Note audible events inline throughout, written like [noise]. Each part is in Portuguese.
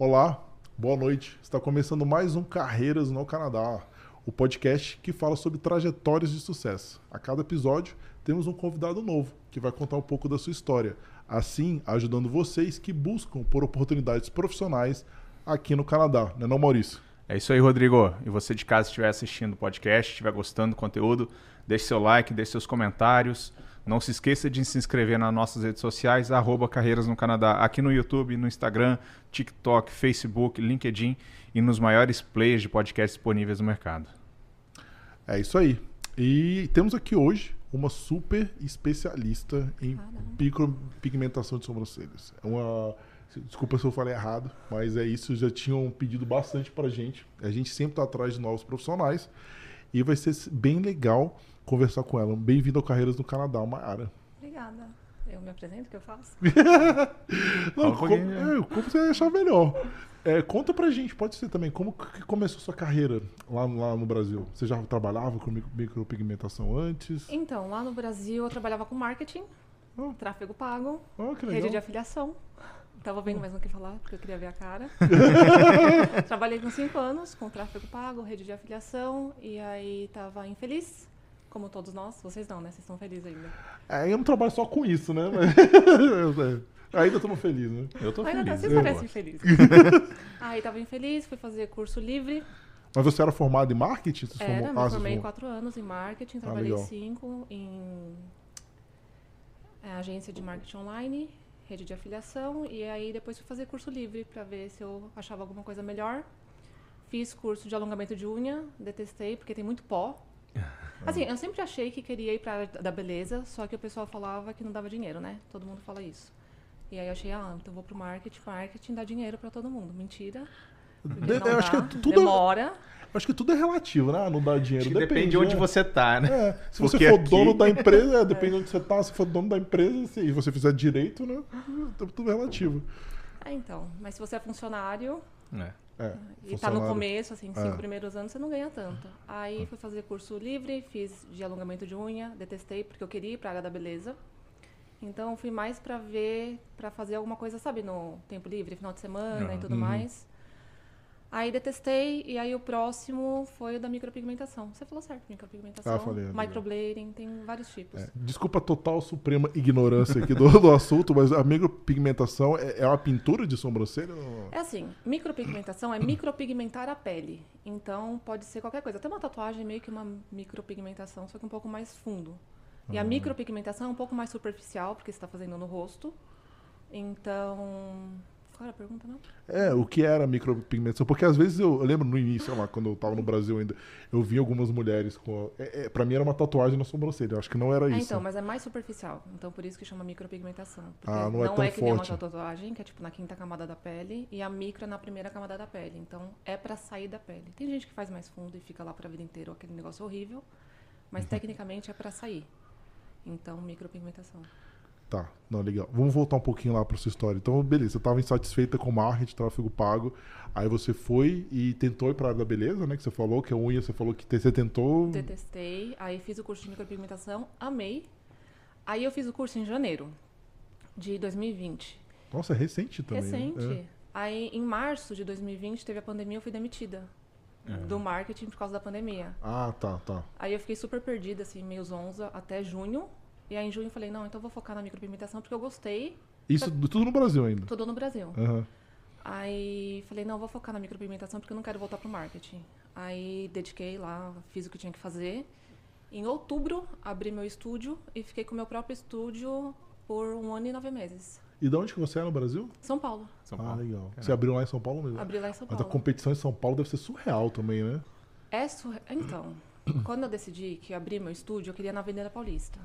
Olá, boa noite. Está começando mais um Carreiras no Canadá, o podcast que fala sobre trajetórias de sucesso. A cada episódio temos um convidado novo que vai contar um pouco da sua história, assim ajudando vocês que buscam por oportunidades profissionais aqui no Canadá, não é não, Maurício? É isso aí, Rodrigo. E você de casa estiver assistindo o podcast, estiver gostando do conteúdo, deixe seu like, deixe seus comentários. Não se esqueça de se inscrever nas nossas redes sociais, arroba Carreiras no Canadá, aqui no YouTube, no Instagram, TikTok, Facebook, LinkedIn e nos maiores players de podcast disponíveis no mercado. É isso aí. E temos aqui hoje uma super especialista em micropigmentação de sobrancelhas. É uma Desculpa se eu falei errado, mas é isso. Já tinham pedido bastante pra gente. A gente sempre tá atrás de novos profissionais. E vai ser bem legal conversar com ela. Bem-vindo ao Carreiras no Canadá, Mayara. Obrigada. Eu me apresento, o que eu faço? [laughs] Não, como, é, como, você achar melhor. É, conta pra gente, pode ser também, como que começou sua carreira lá, lá no Brasil? Você já trabalhava com micropigmentação antes? Então, lá no Brasil eu trabalhava com marketing, oh. tráfego pago, oh, rede de afiliação. Tava vendo mais no que falar, porque eu queria ver a cara. [laughs] Trabalhei com cinco anos com tráfego pago, rede de afiliação, e aí tava infeliz, como todos nós. Vocês não, né? Vocês estão felizes ainda. É, eu não trabalho só com isso, né? [laughs] Mas... ainda estamos felizes, né? Eu tô ainda feliz. Vocês parecem felizes. [laughs] aí tava infeliz, fui fazer curso livre. Mas você era formado em marketing? Você era, formou... me ah, formei quatro anos em marketing, ah, trabalhei ah, cinco em é, agência de marketing online rede de afiliação e aí depois fui fazer curso livre para ver se eu achava alguma coisa melhor. Fiz curso de alongamento de unha, detestei porque tem muito pó. [laughs] Assim, eu sempre achei que queria ir para área da beleza, só que o pessoal falava que não dava dinheiro, né? Todo mundo fala isso. E aí eu achei, ah, então vou pro marketing, marketing dá dinheiro para todo mundo. Mentira. De, eu acho que tudo demora. Acho que tudo é relativo, né? Não dá dinheiro. Depende, depende de onde é. você tá, né? É. Se Porque você for aqui... dono da empresa, é, [laughs] depende de onde você tá. Se for dono da empresa, se você fizer direito, né? Tudo é relativo. É, então. Mas se você é funcionário. É. É, e tá no começo, assim, cinco é. primeiros anos, você não ganha tanto. Aí fui fazer curso livre, fiz de alongamento de unha, detestei porque eu queria ir pra área da beleza. Então fui mais para ver, para fazer alguma coisa, sabe, no tempo livre, final de semana e tudo uhum. mais. Aí detestei, e aí o próximo foi o da micropigmentação. Você falou certo, micropigmentação, ah, falei, microblading, tem vários tipos. É, desculpa a total suprema ignorância aqui do, [laughs] do assunto, mas a micropigmentação é, é uma pintura de sobrancelha? Ou... É assim, micropigmentação é micropigmentar a pele. Então pode ser qualquer coisa. Até uma tatuagem é meio que uma micropigmentação, só que um pouco mais fundo. E a ah. micropigmentação é um pouco mais superficial, porque você está fazendo no rosto. Então, qual era a pergunta, não? É, o que era micropigmentação? Porque às vezes eu, eu lembro no início, lá, quando eu tava no Brasil ainda, eu vi algumas mulheres com. É, é, pra mim era uma tatuagem na sobrancelha, eu acho que não era é, isso. Então, mas é mais superficial. Então por isso que chama micropigmentação. Ah, não é não tão é que forte. nem uma tatuagem, que é tipo na quinta camada da pele, e a micro é na primeira camada da pele. Então é pra sair da pele. Tem gente que faz mais fundo e fica lá pra vida inteira, aquele negócio horrível, mas uhum. tecnicamente é pra sair. Então, micropigmentação. Tá, não, legal. Vamos voltar um pouquinho lá para sua história. Então, beleza, você estava insatisfeita com marketing, tráfego pago. Aí você foi e tentou ir para a área da beleza, né? Que você falou, que a unha, você falou que você tentou. Detestei. Aí fiz o curso de micropigmentação, amei. Aí eu fiz o curso em janeiro de 2020. Nossa, é recente também. Né? Recente. Né? É. Aí em março de 2020 teve a pandemia, eu fui demitida. É. Do marketing por causa da pandemia. Ah, tá, tá. Aí eu fiquei super perdida, assim, meio zonza, até junho. E aí em junho eu falei, não, então vou focar na micropigmentação porque eu gostei. Isso pra... tudo no Brasil ainda? Tudo no Brasil. Uhum. Aí falei, não, vou focar na micropigmentação porque eu não quero voltar pro marketing. Aí dediquei lá, fiz o que tinha que fazer. Em outubro, abri meu estúdio e fiquei com meu próprio estúdio por um ano e nove meses. E de onde que você é no Brasil? São Paulo. São Paulo. Ah, legal. Caramba. Você abriu lá em São Paulo mesmo? Abri lá em São Paulo. Mas a competição em São Paulo deve ser surreal também, né? É surreal. Então, quando eu decidi que abri meu estúdio, eu queria na Avenida Paulista.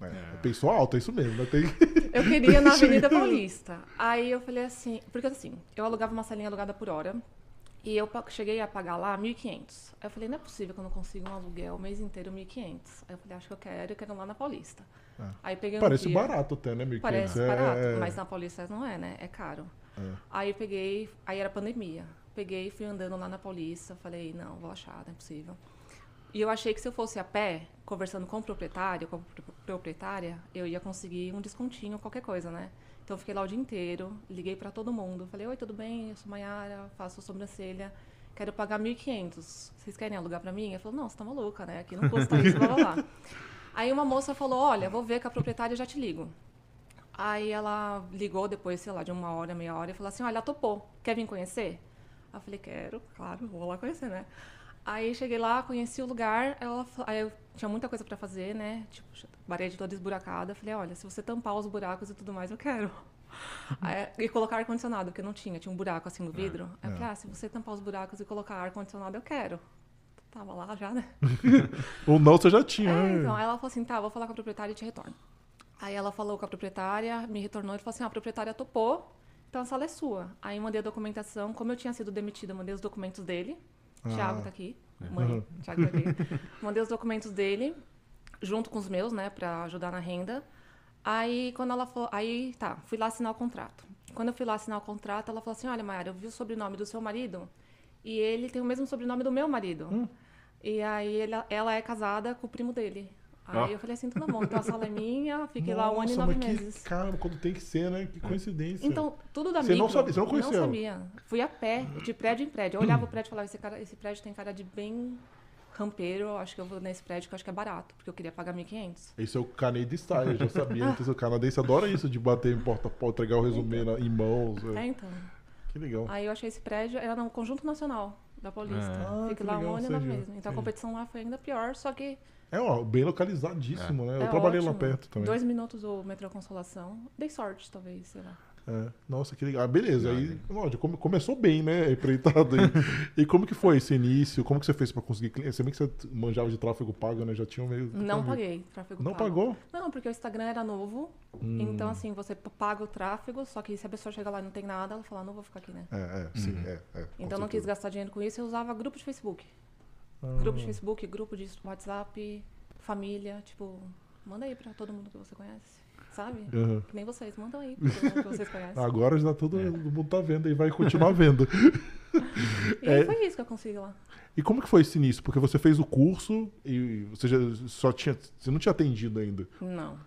É, é. Pensou alto, é isso mesmo. Né? Tem... [laughs] Eu queria na Avenida Paulista. Aí eu falei assim, porque assim, eu alugava uma salinha alugada por hora. E eu cheguei a pagar lá 1.500. Aí eu falei, não é possível que eu não consiga um aluguel o mês inteiro 1.500. Aí eu falei, acho que eu quero, eu quero lá na Paulista. É. Aí peguei um Parece dia, barato até, né, 1.500? Parece é... barato, é. mas na Paulista não é, né? É caro. É. Aí eu peguei, aí era pandemia. Peguei, fui andando lá na Paulista, falei, não, vou achar, não é possível. E eu achei que se eu fosse a pé, conversando com o proprietário, com a proprietária, eu ia conseguir um descontinho, qualquer coisa, né? Então eu fiquei lá o dia inteiro, liguei para todo mundo. Falei, oi, tudo bem? Eu sou Maiara, faço sobrancelha, quero pagar 1.500. Vocês querem alugar para mim? Ela falou, não, você tá maluca, né? Aqui não custa isso, blá, blá, blá. [laughs] Aí uma moça falou, olha, vou ver com a proprietária já te ligo. Aí ela ligou depois, sei lá, de uma hora, meia hora, e falou assim, olha, ela topou, quer vir conhecer? Eu falei, quero, claro, vou lá conhecer, né? Aí cheguei lá, conheci o lugar, ela, aí eu tinha muita coisa para fazer, né? Tipo, parede toda esburacada. Falei, olha, se você tampar os buracos e tudo mais, eu quero. [laughs] Aí, e colocar ar-condicionado, porque não tinha, tinha um buraco assim no vidro. É. Aí eu falei, ah, se você tampar os buracos e colocar ar-condicionado, eu quero. Tava lá já, né? [laughs] Ou não, você já tinha. É, né? então, aí ela falou assim, tá, vou falar com a proprietária e te retorno. Aí ela falou com a proprietária, me retornou e falou assim, ah, a proprietária topou, então a sala é sua. Aí mandei a documentação, como eu tinha sido demitida, mandei os documentos dele. Ah. Tiago tá aqui. Mãe, uhum. Tiago tá aqui. [laughs] mandei os documentos dele, junto com os meus, né, para ajudar na renda. Aí, quando ela falou, aí, tá, fui lá assinar o contrato. Quando eu fui lá assinar o contrato, ela falou assim: Olha, Mayara, eu vi o sobrenome do seu marido e ele tem o mesmo sobrenome do meu marido. Hum. E aí, ela, ela é casada com o primo dele. Aí oh. eu falei assim, tudo bom, então a sala é minha, fiquei Nossa, lá um ano e nove meses. Cara, quando tem que ser, né? Que coincidência. Então, tudo da Você não sabia, você não conhecia? Não sabia. Fui a pé, de prédio em prédio. Eu olhava o prédio e falava, esse, cara, esse prédio tem cara de bem campeiro, acho que eu vou nesse prédio que eu acho que é barato, porque eu queria pagar 1.500. Esse é o Canadian Style, eu já sabia. então, o canadense adora isso, de bater em porta-porta, entregar o resumê então. em mãos. É. é, então. Que legal. Aí eu achei esse prédio, era no Conjunto Nacional da Paulista. É. Ah, Fiquei lá um ano e nove meses. Então a competição lá foi ainda pior, só que é, ó, bem localizadíssimo, é. né? Eu é trabalhei ótimo. lá perto também. Dois minutos o metrô Consolação. Dei sorte, talvez, sei lá. É. Nossa, que legal. Ah, beleza. Aí, lógico, começou bem, né? Empreitado aí. [laughs] e como que foi esse início? Como que você fez para conseguir clientes? Você bem que você manjava de tráfego pago, né? Já tinha meio. Não paguei tráfego Não pago. pagou? Não, porque o Instagram era novo. Hum. Então, assim, você paga o tráfego, só que se a pessoa chegar lá e não tem nada, ela fala, ah, não vou ficar aqui, né? É, é, sim, uhum. é, é. Então, não quis gastar dinheiro com isso, eu usava grupo de Facebook. Grupo de Facebook, grupo de WhatsApp família, tipo, manda aí pra todo mundo que você conhece. Sabe? Uhum. Que nem vocês, mandam aí pra todo mundo que vocês [laughs] conhecem. Agora já todo é. mundo tá vendo e vai continuar vendo. [laughs] e é. foi isso que eu consegui lá. E como que foi esse início? Porque você fez o curso e você já só tinha. Você não tinha atendido ainda. Não.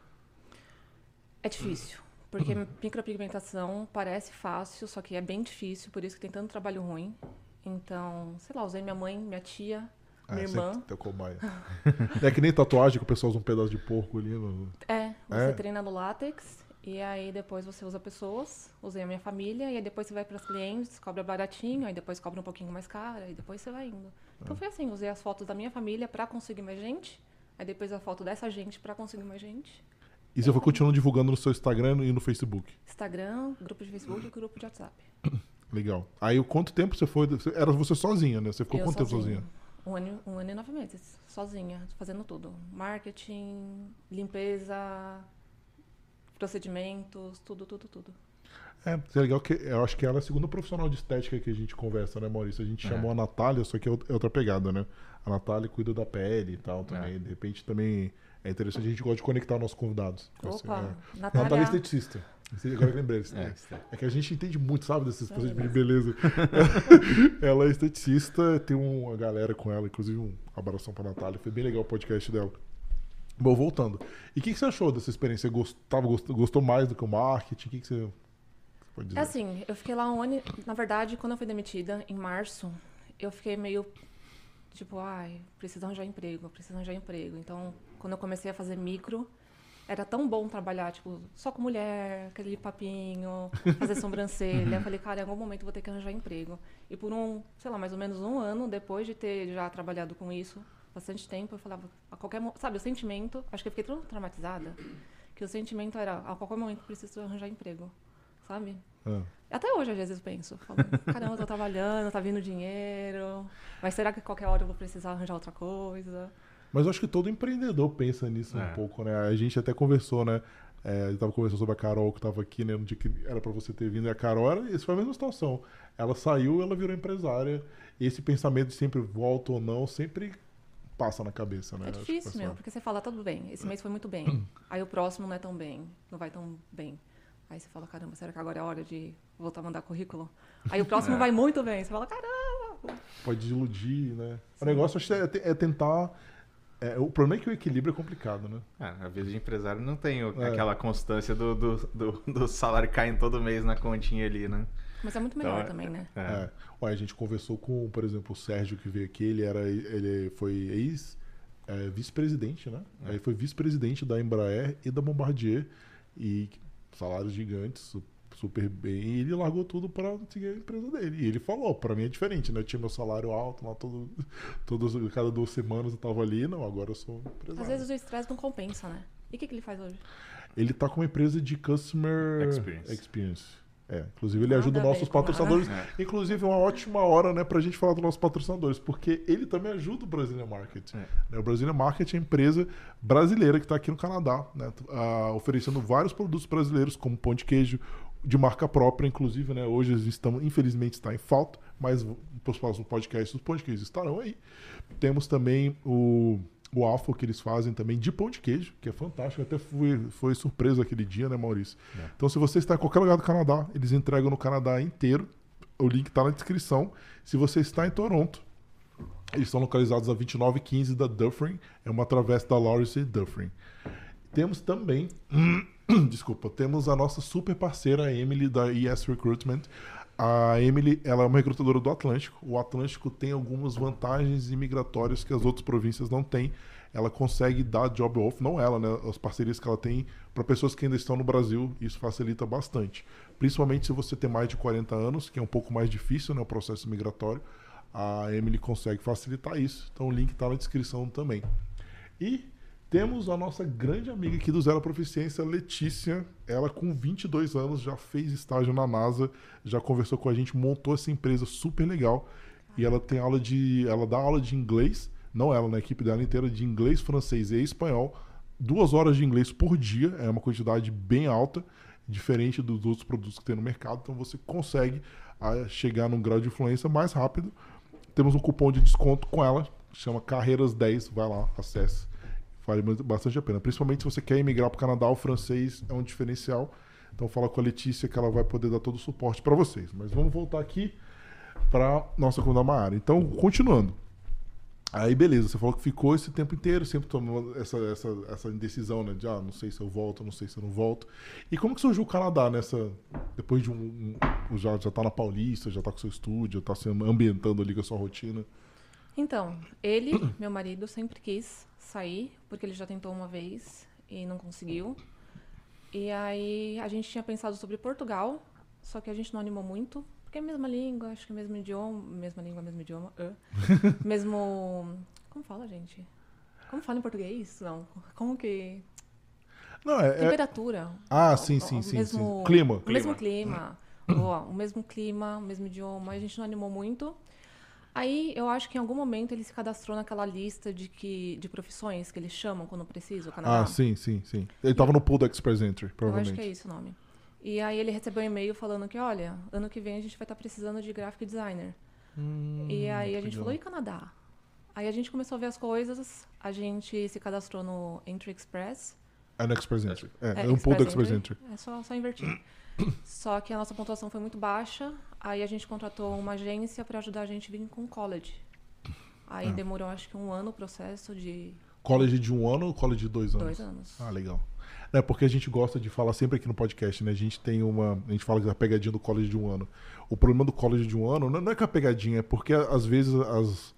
É difícil. Porque uhum. micropigmentação parece fácil, só que é bem difícil, por isso que tem tanto trabalho ruim. Então, sei lá, usei minha mãe, minha tia, minha irmã. Teu cobaia. é que nem tatuagem que o pessoal usa um pedaço de porco ali. No... É, você é? treina no látex e aí depois você usa pessoas, usei a minha família, e aí depois você vai para os clientes, cobra baratinho, aí depois cobra um pouquinho mais caro, e depois você vai indo. Então é. foi assim, usei as fotos da minha família para conseguir mais gente, aí depois a foto dessa gente para conseguir mais gente. E você foi continuando divulgando no seu Instagram e no Facebook? Instagram, grupo de Facebook e grupo de WhatsApp. Legal. Aí quanto tempo você foi? Era você sozinha, né? Você ficou Eu quanto sozinha. tempo sozinha? Um ano, um ano e nove meses, sozinha, fazendo tudo. Marketing, limpeza, procedimentos, tudo, tudo, tudo. É, é legal que eu acho que ela é a segunda profissional de estética que a gente conversa, né, Maurício? A gente é. chamou a Natália, só que é, é outra pegada, né? A Natália cuida da pele e tal também. É. De repente também é interessante, a gente gosta de conectar nossos convidados. Opa, é. Natália... Natália é esteticista. Agora eu lembrei. É, é, que a gente entende muito, sabe, desses processos de beleza. [laughs] ela é esteticista, tem uma galera com ela, inclusive um abração pra Natália. Foi bem legal o podcast dela. Bom, voltando. E o que, que, você achou dessa experiência? Você gostava, gostou, gostou mais do que o marketing? O que, que você pode dizer? É assim, eu fiquei lá um ano. Na verdade, quando eu fui demitida, em março, eu fiquei meio tipo, ai, preciso arranjar emprego, preciso arranjar emprego. Então, quando eu comecei a fazer micro, era tão bom trabalhar, tipo, só com mulher, aquele papinho, fazer sobrancelha. eu falei, cara, em algum momento vou ter que arranjar emprego. E por um, sei lá, mais ou menos um ano depois de ter já trabalhado com isso, bastante tempo, eu falava, a qualquer sabe, o sentimento, acho que eu fiquei tão traumatizada, que o sentimento era, a qualquer momento preciso arranjar emprego, sabe? É. Até hoje, às vezes, eu penso, falo, caramba, eu tô trabalhando, tá vindo dinheiro, mas será que qualquer hora eu vou precisar arranjar outra coisa? Mas eu acho que todo empreendedor pensa nisso é. um pouco, né? A gente até conversou, né? É, eu tava conversando sobre a Carol que estava aqui, né? No dia que era para você ter vindo. E a Carol, era, isso foi a mesma situação. Ela saiu ela virou empresária. Esse pensamento de sempre volta ou não, sempre passa na cabeça, né? É difícil mesmo, porque você fala, tá tudo bem, esse mês foi muito bem. [clears throat] Aí o próximo não é tão bem, não vai tão bem. Aí você fala, caramba, será que agora é hora de voltar a mandar currículo? Aí o próximo [laughs] é. vai muito bem, você fala, caramba! Pode iludir, né? Sim. O negócio é, é tentar É, o problema é que o equilíbrio é complicado, né? É, a vida de empresário não tem é. aquela constância do, do, do, do, salário caindo todo mês na continha ali, né? Mas é muito melhor então, também, né? É. é. Olha, a gente conversou com, por exemplo, o Sérgio que veio aqui, ele, era, ele foi ex é, vice-presidente, né? É. Aí foi vice-presidente da Embraer e da Bombardier e salários gigantes, super bem. E ele largou tudo para seguir a empresa dele. E ele falou, para mim é diferente, né? Eu tinha meu salário alto lá todo, todo, cada duas semanas eu tava ali, não, agora eu sou empresário. Às vezes o estresse não compensa, né? E o que, que ele faz hoje? Ele tá com uma empresa de customer experience. experience. É, inclusive ele ajuda nossos patrocinadores. É. Inclusive, uma ótima hora né, para a gente falar dos nossos patrocinadores, porque ele também ajuda o Brazilian Market. É. Né, o Brazilian Market é a empresa brasileira que está aqui no Canadá, né, uh, oferecendo vários produtos brasileiros, como pão de queijo de marca própria, inclusive, né, hoje estamos, infelizmente está em falta, mas para os próximos podcasts, os queijo estarão aí. Temos também o o waffle que eles fazem também de pão de queijo, que é fantástico. Até fui, foi surpresa aquele dia, né, Maurício? É. Então, se você está em qualquer lugar do Canadá, eles entregam no Canadá inteiro. O link está na descrição. Se você está em Toronto, eles estão localizados a 2915 da Dufferin. É uma travessa da Lawrence e Dufferin. Temos também, [clears throat] desculpa, temos a nossa super parceira, Emily, da ES Recruitment. A Emily, ela é uma recrutadora do Atlântico. O Atlântico tem algumas vantagens imigratórias que as outras províncias não têm. Ela consegue dar job off, não ela, né? As parcerias que ela tem para pessoas que ainda estão no Brasil, isso facilita bastante. Principalmente se você tem mais de 40 anos, que é um pouco mais difícil, né, o processo migratório. A Emily consegue facilitar isso. Então o link está na descrição também. E temos a nossa grande amiga aqui do Zero Proficiência, Letícia. Ela, com 22 anos, já fez estágio na NASA, já conversou com a gente, montou essa empresa super legal. E ela tem aula de. Ela dá aula de inglês, não ela, na equipe dela inteira, de inglês, francês e espanhol. Duas horas de inglês por dia, é uma quantidade bem alta, diferente dos outros produtos que tem no mercado. Então você consegue ah, chegar num grau de influência mais rápido. Temos um cupom de desconto com ela, chama Carreiras 10, vai lá, acesse vale bastante a pena. Principalmente se você quer emigrar para o Canadá, o francês é um diferencial. Então fala com a Letícia que ela vai poder dar todo o suporte para vocês. Mas vamos voltar aqui para nossa coluna Maara. Então, continuando. Aí beleza, você falou que ficou esse tempo inteiro, sempre tomando essa, essa, essa indecisão, né? De ah, não sei se eu volto, não sei se eu não volto. E como que surgiu o Canadá nessa. Depois de um. um já, já tá na Paulista, já tá com seu estúdio, tá se ambientando ali com a sua rotina? Então, ele, meu marido, sempre quis sair, porque ele já tentou uma vez e não conseguiu. E aí a gente tinha pensado sobre Portugal, só que a gente não animou muito, porque é a mesma língua, acho que é o mesmo idioma, mesma língua, mesmo idioma, uh. [laughs] mesmo... Como fala, gente? Como fala em português? Não, como que... Não, é, é Temperatura. Ah, sim, sim, sim, mesmo, sim. Clima. O mesmo clima. Boa, o mesmo clima, o mesmo idioma. A gente não animou muito. Aí eu acho que em algum momento ele se cadastrou naquela lista de que de profissões que eles chamam quando precisa, o Canadá. Ah, sim, sim, sim. Ele estava no pool da Express Entry, provavelmente. Eu acho que é isso o nome. E aí ele recebeu um e-mail falando que, olha, ano que vem a gente vai estar tá precisando de graphic designer. Hum, e aí a gente falou, e Canadá? Aí a gente começou a ver as coisas, a gente se cadastrou no Entry Express. É no Express Entry. É, é, é um pool da Express Entry. É só, só invertir. Só que a nossa pontuação foi muito baixa, aí a gente contratou uma agência para ajudar a gente a vir com college. Aí ah. demorou acho que um ano o processo de. College de um ano ou college de dois anos? Dois anos. Ah, legal. É porque a gente gosta de falar sempre aqui no podcast, né? A gente tem uma. A gente fala da pegadinha do college de um ano. O problema do college de um ano não é que a pegadinha, é porque às vezes as.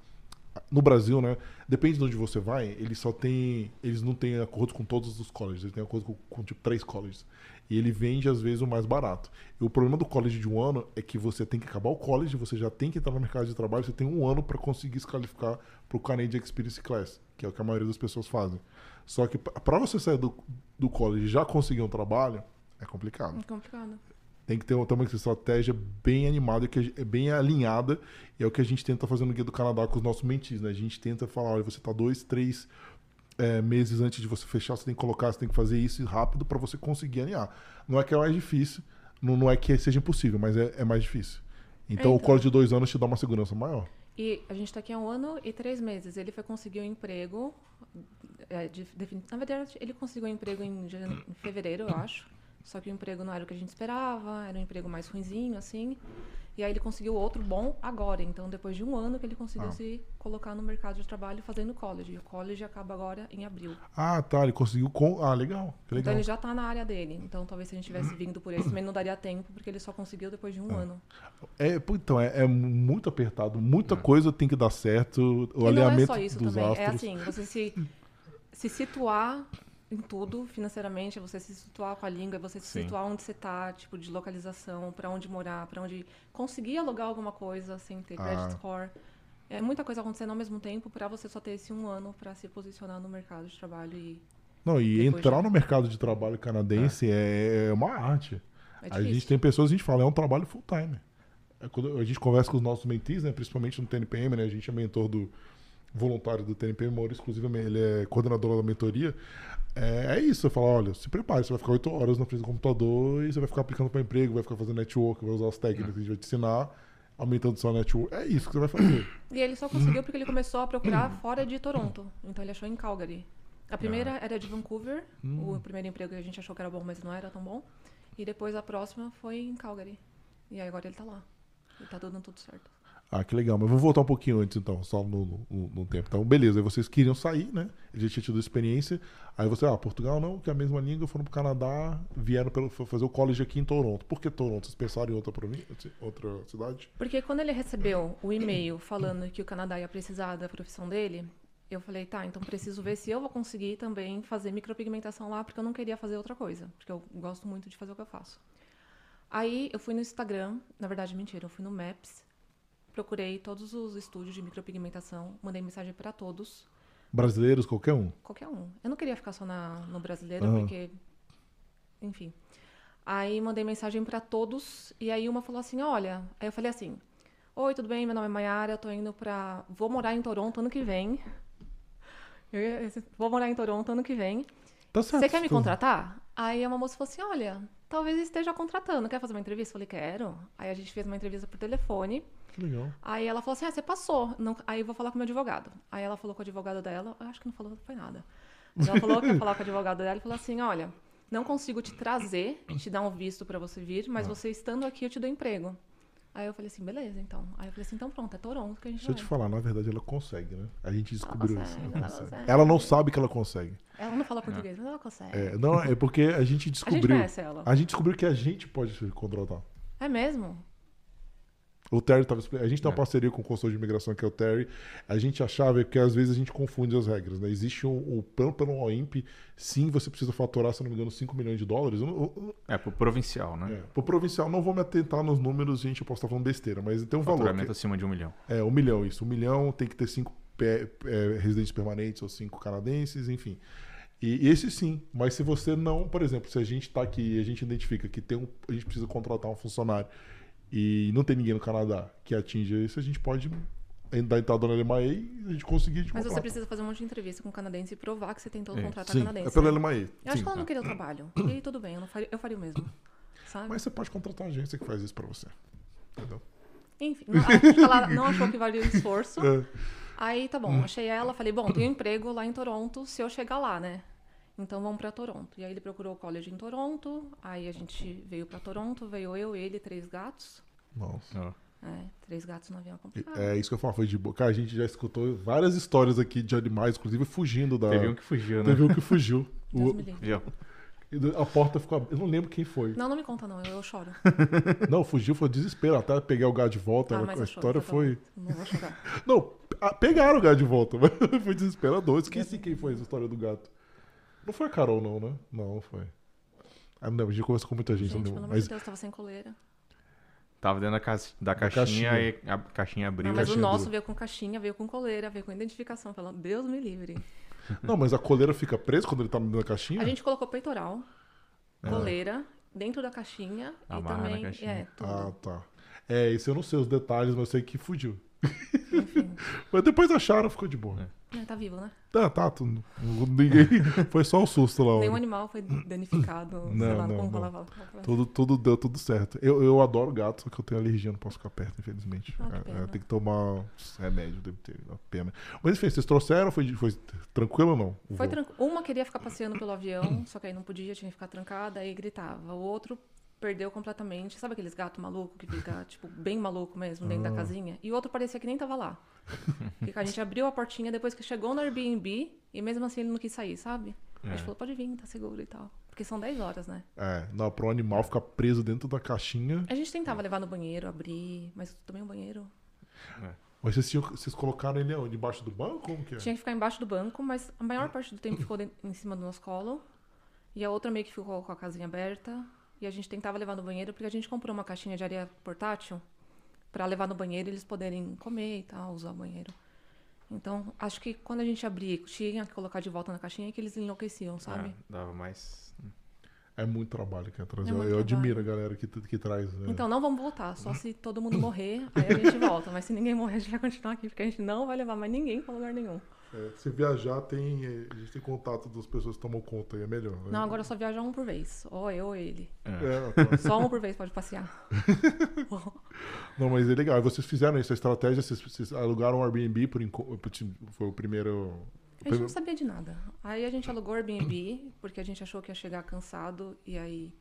No Brasil, né? Depende de onde você vai, eles só têm. Eles não têm acordo com todos os colleges, eles têm acordo com, com tipo, três colleges. E ele vende, às vezes, o mais barato. E o problema do college de um ano é que você tem que acabar o college, você já tem que entrar no mercado de trabalho, você tem um ano para conseguir se qualificar para o Canadian Experience Class, que é o que a maioria das pessoas fazem. Só que para você sair do, do college e já conseguir um trabalho, é complicado. É complicado. Tem que ter uma, uma estratégia bem animada, que é bem alinhada. E é o que a gente tenta fazer no Guia do Canadá com os nossos mentis. Né? A gente tenta falar, olha, você está dois, três é, meses antes de você fechar, você tem que colocar, você tem que fazer isso rápido para você conseguir alinhar. Não é que é mais difícil, não, não é que seja impossível, mas é, é mais difícil. Então, então, o colo de dois anos te dá uma segurança maior. E a gente está aqui há um ano e três meses. Ele foi conseguir um emprego. É, de, de, na verdade, ele conseguiu um emprego em, em, fevereiro, eu acho. Só que o emprego não era o que a gente esperava, era um emprego mais ruinzinho, assim. E aí ele conseguiu outro bom agora. Então, depois de um ano que ele conseguiu ah. se colocar no mercado de trabalho fazendo college. E o college acaba agora em abril. Ah, tá. Ele conseguiu com. Ah, legal. legal. Então ele já está na área dele. Então talvez se a gente tivesse [clears throat] vindo por esse, também não daria tempo, porque ele só conseguiu depois de um é. ano. É, então, é, é muito apertado. Muita é. coisa tem que dar certo. O e alinhamento não é só isso também. É astros. É assim, você se, se situar em tudo financeiramente, é você se situar com a língua, é você se Sim. situar onde você está, tipo de localização, para onde morar, para onde conseguir alugar alguma coisa sem ter credit ah. score. É muita coisa acontecendo ao mesmo tempo para você só ter esse um ano para se posicionar no mercado de trabalho e não e entrar de... no mercado de trabalho canadense é, é uma arte. É a gente tem pessoas a gente fala é um trabalho full time. É quando a gente conversa com os nossos mentis, né, principalmente no TNPM, né, a gente é mentor do voluntário do TNPM, Moro exclusivamente, ele é coordenador da mentoria. É, é isso, você fala, olha, se prepare, você vai ficar oito horas na frente do computador e você vai ficar aplicando para emprego, vai ficar fazendo network, vai usar as técnicas que a gente vai te ensinar, aumentando sua network. É isso que você vai fazer. [clears throat] E ele só conseguiu porque ele começou a procurar [clears throat] fora de Toronto. Então ele achou em Calgary. A primeira ah. era de Vancouver, hum. o primeiro emprego que a gente achou que era bom, mas não era tão bom. E depois a próxima foi em Calgary. E aí agora ele tá lá. E tá dando tudo certo. Ah, que legal. Mas vou voltar um pouquinho antes, então, só no, no, no, tempo. Então, beleza. Aí vocês queriam sair, né? Ele já tinha tido experiência. Aí você, ah, Portugal não, que é a mesma língua, foram pro Canadá, vieram pelo, fazer o college aqui em Toronto. Por que Toronto? Vocês pensaram em outra província, outra cidade? Porque quando ele recebeu o e-mail falando que o Canadá ia precisar da profissão dele, eu falei, tá, então preciso ver se eu vou conseguir também fazer micropigmentação lá, porque eu não queria fazer outra coisa. Porque eu gosto muito de fazer o que eu faço. Aí eu fui no Instagram, na verdade, mentira, eu fui no Maps procurei todos os estúdios de micropigmentação, mandei mensagem para todos. Brasileiros, qualquer um? Qualquer um. Eu não queria ficar só na, no brasileiro, uhum. porque. Enfim. Aí mandei mensagem para todos, e aí uma falou assim: olha. Aí eu falei assim: Oi, tudo bem? Meu nome é Mayara, eu tô indo pra. Vou morar em Toronto ano que vem. vou morar em Toronto ano que vem. Tá certo, Você quer me contratar? Aí uma moça falou assim: olha, talvez esteja contratando. Quer fazer uma entrevista? Eu falei, quero. Aí a gente fez uma entrevista por telefone. Que legal. Aí ela falou assim: ah, você passou. Não... Aí eu vou falar com o meu advogado. Aí ela falou com o advogado dela. Acho que não falou, foi nada. Ela falou que ia falar com o advogado dela e falou assim: olha, não consigo te trazer, te dar um visto para você vir, mas ah. você estando aqui eu te dou emprego. Aí eu falei assim, beleza, então. Aí eu falei assim, então pronto, é Toronto que a gente Deixa vai. eu te falar, na verdade ela consegue, né? A gente descobriu consegue, isso. Ela, ela, consegue. ela, não sabe que ela consegue. Ela não fala português, mas ela consegue. É, não, é porque a gente descobriu. A gente ela. A gente descobriu que a gente pode se contratar. É mesmo? O Terry tava A gente tem uma é. parceria com o consultor de imigração, que é o Terry. A gente achava que às vezes a gente confunde as regras. Né? Existe um, um plano pelo OIMP, sim, você precisa faturar, se não me engano, 5 milhões de dólares. Eu, eu, é, pro provincial, né? É, pro provincial. Não vou me atentar nos números, gente, eu posso estar falando besteira, mas tem um valor. Faturamento acima de um milhão. É, um milhão, isso. Um milhão tem que ter cinco é, residentes permanentes ou cinco canadenses, enfim. E esse sim, mas se você não, por exemplo, se a gente está aqui e a gente identifica que tem um, a gente precisa contratar um funcionário e não tem ninguém no Canadá que atinja isso, a gente pode dar entrada na LMAE e a gente conseguir de Mas você precisa fazer um monte de entrevista com o canadense e provar que você tentou é. contratar Sim, canadense. É pela né? LMAE. Eu acho que ela não queria o trabalho. E tudo bem, eu, não faria, eu faria o mesmo. Sabe? Mas você pode contratar uma agência que faz isso pra você. Entendeu? Enfim, não, ela não achou que valia o esforço. [laughs] É. Aí tá bom, achei ela, falei, bom, tenho um emprego lá em Toronto se eu chegar lá, né? Então vamos para Toronto. E aí ele procurou o college em Toronto, aí a gente veio para Toronto, veio eu, ele, três gatos. Nossa. É, três gatos no avião é complicado. É isso que eu falo, foi de boa. Cara, a gente já escutou várias histórias aqui de animais, inclusive fugindo da. Teve um que fugiu, né? Teve um que fugiu. [laughs] Deus o... me livre. A porta ficou. Eu não lembro quem foi. Não, não me conta, não. Eu, eu choro. [laughs] não, fugiu, foi desespero. Até pegar o gato de volta. Ah, a, a história foi. Não vou chorar. [laughs] não, pegaram o gato de volta, mas foi desesperador. Esqueci quem foi essa história do gato. Não foi a Carol, não, né? Não, foi. Ah, não, a gente conversou com muita gente. gente não, pelo amor de Deus, tava sem coleira. Tava dentro da, ca... da, caixinha, caixinha, e a caixinha abriu. Não, mas o nosso veio com caixinha, veio com coleira, veio com identificação. Falando, Deus me livre. [laughs] Não, mas a coleira fica presa quando ele tá dentro da caixinha? A gente colocou peitoral, é. coleira, dentro da caixinha Amarra e também. Caixinha. É, tudo. Ah, tá. É, isso eu não sei os detalhes, mas eu sei que fugiu. Enfim. mas depois acharam, ficou de boa. É. Tá vivo, né? Tá, tá. Tu, ninguém, [laughs] foi só um susto lá. Nenhum animal foi danificado, não, sei lá, não, como não. Tudo, tudo deu tudo certo. Eu, eu adoro gato, só que eu tenho alergia, não posso ficar perto, infelizmente. Ah, é, é, tem que tomar remédio, deve ter a pena. Mas enfim, vocês trouxeram, foi, foi tranquilo ou não? Foi tranquilo. Uma queria ficar passeando pelo avião, só que aí não podia, tinha que ficar trancada, aí gritava. O outro perdeu completamente. Sabe aqueles gatos malucos que fica, [laughs] tipo, bem maluco mesmo dentro da Ah. casinha? E o outro parecia que nem tava lá. E a gente abriu a portinha depois que chegou no Airbnb e mesmo assim ele não quis sair, sabe? A gente É. falou, pode vir, tá seguro e tal. Porque são 10 horas, né? É, não, para o animal ficar preso dentro da caixinha. A gente tentava levar no banheiro, abrir, mas também o banheiro Mas vocês, tinham, vocês colocaram ele onde? Debaixo do banco? Como que é? tinha que ficar embaixo do banco, mas a maior parte do tempo ficou em cima do nosso colo. E a outra meio que ficou com a casinha aberta. E a gente tentava levar no banheiro, porque a gente comprou uma caixinha de areia portátil pra levar no banheiro e eles poderem comer e tal, usar o banheiro. Então, acho que quando a gente abria, tinha que colocar de volta na caixinha, que eles enlouqueciam, sabe? É, dava mais. É muito trabalho que é trazer. É eu eu admiro a galera que, que traz. né? Então não vamos voltar, só se todo mundo morrer, aí a gente volta. Mas se ninguém morrer, a gente vai continuar aqui, porque a gente não vai levar mais ninguém pra lugar nenhum. É, se viajar, tem, é, a gente tem contato das pessoas que tomam conta aí, é melhor. né? Não, agora só viaja um por vez. Ou eu ou ele. É. É, tá. [laughs] Só um por vez pode passear. [laughs] Não, mas é legal. Vocês fizeram isso, a estratégia, vocês, vocês alugaram um Airbnb, por, foi o primeiro. A gente não sabia de nada. Aí a gente alugou o Airbnb, porque a gente achou que ia chegar cansado, e aí...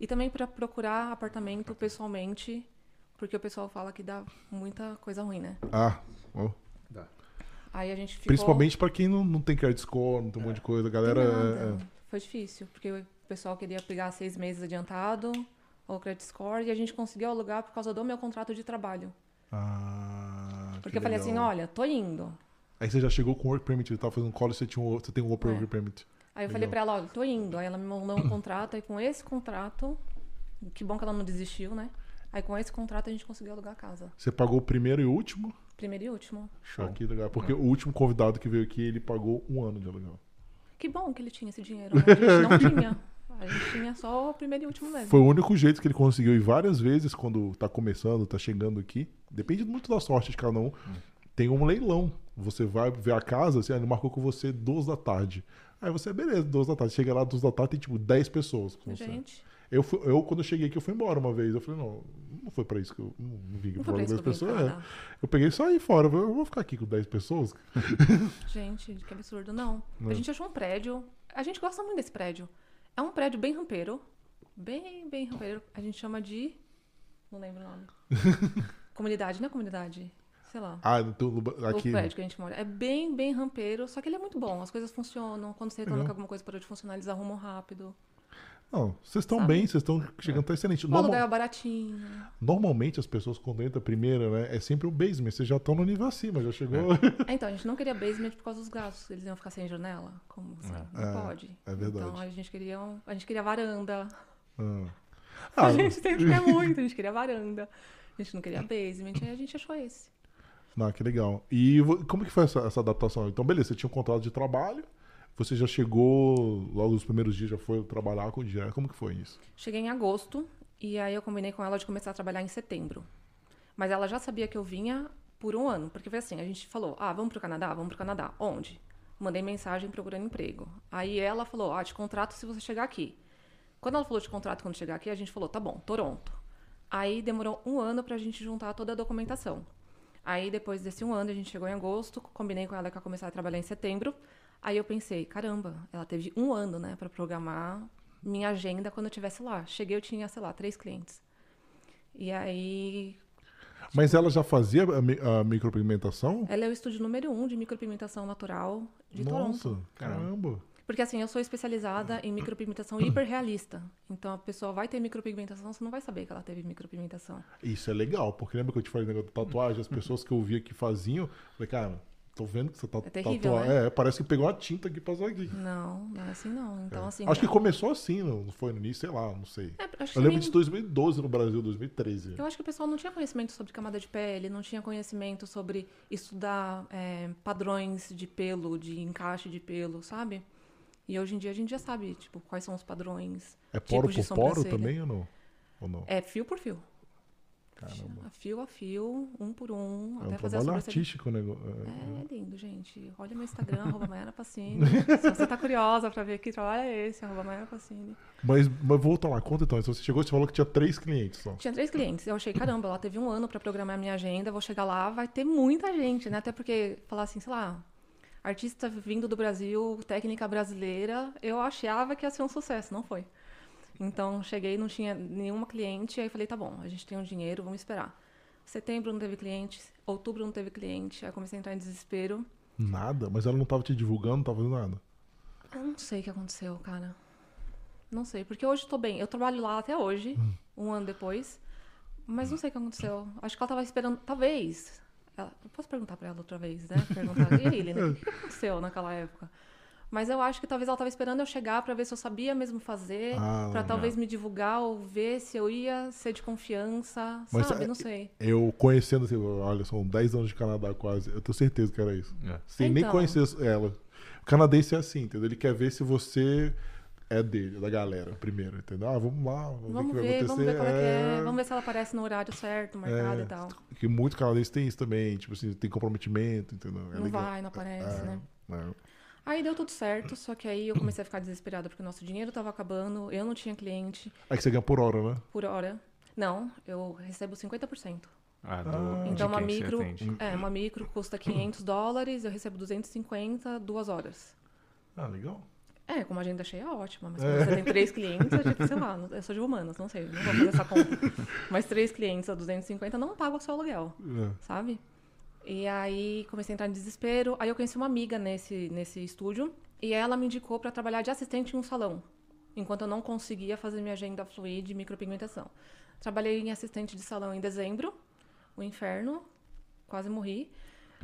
E também pra procurar apartamento pessoalmente, porque o pessoal fala que dá muita coisa ruim, né? Ah, ó. Aí a gente ficou... principalmente pra quem não, não tem credit score, não tem um monte de coisa. A galera. É- nada. Foi difícil, porque o pessoal queria pegar seis meses adiantado, ou credit score, e a gente conseguiu alugar por causa do meu contrato de trabalho. Ah, que Porque eu falei assim, olha, tô indo. Aí você já chegou com o work permit, ele tava fazendo college, você, tinha um, você tem um work É. permit. Aí eu Legal. falei pra ela, olha, tô indo. Aí ela me mandou um contrato, aí com esse contrato, que bom que ela não desistiu, né? Aí com esse contrato a gente conseguiu alugar a casa. Você pagou o primeiro e o último? Primeiro e último. Show. Ah, que legal. Porque o último convidado que veio aqui, ele pagou um ano de aluguel. Que bom que ele tinha esse dinheiro, né? A gente não [laughs] tinha. A gente tinha só o primeiro e último mesmo. Foi o único jeito que ele conseguiu ir várias vezes quando tá começando, tá chegando aqui. Depende muito da sorte de cada um. Tem um leilão. Você vai ver a casa, assim, ele marcou com você duas da tarde. Aí você, beleza, duas da tarde. Chega lá, duas da tarde, tem tipo 10 pessoas com você. Gente, Eu, fui- eu, quando eu cheguei aqui, eu fui embora uma vez. Eu falei, não, não foi pra isso que eu não, vim não falar com que 10 eu vim pessoas. é. Eu peguei e saí fora. Eu falei, eu vou ficar aqui com 10 pessoas. [laughs] Gente, que absurdo. Não. Não. A gente achou um prédio. A gente gosta muito desse prédio. É um prédio bem rampeiro. Bem, bem rampeiro. A gente chama de. Não lembro o nome. [laughs] comunidade, não é comunidade? Sei lá. Ah, então, aqui. O prédio que a gente mora. É bem, bem rampeiro, só que ele é muito bom. As coisas funcionam. Quando você reclama que alguma coisa parou de funcionar, eles arrumam rápido. Não, vocês estão bem, vocês estão chegando tá excelente. O Normal- aluguel é baratinho. Normalmente as pessoas quando entram a primeira, né, é sempre o basement. Vocês já estão no nível acima, já chegou. É, [laughs] então, a gente não queria basement por causa dos gastos. Eles iam ficar sem janela. Como assim? Não É, pode. é verdade. Então a gente queria, um- a gente queria varanda. Ah. [laughs] a Ah, gente sempre quer muito, a gente queria varanda. A gente não queria basement, aí a gente achou esse. não, que legal. E como que foi essa, essa adaptação? Então, beleza, você tinha um contrato de trabalho, você já chegou, logo nos primeiros dias já foi trabalhar com o dinheiro. Como que foi isso? Cheguei em agosto e aí eu combinei com ela de começar a trabalhar em setembro. Mas ela já sabia que eu vinha por um ano, porque foi assim, a gente falou, ah, vamos pro Canadá? Vamos pro Canadá. Onde? Mandei mensagem procurando emprego. Aí ela falou, ah, te contrato se você chegar aqui. Quando ela falou de contrato quando chegar aqui, a gente falou, tá bom, Toronto. Aí demorou um ano pra gente juntar toda a documentação. Aí depois desse um ano, a gente chegou em agosto, combinei com ela que ia começar a trabalhar em setembro. Aí eu pensei, caramba, ela teve um ano, né, pra programar minha agenda quando eu estivesse lá. Cheguei, eu tinha, sei lá, três clientes. E aí, Mas ela já fazia a, mi- a micropigmentação? ela é o estúdio número um de micropigmentação natural de Nossa, Toronto. caramba. Porque assim, eu sou especializada em micropigmentação hiperrealista. Então a pessoa vai ter micropigmentação, você não vai saber que ela teve micropigmentação. Isso é legal, porque lembra que eu te falei negócio de tatuagem? As pessoas que eu via que faziam, falei, cara, tô vendo que você tá É terrível, tatua- né? É, parece que pegou a tinta aqui e passou aqui. Não, não é assim não. Então, assim. Acho que começou assim, não não foi no início, sei lá, não sei. é, Eu lembro nem- de 2012 no Brasil, 2013. Eu acho que o pessoal não tinha conhecimento sobre camada de pele, não tinha conhecimento sobre estudar é, padrões de pelo, de encaixe de pelo, sabe? E hoje em dia a gente já sabe, tipo, quais são os padrões. É poro por poro também ou não? Ou não? É fio por fio. Caramba. Fio a fio, um por um, É até um fazer trabalho artístico o negócio. É lindo, gente. Olha meu Instagram, [laughs] arroba Maiara Pacini. Se você tá curiosa pra ver que trabalho é esse, arroba Maiara Pacini. Mas, mas volta lá, conta então. Você chegou e você falou que tinha três clientes só. Tinha três clientes. Eu achei, caramba, ela teve um ano pra programar a minha agenda. Vou chegar lá, vai ter muita gente, né? Até porque, falar assim, sei lá, artista vindo do Brasil, técnica brasileira, eu achava que ia ser um sucesso, não foi. Então, cheguei, não tinha nenhuma cliente, aí falei, tá bom, a gente tem um dinheiro, vamos esperar. Setembro não teve cliente, outubro não teve cliente, aí comecei a entrar em desespero. Nada? Mas ela não tava te divulgando, não tava fazendo nada? Eu não sei o que aconteceu, cara. Não sei, porque hoje tô bem. Eu trabalho lá até hoje, hum. um ano depois. Mas não sei o que aconteceu. Acho que ela tava esperando, talvez. Ela, eu posso perguntar pra ela outra vez, né? Perguntar, e aí, Helena, o que [laughs] aconteceu naquela época? Mas eu acho que talvez ela estava esperando eu chegar para ver se eu sabia mesmo fazer, ah, para talvez me divulgar ou ver se eu ia ser de confiança, Mas, sabe? É, não sei. Eu conhecendo, assim, olha, são 10 anos de Canadá quase, eu tenho certeza que era isso. É. Sem então, nem conhecer ela. O canadense é assim, entendeu? Ele quer ver se você é dele, da galera, primeiro, entendeu? Ah, vamos lá, vamos, vamos ver o que vai acontecer. Vamos ver qual é, é, é. Vamos ver se ela aparece no horário certo, marcado é, e tal. Que muito canadense tem isso também, tipo assim, tem comprometimento, entendeu? É não legal. vai, não aparece, é, né? É. Aí deu tudo certo, só que aí eu comecei a ficar desesperada porque o nosso dinheiro estava acabando, eu não tinha cliente. Aí você ganha por hora, né? Por hora. Não, eu recebo 50%. Ah, do, ah, então uma micro, é, uma micro custa 500 dólares, eu recebo 250, duas horas. Ah, legal. É, com uma agenda cheia, ótima. Mas quando é. você tem três clientes, eu, tipo, sei lá, eu sou de humanas, não sei, não vou fazer essa conta. [laughs] mas três clientes a 250 não paga o seu aluguel, é. sabe? E aí comecei a entrar em desespero. Aí eu conheci uma amiga nesse, nesse estúdio e ela me indicou para trabalhar de assistente em um salão, enquanto eu não conseguia fazer minha agenda fluir de micropigmentação. Trabalhei em assistente de salão em dezembro, o inferno, quase morri.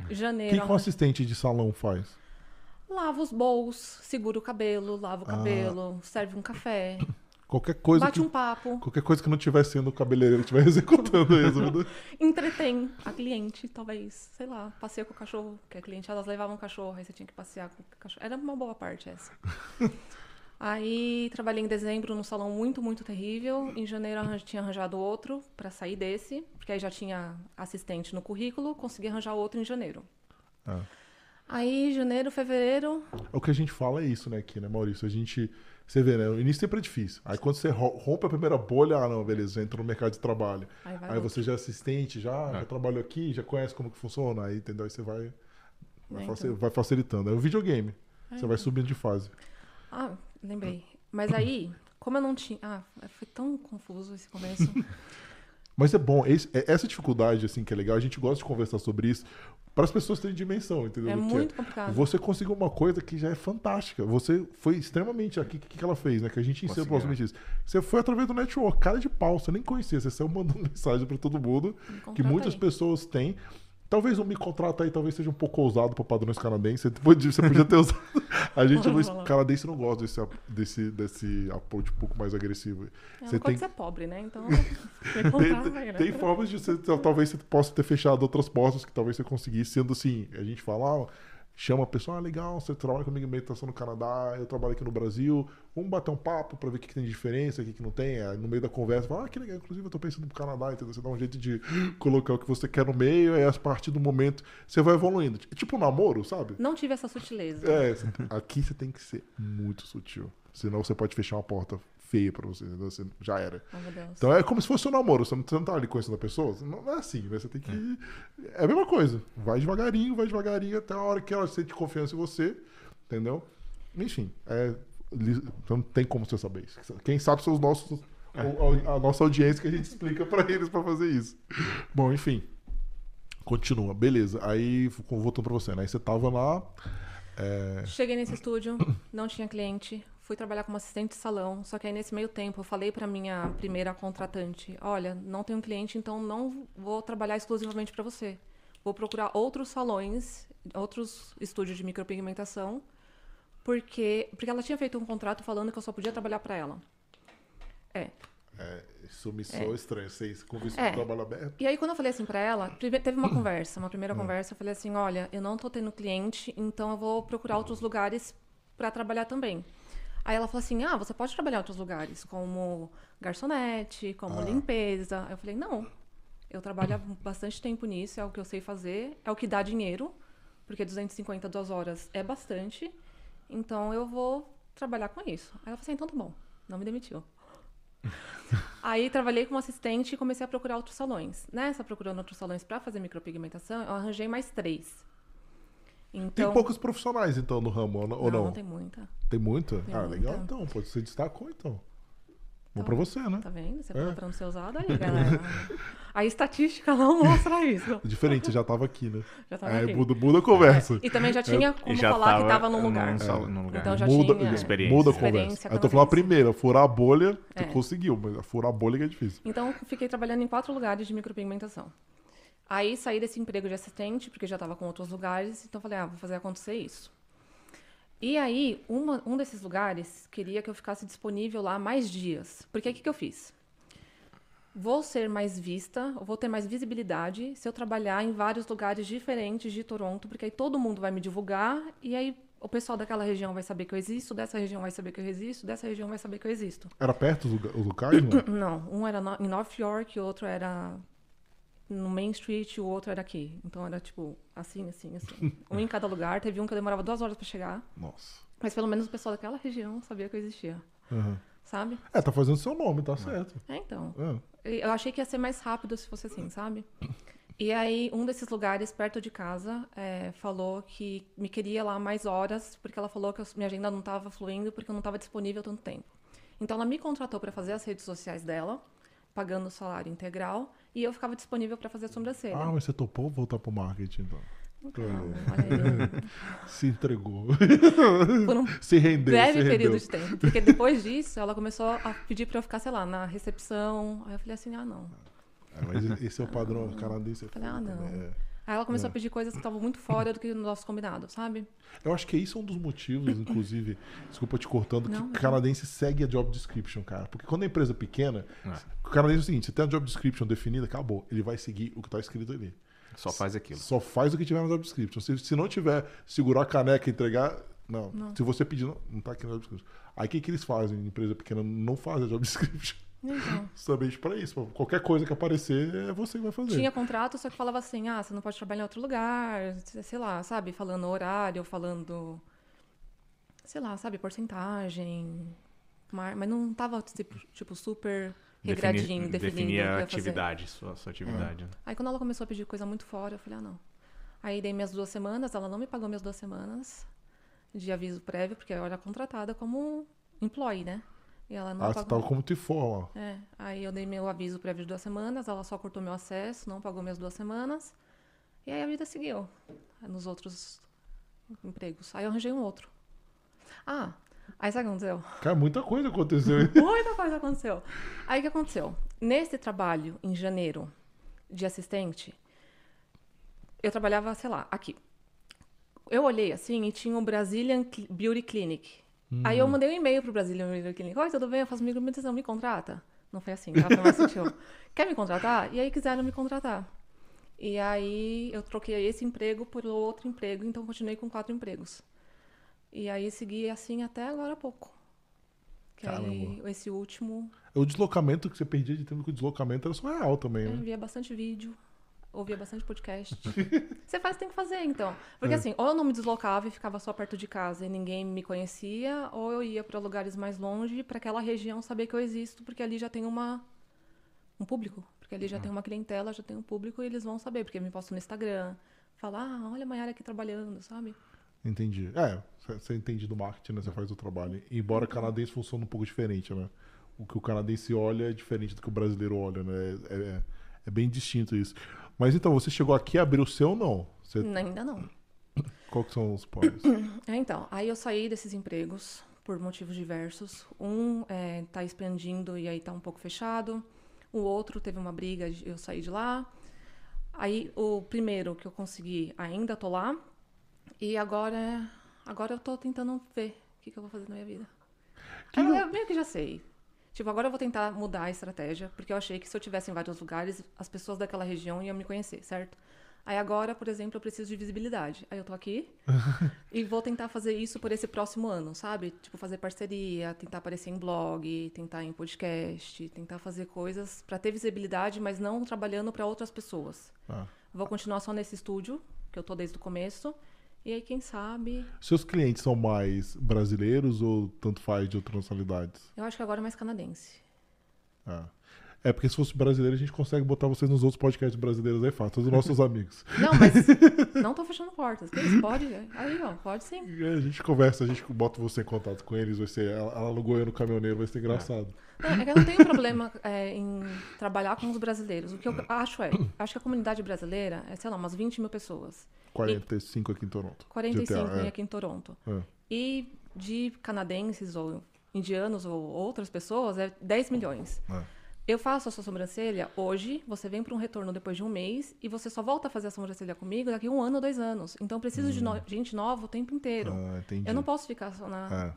Janeiro. O que, que um assistente de salão faz? Lava os bowls, segura o cabelo, lava o ah. cabelo, ah. serve um café. [coughs] Qualquer coisa. Bate que, um papo. Qualquer coisa que não estiver sendo o cabeleireiro estiver [laughs] executando isso. Entretém a cliente, talvez. Sei lá, passeia com o cachorro, que a cliente, elas levavam o cachorro, aí você tinha que passear com o cachorro. Era uma boa parte essa. [laughs] aí trabalhei em dezembro num salão muito, muito terrível. Em janeiro eu tinha arranjado outro para sair desse, porque aí já tinha assistente no currículo, consegui arranjar outro em janeiro. Ah. Aí, janeiro, fevereiro. O que a gente fala é isso, né, aqui, né, Maurício? A gente você vê, né? O início sempre é difícil. Aí quando você rompe a primeira bolha, ah, não, beleza, entra no mercado de trabalho. Aí, aí você já é assistente, já, é. já trabalhou aqui, já conhece como que funciona, aí entendeu? Aí você vai, vai, é, então. vai facilitando. É o videogame. Você vai subindo de fase. Ah, lembrei. Mas aí, como eu não tinha. Ah, foi tão confuso esse começo. [laughs] Mas é bom, esse, é, essa dificuldade, assim, que é legal, a gente gosta de conversar sobre isso, para as pessoas terem dimensão, entendeu? É muito é. complicado. Você conseguiu uma coisa que já é fantástica. Você foi extremamente aqui. O que, que ela fez, né? Que a gente ensina provavelmente isso. Você foi através do network, cara de pau, você nem conhecia, você saiu mandando [laughs] mensagem para todo mundo, que muitas aí. pessoas têm. Talvez um me contrata aí, talvez seja um pouco ousado para padrões canadenses. Você podia, ter [laughs] usado. A gente não, canadense não gosta desse, desse, desse approach um pouco mais agressivo. É, você tem... ser pobre, né? Então. [laughs] [laughs] tem, tem, tem formas de você. Talvez você possa ter fechado outras portas que talvez você conseguisse, sendo assim. A gente fala, ah, chama a pessoa, ah, legal, você trabalha comigo em meditação no Canadá, eu trabalho aqui no Brasil, vamos bater um papo para ver o que, que, tem de diferença, o que, que não tem. Aí, no meio da conversa, fala, ah, que legal, inclusive eu tô pensando pro Canadá, entendeu? Você dá um jeito de [gasps] colocar o que você quer no meio, e a partir do momento você vai evoluindo. Tipo um namoro, sabe? Não tive essa sutileza. É, aqui você tem que ser muito sutil. Senão você pode fechar uma porta feia pra você, entendeu? Você já era. Oh, então é como se fosse um namoro, você não, você não tá ali conhecendo a pessoa, não é assim, né? Você tem que. É. é a mesma coisa. Vai devagarinho, vai devagarinho, até a hora que ela sente confiança em você, entendeu? Enfim, é, não tem como você saber isso. Quem sabe são os nossos. É. A nossa audiência que a gente explica para [laughs] eles para fazer isso. Bom, enfim. Continua, beleza. Aí, voltando pra você, né? Aí você tava lá. É... Cheguei nesse estúdio, não tinha cliente, fui trabalhar como assistente de salão, só que aí nesse meio tempo eu falei para minha primeira contratante, olha, não tenho cliente, então não vou trabalhar exclusivamente para você. Vou procurar outros salões, outros estúdios de micropigmentação, porque porque ela tinha feito um contrato falando que eu só podia trabalhar para ela. É. É, isso me soa é. estranho, conversam é. trabalho aberto. E aí, quando eu falei assim para ela, teve uma [coughs] conversa, uma primeira hum. conversa, eu falei assim: olha, eu não tô tendo cliente, então eu vou procurar outros lugares para trabalhar também. Aí ela falou assim: ah, você pode trabalhar em outros lugares, como garçonete, como ah. limpeza. Eu falei: não, eu trabalho há bastante tempo nisso, é o que eu sei fazer, é o que dá dinheiro, porque 250 duas horas é bastante, então eu vou trabalhar com isso. Aí ela falou assim: então tá bom, não me demitiu. [laughs] Aí trabalhei como assistente e comecei a procurar outros salões. Nessa procurando outros salões para fazer micropigmentação, eu arranjei mais três. Então, tem poucos profissionais, então, no ramo, ou não? Não, tem muita. Tem muito? Tem ah, muita. legal, então. Pode ser destacou, então. Bom pra você, né? Tá vendo? Você É. pra não ser usado aí, [laughs] galera. A estatística não mostra isso. [laughs] Diferente, já tava aqui, né? Já tava Aí aqui. muda, muda a conversa. E também já tinha como E já falar que tava num lugar. Num, sal- num lugar. Então já muda, tinha experiência. muda a experiência conversa. Aí eu tô falando a primeira, furar a bolha, tu É. conseguiu, mas furar a bolha que é difícil. Então, eu fiquei trabalhando em quatro lugares de micropigmentação. Aí saí desse emprego de assistente, porque já estava com outros lugares, então falei, ah, vou fazer acontecer isso. E aí, uma- um desses lugares queria que eu ficasse disponível lá mais dias. Porque o que, que eu fiz? Vou ser mais vista, vou ter mais visibilidade se eu trabalhar em vários lugares diferentes de Toronto, porque aí todo mundo vai me divulgar e aí o pessoal daquela região vai saber que eu existo, dessa região vai saber que eu existo, dessa região vai saber que eu existo. Era perto os luga- os locais, não? [clears throat] Não, um era no- em North York, o outro era no Main Street, o outro era aqui. Então era tipo assim, assim, assim. um em cada lugar. Teve um que eu demorava duas horas pra chegar, Nossa. mas pelo menos o pessoal daquela região sabia que eu existia, Aham. sabe? É, tá fazendo seu nome, tá certo. É, então. É. Eu achei que ia ser mais rápido se fosse assim, sabe? E aí, um desses lugares perto de casa é, falou que me queria lá mais horas, porque ela falou que eu- minha agenda não estava fluindo, porque eu não estava disponível tanto tempo. Então, ela me contratou para fazer as redes sociais dela, pagando o salário integral, e eu ficava disponível para fazer a sobrancelha. Ah, mas você topou voltar pro marketing, então. Olha aí, [laughs] Se entregou. eu- por um se rendeu, breve se período rendeu. de tempo. Porque depois disso, ela começou a pedir para eu ficar, sei lá, na recepção. Aí eu falei assim, ah, não. É, mas esse é o padrão canadense. é Falei, ah, não. também, é. Aí ela começou É. a pedir coisas que estavam muito fora do que o nosso combinado, sabe? Eu acho que isso é um dos motivos, inclusive, [laughs] desculpa te cortando, Não, que o canadense segue a job description, cara. Porque quando a empresa é pequena, É. o canadense é o seguinte: você tem a job description definida, acabou. Ele vai seguir o que tá escrito ali. Só faz aquilo. Só faz o que tiver na job description. Se, se não tiver, segurar a caneca e entregar. Não. Não. Se você pedir, não, não tá aqui na job description. Aí o que, que eles fazem? Empresa pequena não faz a job [laughs] description. Então, [laughs] Justamente pra isso. Qualquer coisa que aparecer, é você que vai fazer. tinha contrato, só que falava assim, ah, você não pode trabalhar em outro lugar, sei lá, sabe? Falando horário, falando, sei lá, sabe, porcentagem. Mas, não tava, tipo, tipo, super regradinho, Definir, definindo eu a atividade, sua, sua atividade. né? Aí quando ela começou a pedir coisa muito fora, eu falei, ah, não. Aí dei minhas duas semanas, ela não me pagou minhas duas semanas de aviso prévio, porque eu era contratada como employee, né? E ela não Ah, você pagou. tava como te forma. É, aí eu dei meu aviso prévio de duas semanas, ela só cortou meu acesso, não pagou minhas duas semanas. E aí a vida seguiu nos outros empregos. Aí eu arranjei um outro. Ah, aí sabe o que aconteceu? Cara, muita coisa aconteceu. [laughs] Muita coisa aconteceu. Aí o que aconteceu? Nesse trabalho, em janeiro, de assistente, eu trabalhava, sei lá, aqui. Eu olhei assim e tinha o Brazilian Cl- Beauty Clinic. Aí eu mandei um e-mail pro Brazilian Beauty Clinic. Oi, tudo bem? Eu faço micropigmentação, me contrata? Não foi assim, tá? Foi mais sutil. Quer me contratar? E aí quiseram me contratar. E aí eu troquei esse emprego por outro emprego, então continuei com quatro empregos. E aí segui assim até agora há pouco. Que aí esse último O deslocamento que você perdia de tempo com o deslocamento era surreal também, eu né? via bastante vídeo, ouvia bastante podcast. [laughs] Você faz, tem que fazer, então. Porque É. assim, ou eu não me deslocava e ficava só perto de casa e ninguém me conhecia, ou eu ia para lugares mais longe para aquela região saber que eu existo, porque ali já tem uma um público, porque ali já tem uma clientela, já tem um público e eles vão saber, porque eu me posto no Instagram, falar, ah, olha a Mayara aqui trabalhando, sabe? Entendi. É, você- você entende do marketing, né? Você faz o trabalho. Embora o canadense funcione um pouco diferente, né? O que o canadense olha é diferente do que o brasileiro olha, né? É, é- é bem distinto isso. Mas então, você chegou aqui abriu o seu ou não? Você, Ainda não. [coughs] qual que são os planos? [coughs] É, então, aí eu saí desses empregos por motivos diversos. Um é, tá expandindo e aí tá um pouco fechado. O outro teve uma briga, eu saí de lá. Aí o primeiro que eu consegui, ainda tô lá. E agora, agora eu tô tentando ver o que, que eu vou fazer na minha vida. Que eu, eu meio que já sei. Tipo, agora eu vou tentar mudar a estratégia, porque eu achei que se eu tivesse em vários lugares, as pessoas daquela região iam me conhecer, certo? Aí agora, por exemplo, eu preciso de visibilidade. Aí eu tô aqui [laughs] e vou tentar fazer isso por esse próximo ano, sabe? Tipo, fazer parceria, tentar aparecer em blog, tentar em podcast, tentar fazer coisas pra ter visibilidade, mas não trabalhando pra outras pessoas. Ah. Vou continuar só nesse estúdio, que eu tô desde o começo. E aí, quem sabe. Seus clientes são mais brasileiros ou tanto faz de outras nacionalidades? Eu acho que agora é mais canadense. Ah. É porque se fosse brasileiro, a gente consegue botar vocês nos outros podcasts brasileiros aí, fácil. Todos os nossos [laughs] amigos. Não, mas [laughs] não tô fechando portas. Que isso? Pode? Aí, ó, pode sim. A gente conversa, a gente bota você em contato com eles, vai ser. Ela, alugou eu no caminhoneiro, vai ser engraçado. Não, é que eu não tenho problema é, em trabalhar com os brasileiros. O que eu acho é, acho que a comunidade brasileira é, sei lá, umas 20 mil pessoas. 45 aqui em Toronto. 45 GTA, é. aqui em Toronto. É. E de canadenses ou indianos ou outras pessoas é 10 milhões. É. Eu faço a sua sobrancelha hoje, você vem para um retorno depois de um mês e você só volta a fazer a sobrancelha comigo daqui um ano ou dois anos. Então eu preciso de no- gente nova o tempo inteiro. Ah. Eu não posso ficar só na,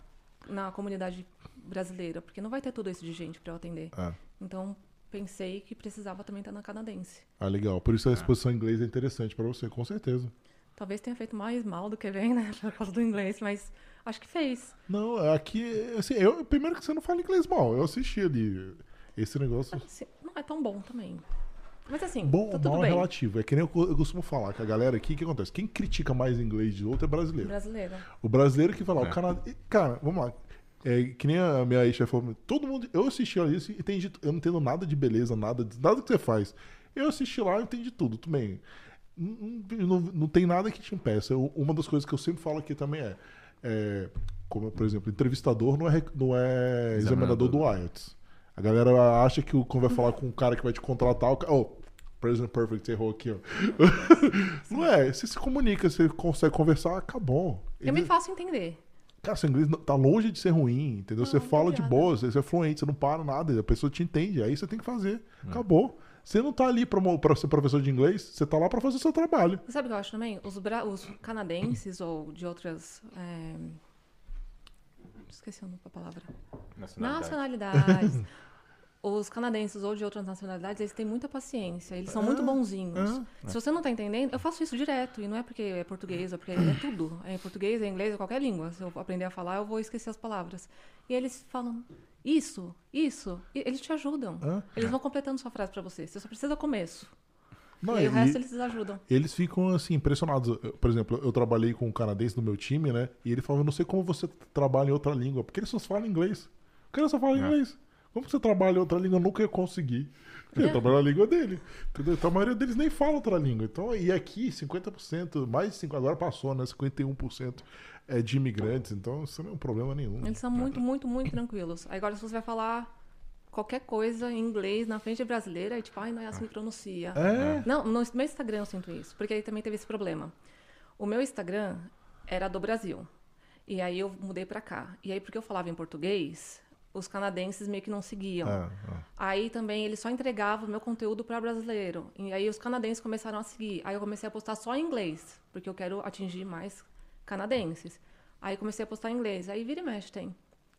É, na comunidade brasileira, porque não vai ter tudo isso de gente para eu atender. é. Então pensei que precisava também estar na canadense. Ah, legal. Por isso a exposição em inglês é interessante pra você, com certeza. Talvez tenha feito mais mal do que bem, né? [laughs] Por causa do inglês, mas acho que fez. Não, aqui, assim, eu, primeiro que você não fala inglês mal, eu assisti ali esse negócio. Assim, não é tão bom também. Mas assim, Bom tá tudo mal é bem. relativo. É que nem eu, eu costumo falar, que a galera aqui, o que acontece? Quem critica mais inglês de outro é brasileiro. Brasileira. O brasileiro que fala, É. o Canadá. Cara, vamos lá. É, que nem a minha ex-chefe falou, todo mundo. Eu assisti ali e entendi. Eu não entendo nada de beleza, nada, nada que você faz. Eu assisti lá e entendi tudo, tudo bem. Não, não, não tem nada que te impeça. Eu- uma das coisas que eu sempre falo aqui também é. é, como, por exemplo, entrevistador não é, não é examinador do IELTS. A galera acha que o- quando vai falar com o cara que vai te contratar, o cara. Oh, Present Perfect, errou aqui, ó. [laughs] não é, você se comunica, você consegue conversar, acabou. Eu me faço entender. Cara, seu inglês tá longe de ser ruim, entendeu? Não, você fala de boa, você, é fluente, você não para nada, a pessoa te entende, aí você tem que fazer. Acabou. Você não tá ali pra ser professor de inglês, você tá lá pra fazer o seu trabalho. Sabe o que eu acho também? Os, bra- os canadenses ou de outras. é, Esqueci a palavra. Nacionalidades. [laughs] Os canadenses ou de outras nacionalidades, eles têm muita paciência, eles são muito bonzinhos. Se você não tá entendendo, eu faço isso direto, e não é porque é português, é porque é tudo. É português, é inglês, é qualquer língua. Se eu aprender a falar, eu vou esquecer as palavras. E eles falam, isso, isso, e eles te ajudam. Hã? Eles vão completando sua frase pra você. Você só precisa do começo. Não, e aí o resto eles ajudam. Eles ficam assim, impressionados. Por exemplo, eu trabalhei com um canadense no meu time, né? E ele falava, eu não sei como você trabalha em outra língua, porque ele só fala inglês. O cara só fala É. inglês. Como você trabalha em outra língua, eu nunca ia conseguir. Porque eu É. trabalho na língua dele. Entendeu? Então a maioria deles nem fala outra língua. Então, e aqui, 50%, mais de 5%, agora passou, né? 51% é de imigrantes. Então, isso não é um problema nenhum. Eles são muito, muito, muito tranquilos. Aí Agora, se você vai falar qualquer coisa em inglês na frente de brasileira, aí tipo, ai, não é assim que pronuncia. É. Não, no meu Instagram eu sinto isso, porque aí também teve esse problema. O meu Instagram era do Brasil. E aí eu mudei pra cá. E aí, porque eu falava em português, os canadenses meio que não seguiam. Ah, ah. Aí também ele só entregava o meu conteúdo para brasileiro. E aí os canadenses começaram a seguir. Aí eu comecei a postar só em inglês, porque eu quero atingir mais canadenses. Aí comecei a postar em inglês. Aí vira e mexe tem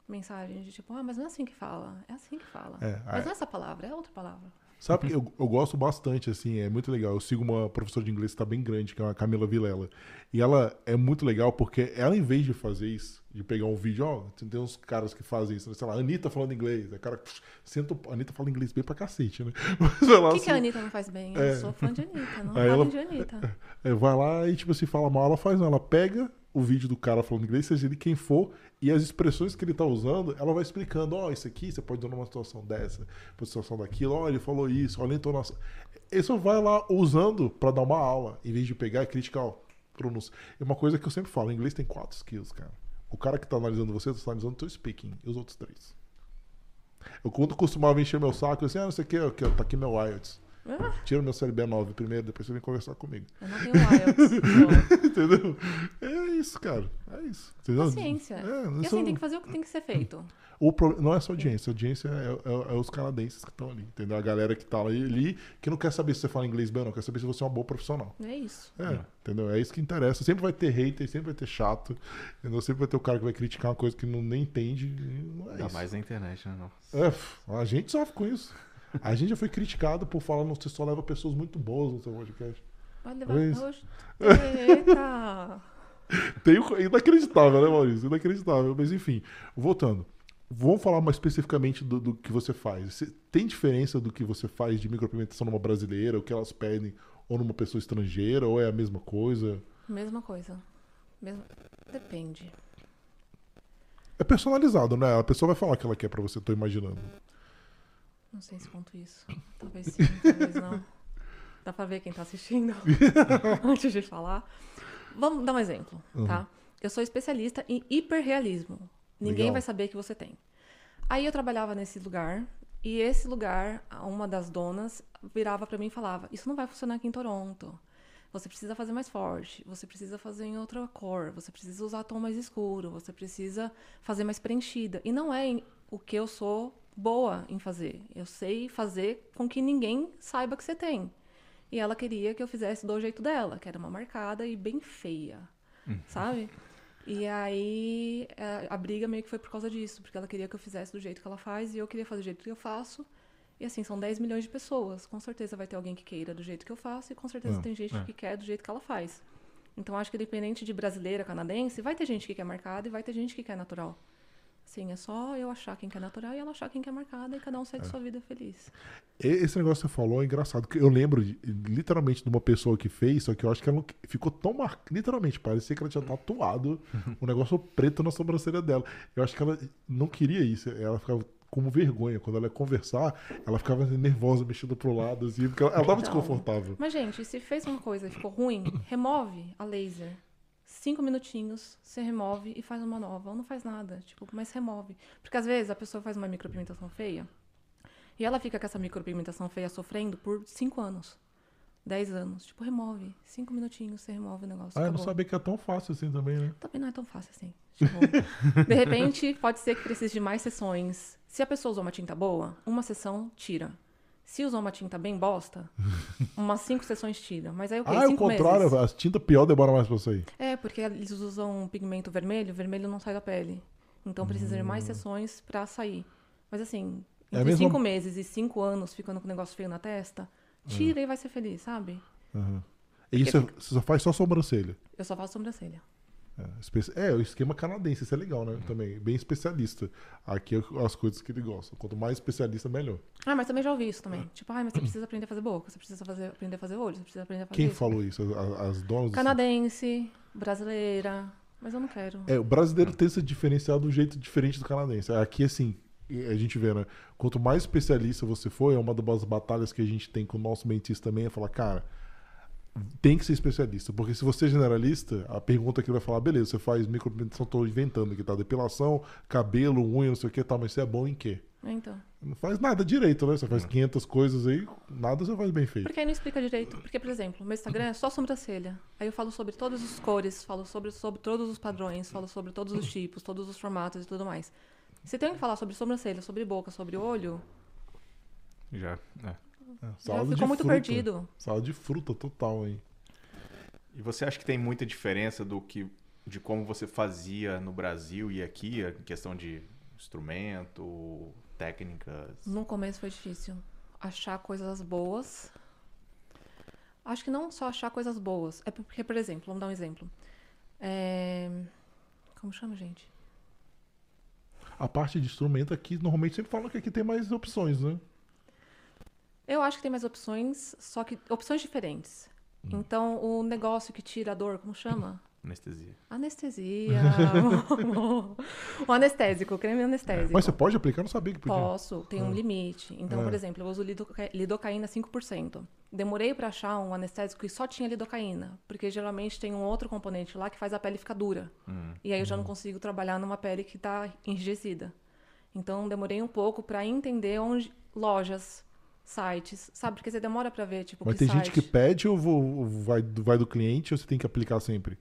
mensagem de tipo, ah, mas não é assim que fala. É assim que fala. É, mas não é essa palavra, é outra palavra. Sabe que eu, eu gosto bastante, assim, é muito legal. Eu sigo uma professora de inglês que tá bem grande, que é a Camila Vilela. E ela é muito legal porque ela, em vez de fazer isso, de pegar um vídeo, ó, tem uns caras que fazem isso, né? sei lá, Anitta falando inglês. A cara pff, senta. A Anitta fala inglês bem pra cacete, né? [laughs] Mas O que, que a assim, Anitta não faz bem? É. Eu sou fã de Anitta, não [laughs] falo ela- de Anitta. [laughs] é, vai lá e, tipo assim, fala mal, ela faz não. Ela pega o vídeo do cara falando inglês, seja ele quem for, e as expressões que ele tá usando, ela vai explicando, ó, isso aqui você pode usar numa situação dessa, uma situação daquilo, ó, ele falou isso, olha a entonação. Isso vai lá usando pra dar uma aula, em vez de pegar e criticar, ó, pronúncia. É uma coisa que eu sempre falo, inglês tem quatro skills, cara. O cara que tá analisando você, tá analisando o teu speaking, e os outros três. Eu quando costumava encher meu saco, eu assim, ah, não sei o que, tá aqui meu IELTS. Ah, Tira meu CLB 9 primeiro, depois você vem conversar comigo. eu não tenho IELTS. [laughs] Entendeu? É isso, cara. É isso. Entendeu? Paciência. É, E assim, tem que fazer o que tem que ser feito. o pro- Não é só audiência, a audiência é, é- é os canadenses que estão ali, entendeu? A galera que tá ali, que não quer saber se você fala inglês bem ou não, quer saber se você é uma boa profissional. É isso. É, entendeu? É isso que interessa. Sempre vai ter hater, sempre vai ter chato, entendeu? Sempre vai ter o cara que vai criticar uma coisa que não nem entende. Não é Ainda isso. mais na internet, né? Nossa. É, a gente sofre com isso. A gente já foi criticado por falar que você só leva pessoas muito boas no seu podcast. Pode levar É. [laughs] Eita! Tem inacreditável, né, Maurício? Inacreditável. Mas enfim, voltando. Vamos falar mais especificamente do, do que você faz. Você- tem diferença do que você faz de micropigmentação numa brasileira, o que elas pedem, ou numa pessoa estrangeira, ou é a mesma coisa? Mesma coisa. Mesmo... Depende. É personalizado, né? A pessoa vai falar o que ela quer pra você, tô imaginando. Não sei se conto isso. Talvez sim, talvez não. Dá pra ver quem tá assistindo [laughs] antes de falar. Vamos dar um exemplo, Uhum. tá? Eu sou especialista em hiperrealismo. Ninguém Legal. vai saber que você tem. Aí eu trabalhava nesse lugar e esse lugar, uma das donas virava para mim e falava: "Isso não vai funcionar aqui em Toronto. Você precisa fazer mais forte, você precisa fazer em outra cor, você precisa usar tom mais escuro, você precisa fazer mais preenchida". E não é o que eu sou boa em fazer. Eu sei fazer com que ninguém saiba que você tem. E ela queria que eu fizesse do jeito dela, que era uma marcada e bem feia, uhum. sabe? E aí é, a briga meio que foi por causa disso, porque ela queria que eu fizesse do jeito que ela faz e eu queria fazer do jeito que eu faço. E assim, são 10 milhões de pessoas. Com certeza vai ter alguém que queira do jeito que eu faço e com certeza tem gente é. que quer do jeito que ela faz. Então acho que independente de brasileira, canadense, vai ter gente que quer marcada e vai ter gente que quer natural. Sim, é só eu achar quem quer é natural e ela achar quem quer é marcada e cada um segue é. sua vida feliz. Esse negócio que você falou é engraçado, que eu lembro de, literalmente de uma pessoa que fez, só que eu acho que ela ficou tão marcada, literalmente, parecia que ela tinha tatuado [laughs] um negócio preto na sobrancelha dela. Eu acho que ela não queria isso, ela ficava como vergonha. Quando ela ia conversar, ela ficava nervosa, mexendo pro lado, assim, porque ela, ela tava então, desconfortável. Mas, gente, se fez uma coisa e ficou ruim, remove a laser cinco minutinhos, você remove e faz uma nova. Ou não faz nada, tipo, mas remove. Porque às vezes a pessoa faz uma micropigmentação feia e ela fica com essa micropigmentação feia sofrendo por cinco anos. dez anos. Tipo, remove. Cinco minutinhos, você remove o negócio. Ah, acabou. eu não sabia que é tão fácil assim também, né? Também não é tão fácil assim. Tipo, [laughs] de repente, pode ser que precise de mais sessões. Se a pessoa usou uma tinta boa, uma sessão tira. Se usou uma tinta bem bosta, [laughs] umas cinco sessões tira. Mas aí o que? Ah, é o contrário, meses. a tinta pior demora mais pra sair. É, porque eles usam um pigmento vermelho, vermelho não sai da pele. Então precisa de mais hum. sessões pra sair. Mas assim, é entre é cinco meses e cinco anos ficando com o negócio feio na testa, tira uhum. e vai ser feliz, sabe? E isso fica... você só faz só sobrancelha? Eu só faço sobrancelha. É, é, o esquema canadense, isso é legal, né? Também, bem especialista. Aqui é as coisas que ele gosta. Quanto mais especialista, melhor. Ah, mas também já ouvi isso também. Tipo, ah, mas você precisa aprender a fazer boca, você precisa fazer, aprender a fazer olho, você precisa aprender a fazer Quem isso. falou isso? As, as donas? Canadense, brasileira. Mas eu não quero. É, o brasileiro tem se diferenciado de um jeito diferente do canadense. Aqui, assim, a gente vê, né? Quanto mais especialista você for, é uma das batalhas que a gente tem com o nosso mentista também, é falar, cara tem que ser especialista, porque se você é generalista, a pergunta que ele vai falar, beleza, você faz micropigmentação, estou inventando aqui, tá? Depilação, cabelo, unha, não sei o que, tá, mas você é bom em quê? Então. Não faz nada direito, né? Você faz 500 coisas aí, nada você faz bem feito. Porque aí não explica direito. Porque, por exemplo, meu Instagram é só sobrancelha. Aí eu falo sobre todas as cores, falo sobre, sobre todos os padrões, falo sobre todos os tipos, todos os formatos e tudo mais. Você tem que falar sobre sobrancelha, sobre boca, sobre olho. Já, é. É, Já ficou muito fruta. perdido. Sala de fruta total aí. E você acha que tem muita diferença do que de como você fazia no Brasil e aqui, em questão de instrumento, técnicas? No começo foi difícil achar coisas boas. Acho que não só achar coisas boas. É porque, por exemplo, vamos dar um exemplo. É... Como chama, gente? A parte de instrumento aqui, normalmente sempre falam que aqui tem mais opções, né? Eu acho que tem mais opções, só que opções diferentes. Hum. Então, o negócio que tira a dor, como chama? Anestesia. Anestesia. [laughs] o anestésico, o creme anestésico. Mas você pode aplicar? Eu não sabia que podia. Posso, tem um ah. limite. Então, é. por exemplo, eu uso lidocaína 5%. Demorei para achar um anestésico que só tinha lidocaína, porque geralmente tem um outro componente lá que faz a pele ficar dura. Hum. E aí eu já não hum. consigo trabalhar numa pele que está enrijecida. Então, demorei um pouco para entender onde lojas sites, sabe? Porque você demora para ver, tipo, Mas tem site. gente que pede ou vai, vai do cliente ou você tem que aplicar sempre?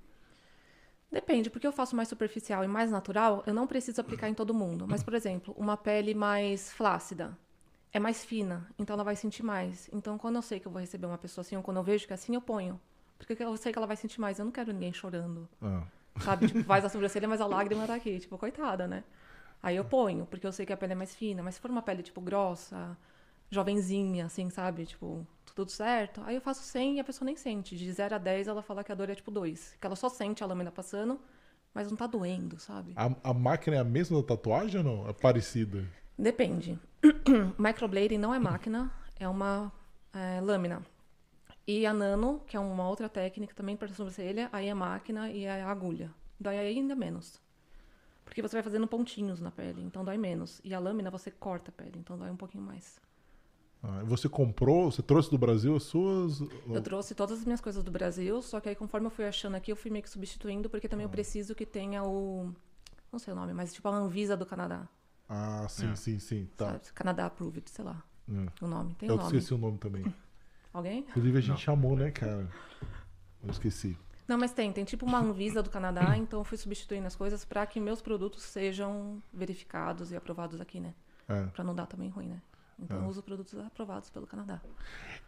Depende, porque eu faço mais superficial e mais natural, eu não preciso aplicar em todo mundo. Mas, por exemplo, uma pele mais flácida é mais fina, então ela vai sentir mais. Então, quando eu sei que eu vou receber uma pessoa assim, ou quando eu vejo que é assim, eu ponho. Porque eu sei que ela vai sentir mais. Eu não quero ninguém chorando. Ah. Sabe? Tipo, faz [laughs] a sobrancelha, mas a lágrima tá aqui. Tipo, coitada, né? Aí eu ponho, porque eu sei que a pele é mais fina. Mas se for uma pele, tipo, grossa, jovenzinha, assim, sabe? Tipo, tudo certo. Aí eu faço 100 e a pessoa nem sente. De 0 a 10 ela fala que a dor é tipo 2. Que ela só sente a lâmina passando, mas não tá doendo, sabe? A, a máquina é a mesma da tatuagem ou não? É parecida? Depende. [clears throat] Microblading não é máquina, é uma é, lâmina. E a nano, que é uma outra técnica também para sobrancelha, aí é máquina e é agulha. Dói ainda menos. Porque você vai fazendo pontinhos na pele, então dói menos. E a lâmina você corta a pele, então dói um pouquinho mais. Ah, você comprou, você trouxe do Brasil as suas? Eu trouxe todas as minhas coisas do Brasil, só que aí conforme eu fui achando aqui, eu fui meio que substituindo, porque também ah. eu preciso que tenha o. Não sei o nome, mas tipo a Anvisa do Canadá. Ah, sim, É. sim, sim. Tá. Sabe? Canadá Approved, sei lá. É. O nome. Tem Eu o nome. esqueci o nome também. [laughs] Alguém? Inclusive a gente Não. chamou, né, cara? Eu esqueci. Não, mas tem. Tem tipo uma Anvisa do Canadá, [coughs] então eu fui substituindo as coisas para que meus produtos sejam verificados e aprovados aqui, né? É. Pra não dar também ruim, né? Então É. eu uso produtos aprovados pelo Canadá.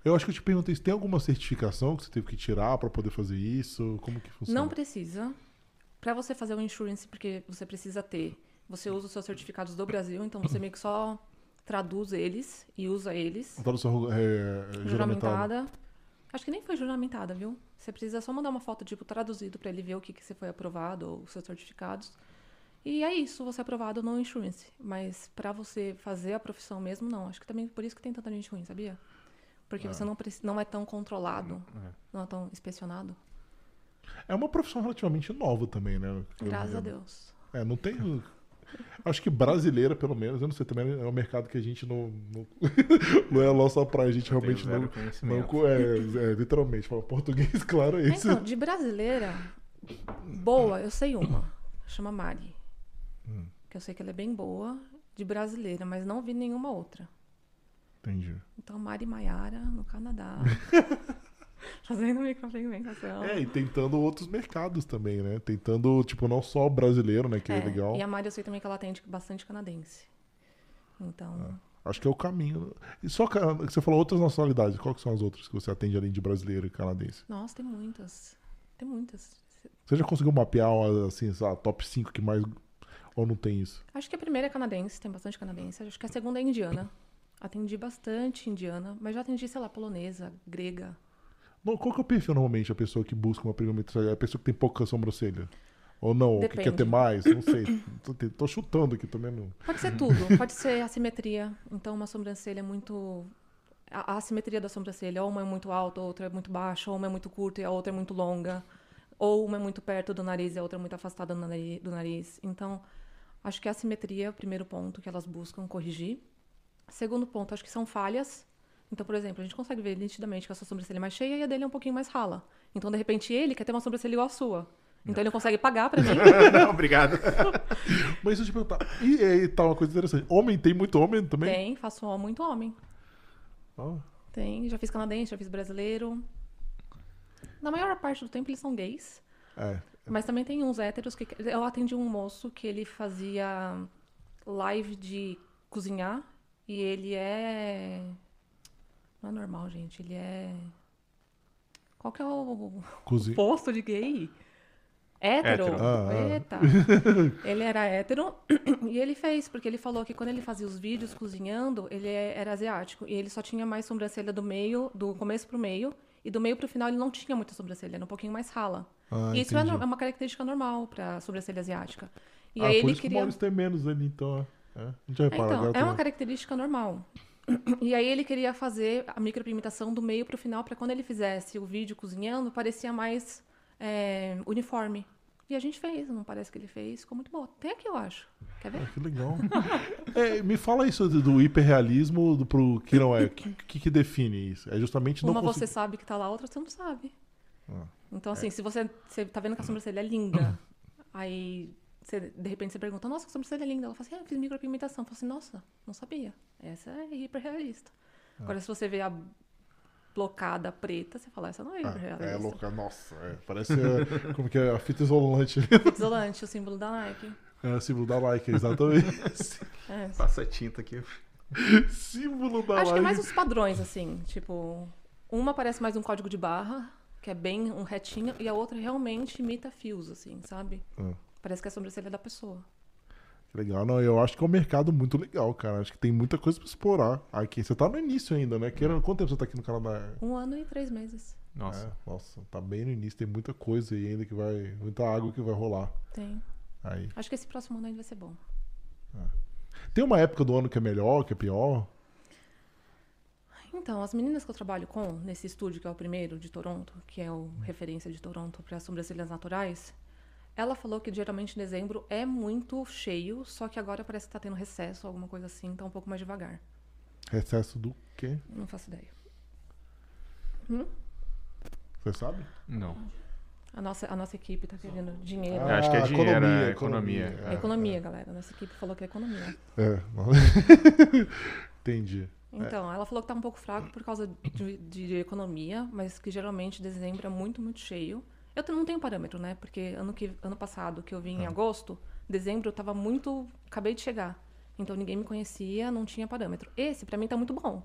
Eu acho que eu te perguntei se tem alguma certificação que você teve que tirar pra poder fazer isso? Como que funciona? Não precisa. Pra você fazer o insurance, porque você precisa ter, você usa os seus certificados do Brasil, então você meio que só traduz eles e usa eles. Tradução é, juramentada. Juramentada. Acho que nem foi juramentada, viu? Você precisa só mandar uma foto, tipo, traduzido pra ele ver o que, que você foi aprovado ou os seus certificados. E é isso, você é aprovado no insurance. Mas pra você fazer a profissão mesmo, não. Acho que também por isso que tem tanta gente ruim, sabia? Porque Ah. você não, não é tão controlado, É. não é tão inspecionado. É uma profissão relativamente nova também, né? Graças a Deus. É, não tem. [laughs] Acho que brasileira, pelo menos, eu não sei, também é um mercado que a gente não. Não, [laughs] não é a nossa praia, a gente realmente não. não é, é, literalmente, fala português, [laughs] claro, é isso. Então, de brasileira, boa, eu sei uma. Chama Mari. Hum. Que eu sei que ela é bem boa, de brasileira, mas não vi nenhuma outra. Entendi. Então, Mari Maiara, no Canadá. [laughs] Fazendo micropigmentação. É, e tentando outros mercados também, né? Tentando, tipo, não só o brasileiro, né? Que é, É, legal. E a Mari eu sei também que ela atende bastante canadense. Então, Acho que é o caminho. E só que você falou outras nacionalidades. Qual que são as outras que você atende além de brasileiro e canadense? nossa, tem muitas. Tem muitas. Você já conseguiu mapear, assim, a top 5 que mais. Ou não tem isso? Acho que a primeira é canadense, tem bastante canadense. Acho que a segunda é indiana. Atendi bastante indiana, mas já atendi, sei lá, polonesa, grega. Não, qual que é o perfil normalmente, a pessoa que busca uma pigmentação? É a pessoa que tem pouca sobrancelha? Ou não? Ou que quer Depende. ter mais? Não sei. [coughs] tô, tô chutando aqui também. Não. Pode ser tudo. Pode ser assimetria. Então, uma sobrancelha muito. A a assimetria da sobrancelha. Ou uma é muito alta, outra é muito baixa. Ou uma é muito curta e a outra é muito longa. Ou uma é muito perto do nariz e a outra é muito afastada do nariz. Então, acho que a assimetria é o primeiro ponto que elas buscam corrigir. Segundo ponto, acho que são falhas. Então, por exemplo, a gente consegue ver nitidamente que a sua sobrancelha é mais cheia e a dele é um pouquinho mais rala. Então, de repente, ele quer ter uma sobrancelha igual à sua. Então, ele consegue pagar pra mim. [laughs] Não, obrigado. [laughs] Mas deixa eu te perguntar. E aí tá uma coisa interessante. Homem tem muito homem também? Tem, faço muito homem. Ah, Tem, já fiz canadense, já fiz brasileiro. Na maior parte do tempo eles são gays, é. Mas também tem uns héteros que. Eu atendi um moço que ele fazia live de cozinhar e ele é. Não é normal, gente. Ele é. Qual que é o Cozinha. posto de gay? Hétero. Hétero. Ah, ah. Eita. ele era hétero e ele fez, porque ele falou que quando ele fazia os vídeos cozinhando, ele era asiático. E ele só tinha mais sobrancelha do meio, do começo pro meio. E do meio pro final ele não tinha muita sobrancelha, era um pouquinho mais rala. Ah, e isso é, no- é uma característica normal pra sobrancelha asiática. E ah, aí ele isso que o queria. Maurício tem menos ali, então. É. A gente repara. Então, agora é uma característica normal. [clears throat] E aí ele queria fazer a micropigmentação do meio pro final, para quando ele fizesse o vídeo cozinhando, parecia mais é, uniforme. E a gente fez, não parece que ele fez, ficou muito bom. Até aqui eu acho. Quer ver? Ah, que legal. [laughs] É, me fala isso do, hiperrealismo do, pro que não é. O que, que, que define isso? É justamente não Uma você sabe que tá lá, outra você não sabe. Ah. Então, assim, se você, você tá vendo que a sobrancelha é linda, [coughs] aí você, de repente você pergunta, nossa, que sobrancelha é linda. Ela fala assim, ah, eu fiz micropigmentação. Eu falo assim, nossa, não sabia. Essa é hiperrealista. Ah. Agora, se você vê a blocada preta, você fala, essa não é Ah, hiperrealista. é louca, nossa. é, parece é, como que é a fita isolante ali. [laughs] Isolante, o símbolo da Nike. É o símbolo da like, exatamente. [laughs] É. Passa tinta aqui. [laughs] símbolo da Acho que like. é mais os padrões, assim. Tipo, uma parece mais um código de barra, que é bem um retinho, e a outra realmente imita fios, assim, sabe? Ah. Parece que é a sobrancelha da pessoa. Legal, não, eu acho que é um mercado muito legal, cara. Acho que tem muita coisa pra explorar. Aqui, você tá no início ainda, né? Querendo, quanto tempo você tá aqui no Canadá? Um ano e três meses. Nossa. É, nossa, tá bem no início, tem muita coisa aí ainda que vai. Muita água que vai rolar. Tem. Aí. Acho que esse próximo ano ainda vai ser bom. Tem uma época do ano que é melhor, que é pior? Então, as meninas que eu trabalho com, nesse estúdio, que é o primeiro de Toronto, que é o referência de Toronto para sobrancelhas naturais, ela falou que geralmente em dezembro é muito cheio, só que agora parece que tá tendo recesso, alguma coisa assim, tá um pouco mais devagar. Recesso do quê? Não faço ideia. Você sabe? Não. A nossa, a nossa equipe tá querendo dinheiro. Eu acho que é Ah, dinheiro, economia, é economia. economia. É economia, galera. Nossa equipe falou que é economia. É. [laughs] Entendi. Então, ela falou que tá um pouco fraco por causa de, de economia, mas que geralmente dezembro é muito, muito cheio. Eu não tenho parâmetro, né? Porque ano, que, ano passado, que eu vim em agosto, dezembro eu tava muito. Acabei de chegar. Então ninguém me conhecia, não tinha parâmetro. Esse, pra mim, tá muito bom.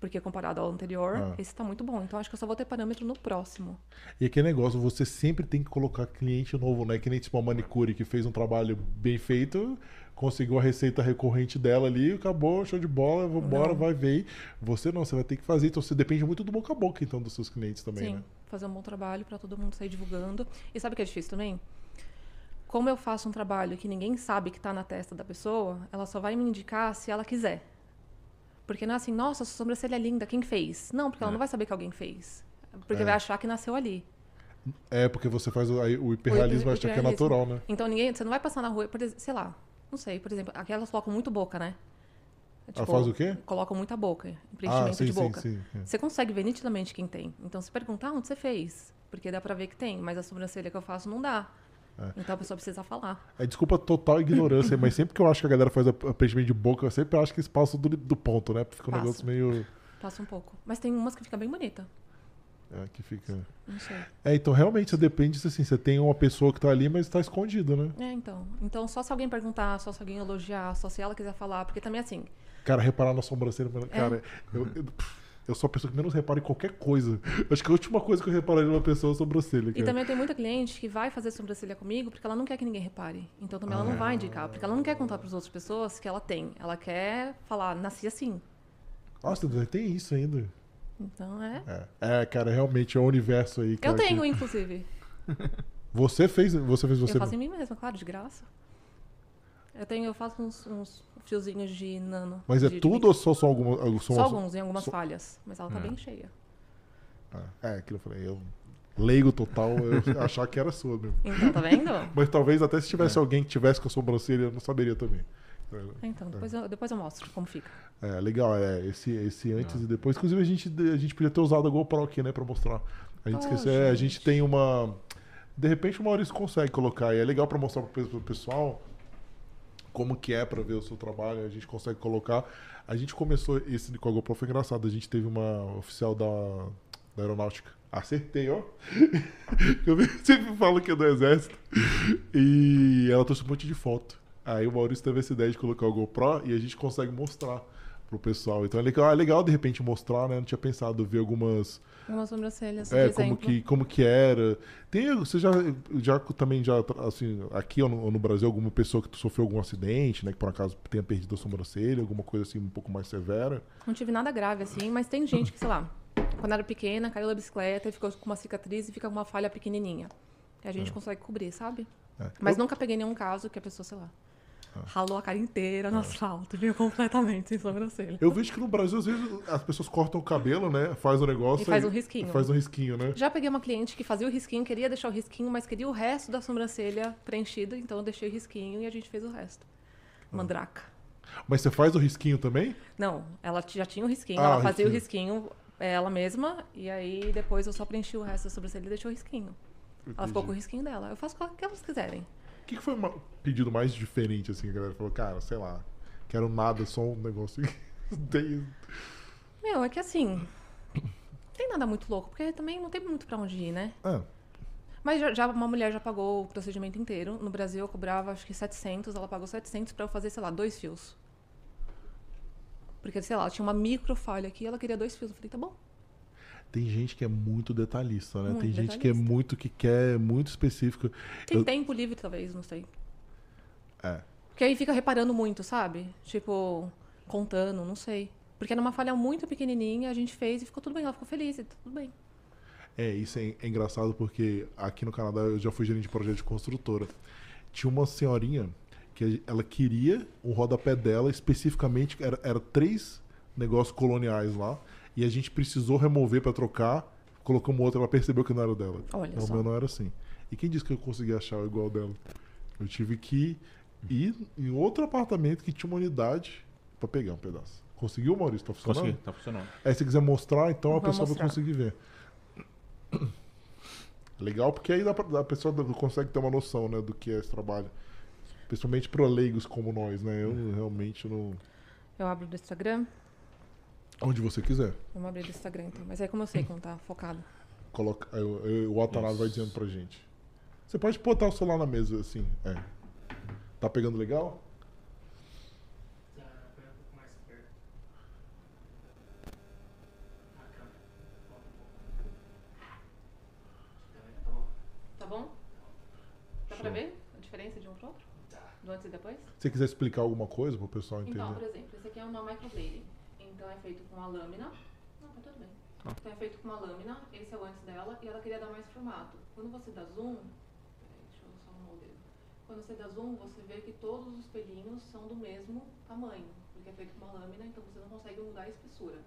Porque comparado ao anterior, Ah. esse tá muito bom. Então acho que eu só vou ter parâmetro no próximo. E aquele negócio, você sempre tem que colocar cliente novo, né? Que nem tipo a manicure que fez um trabalho bem feito, conseguiu a receita recorrente dela ali, acabou, show de bola, vambora, vai ver. Você não, você vai ter que fazer. Então você depende muito do boca a boca, então, dos seus clientes também, Sim, né? Fazer um bom trabalho pra todo mundo sair divulgando. E sabe o que é difícil também? Como eu faço um trabalho que ninguém sabe que tá na testa da pessoa, ela só vai me indicar se ela quiser. Porque não é assim, nossa, sua sobrancelha é linda, quem fez? Não, porque ela É. não vai saber que alguém fez. Porque É. vai achar que nasceu ali. É, porque você faz o, aí o hiperrealismo, O acha que é natural, né? Então ninguém, você não vai passar na rua, por exemplo, sei lá, não sei, por exemplo, aquelas colocam muito boca, né? Ela faz o quê? Colocam muita boca, preenchimento Ah, sim, de sim, boca. sim. é. Você consegue ver nitidamente quem tem. Então, se perguntar onde você fez, porque dá pra ver que tem, mas a sobrancelha que eu faço não dá. É. Então a pessoa precisa falar. É desculpa total ignorância, mas sempre que eu acho que a galera faz a- a preenchimento de boca, eu sempre acho que eles passam do, do ponto, né? Fica um Passa. negócio meio. Passa um pouco. Mas tem umas que fica bem bonita. É, que fica. Não sei. É, então realmente você depende se assim, você tem uma pessoa que tá ali, mas tá escondida, né? É, então. Então, só se alguém perguntar, só se alguém elogiar, só se ela quiser falar, porque também assim. Cara, reparar na sobrancelha, mano, cara, eu, eu, eu sou a pessoa que menos repara em qualquer coisa. Acho que a última coisa que eu repararia numa pessoa é a sobrancelha. E Cara. também tem muita cliente que vai fazer sobrancelha comigo porque ela não quer que ninguém repare. Então também ela não vai indicar, porque ela não quer contar para as outras pessoas que ela tem. Ela quer falar, nasci assim. Nossa, tem isso ainda. Então é. É, é, cara, realmente é um universo aí. Cara, Eu tenho, que- inclusive. Você fez, você fez você. Eu faço em mim mesma, claro, de graça. Eu tenho, eu faço uns, uns fiozinhos de nano. Mas é de- de tudo ou só, só alguma. Só Só, alguns, em algumas só- falhas. Mas ela tá É. bem cheia. Ah, É, aquilo que eu falei. Eu, leigo total, eu [laughs] achar que era sua mesmo. Então, tá vendo? [laughs] Mas talvez até se tivesse alguém que tivesse com a sobrancelha, eu não saberia também. Então, depois eu, depois eu mostro como fica. É, legal, é, esse, esse antes e depois. Inclusive, a gente, a gente podia ter usado a GoPro aqui, né, pra mostrar. A gente Oh, esqueceu, é, a gente gente. tem uma. De repente o Maurício consegue colocar, e é legal pra mostrar pro pessoal como que é pra ver o seu trabalho, a gente consegue colocar. A gente começou esse com a GoPro, foi engraçado, a gente teve uma oficial da, da aeronáutica. Acertei, ó. [laughs] Eu sempre falo que é do exército. E ela trouxe um monte de foto. Aí o Maurício teve essa ideia de colocar o GoPro e a gente consegue mostrar pro pessoal. Então é legal, é legal de repente mostrar, né? Não tinha pensado ver algumas. Umas sobrancelhas, É, por como exemplo. que, como que era. Tem, você já, já também já, assim, aqui ou no, ou no Brasil, alguma pessoa que sofreu algum acidente, né? Que por acaso tenha perdido a sobrancelha, alguma coisa assim um pouco mais severa. Não tive nada grave, assim, mas tem gente que, sei lá, quando era pequena, caiu da bicicleta e ficou com uma cicatriz e fica com uma falha pequenininha. E a gente consegue cobrir, sabe? É. Mas Eu- nunca peguei nenhum caso que a pessoa, sei lá, ralou a cara inteira no asfalto, viu completamente sem sobrancelha. Eu vejo que no Brasil, às vezes, as pessoas cortam o cabelo, né? Faz o negócio. E faz um risquinho. Faz um risquinho, né? Já peguei uma cliente que fazia o risquinho, queria deixar o risquinho, mas queria o resto da sobrancelha preenchido, então eu deixei o risquinho e a gente fez o resto. Mandraca. Mas você faz o risquinho também? Não, ela já tinha o risquinho, Ah, ela o fazia o risquinho é, ela mesma, e aí depois eu só preenchi o resto da sobrancelha e deixei o risquinho. Ela ficou com o risquinho dela. Eu faço o que elas quiserem. O que, que foi o pedido mais diferente, assim, a galera falou, cara, sei lá, quero nada, só um negócio. [laughs] Meu, é que assim. Não tem nada muito louco, porque também não tem muito pra onde ir, né? Ah, Mas já, já uma mulher já pagou o procedimento inteiro. No Brasil eu cobrava acho que 700, ela pagou 700 pra eu fazer, sei lá, dois fios. Porque, sei lá, tinha uma micro falha aqui, ela queria dois fios. Eu falei, tá bom. Tem gente que é muito detalhista, né? Muito tem gente que é detalhista. muito, que quer muito específico. Tem Eu- tempo livre, talvez, não sei. É. Porque aí fica reparando muito, sabe? Tipo, contando, não sei. Porque era uma falha muito pequenininha, a gente fez e ficou tudo bem. Ela ficou feliz e tudo bem. É, isso é, é engraçado porque aqui no Canadá eu já fui gerente de projeto de construtora. Tinha uma senhorinha que ela queria o rodapé dela especificamente, era, era três negócios coloniais lá, e a gente precisou remover para trocar, colocamos outro, ela percebeu que não era o dela. Olha Não, o só. meu não era assim. E quem disse que eu consegui achar o igual dela? Eu tive que ir em outro apartamento que tinha uma unidade para pegar um pedaço. Conseguiu, Maurício? Tá funcionando? Consegui, tá funcionando. Aí se quiser mostrar, então a Vou pessoa mostrar. vai conseguir ver. [coughs] Legal porque aí pra, a pessoa consegue ter uma noção, né, do que é esse trabalho. Principalmente para leigos como nós, né? Eu realmente não. Eu abro do Instagram. Onde você quiser. Vamos abrir do Instagram então. Mas aí como eu sei como tá focado? Coloca, eu, eu, o Atanás vai dizendo pra gente. Você pode botar o celular na mesa assim. É. Tá pegando legal? Tá bom? Dá pra ver a diferença de um pro outro? Do antes e depois? Se você quiser explicar alguma coisa pro pessoal entender. Então, por exemplo, esse aqui é uma microblading. Então é feito com uma lâmina. Não, tá tudo bem. Ah. Então é feito com uma lâmina, esse é o antes dela, e ela queria dar mais formato. Quando você dá zoom. Peraí, deixa eu só arrumar o dedo. Quando você dá zoom, você vê que todos os pelinhos são do mesmo tamanho. Porque é feito com uma lâmina, então você não consegue mudar a espessura.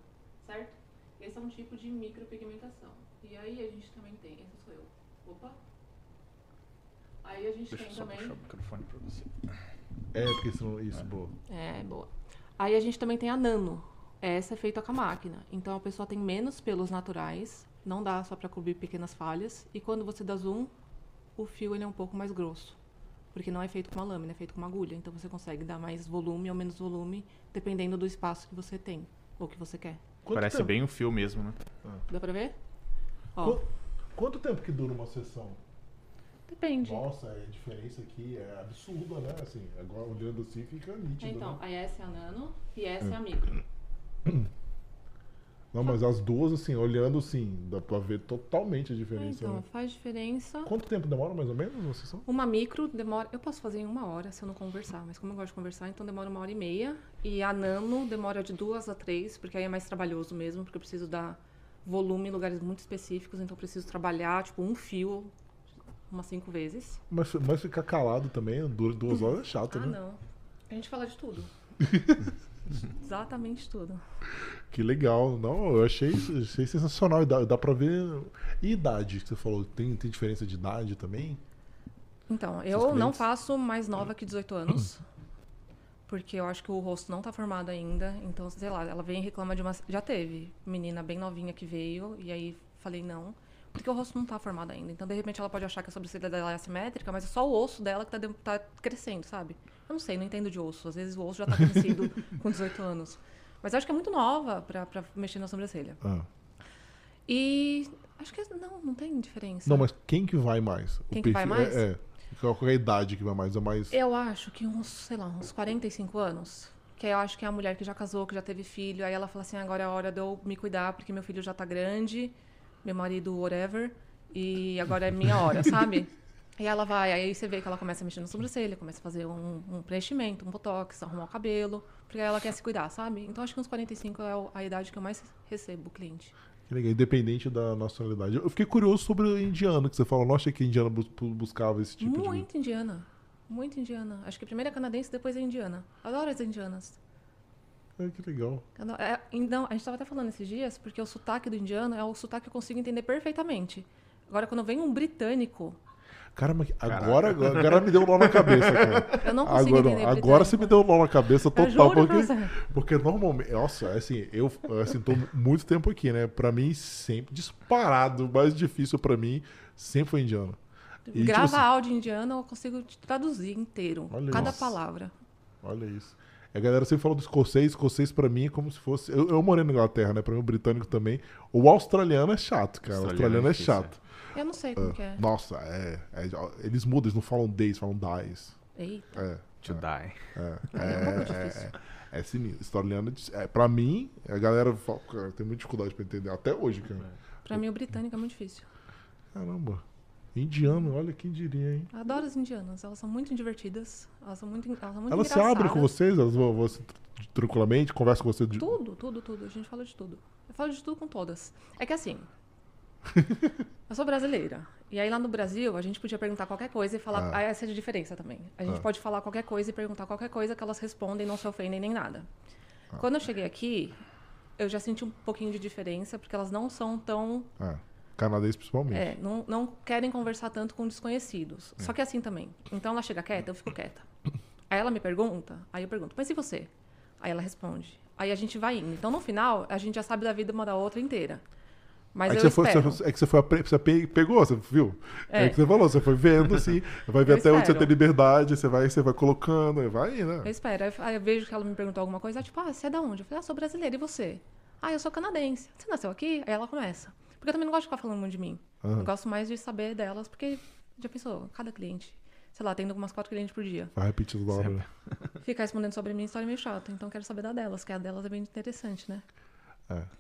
Certo? Esse é um tipo de micropigmentação. E aí a gente também tem. Esse sou eu. Opa! Aí a gente Deixa eu tem só também. puxar o microfone pra você. É, porque senão. Isso, boa. É, boa. Aí a gente também tem a nano. Essa é feita com a máquina. Então a pessoa tem menos pelos naturais, não dá só para cobrir pequenas falhas. E quando você dá zoom, o fio ele é um pouco mais grosso. Porque não é feito com uma lâmina, é feito com uma agulha. Então você consegue dar mais volume ou menos volume, dependendo do espaço que você tem ou que você quer. Quanto Parece tempo? bem um fio mesmo, né? Dá pra ver? Ó, Qu- Quanto tempo que dura uma sessão? depende. Nossa, a diferença aqui é absurda, né? Assim, agora olhando assim fica nítido. Então, né? aí essa é a nano e essa é a micro. Não, mas as duas, assim, olhando assim, dá pra ver totalmente a Ah, diferença. Então, né? faz diferença. Quanto tempo demora mais ou menos uma sessão? Uma micro demora. Eu posso fazer em uma hora se eu não conversar, mas como eu gosto de conversar, então demora uma hora e meia. E a nano demora de duas a três, porque aí é mais trabalhoso mesmo, porque eu preciso dar volume em lugares muito específicos, então eu preciso trabalhar, tipo, um fio umas cinco vezes. Mas, mas ficar calado também, duas horas é chato, Ah, né? não. A gente fala de tudo. [laughs] Exatamente tudo. Que legal. Não, eu achei, achei sensacional. Dá, dá pra ver. E idade que você falou? Tem, tem diferença de idade também? Então, eu não faço mais nova que 18 anos. Porque eu acho que o rosto não tá formado ainda. Então, sei lá, ela vem e reclama de uma. Já teve menina bem novinha que veio, e aí falei não. Porque o rosto não tá formado ainda. Então, de repente, ela pode achar que a sobrancelha dela é assimétrica, mas é só o osso dela que tá, tá crescendo, sabe? Eu não sei, não entendo de osso. Às vezes o osso já tá crescido [laughs] com 18 anos. Mas acho que é muito nova pra, pra mexer na sobrancelha. Ah. E acho que não, não tem diferença. Não, mas quem que vai mais? O Quem que vai mais? É, é. Qual é a idade que vai mais? É mais. Eu acho que uns, sei lá, uns 45 anos. Que eu acho que é a mulher que já casou, que já teve filho. Aí ela fala assim, agora é a hora de eu me cuidar, porque meu filho já tá grande, meu marido, whatever. E agora é minha hora, [laughs] sabe? E ela vai, aí você vê que ela começa a mexer na sobrancelha, começa a fazer um, um preenchimento, um botox, arrumar o cabelo, porque aí ela quer se cuidar, sabe? Então acho que uns 45 é a idade que eu mais recebo cliente. Que legal, Independente da nacionalidade. Eu fiquei curioso sobre o indiano que você falou. Não achei que indiano bus- buscava esse tipo de. Muito indiana. Muito indiana. Acho que primeiro é canadense, depois é indiana. Adoro as indianas. É, que legal. É, então, a gente estava até falando esses dias, porque o sotaque do indiano é o sotaque que eu consigo entender perfeitamente. Agora, quando vem um britânico, Cara, mas agora, agora, agora me deu um nó na cabeça, cara. [laughs] eu não consigo Agora, entender agora você me deu um nó na cabeça total. Porque, porque normalmente. Nossa, assim, eu assim, tô muito tempo aqui, né? Pra mim, sempre disparado, o mais difícil pra mim sempre foi indiano. E, tipo Grava assim, áudio indiano, eu consigo te traduzir inteiro. Olha cada isso. palavra. Olha isso. A galera sempre falou do escocês. Escocês pra mim é como se fosse. Eu, eu morei na Inglaterra, né? Pra mim, o britânico também. O australiano é chato, cara. O Australiano australiano é é chato. Eu não sei como que é. Nossa, é, é- Eles mudam, eles não falam days, falam dies. Eita, É. To die. É, é, é, difícil. é, é sinistro. Australiano, é, pra mim, a galera fala, cara, tem muita dificuldade pra entender. Até hoje, cara. Pra mim, o britânico é muito difícil. Caramba. Indiano, olha quem diria, hein? Adoro as indianas. Elas são muito divertidas. Elas são muito, elas são muito Elas se engraçadas. abrem com vocês, elas vão, vão se- tranquilamente, conversam com você. De... Tudo, tudo, tudo. A gente fala de tudo. Eu falo de tudo com todas. É que assim. [laughs] eu sou brasileira. E aí lá no Brasil, a gente podia perguntar qualquer coisa e falar. Ah. Ah. essa é a diferença também. A gente Ah. pode falar qualquer coisa e perguntar qualquer coisa que elas respondem, não se ofendem nem nada. Ah. Quando eu cheguei aqui, eu já senti um pouquinho de diferença, porque elas não são tão. É, canadense principalmente. É, não, não querem conversar tanto com desconhecidos. É. Só que assim também. Então ela chega quieta, eu fico quieta. Aí ela me pergunta, aí eu pergunto, mas e você? Aí ela responde. Aí a gente vai indo. Então no final, a gente já sabe da vida uma da outra inteira. Mas é eu que você espero. foi, é que você foi você pe- pegou, você viu? É. É. que você falou, você foi vendo assim, vai ver Eu até onde você espero. tem liberdade, você vai, você vai colocando, vai, né? Eu espero. Aí- eu vejo que ela me perguntou alguma coisa, tipo, ah, você é da onde? Eu falei, ah, sou brasileira, e você? Ah, eu sou canadense. Você nasceu aqui? Aí ela começa. Porque eu também não gosto de ficar falando muito de mim. Aham. Eu gosto mais de saber delas, porque já pensou, cada cliente, sei lá, tendo algumas quatro clientes por dia. Vai repetir toda hora. né? Ficar respondendo sobre a minha história é meio chato, então eu quero saber da delas, que a delas é bem interessante, né?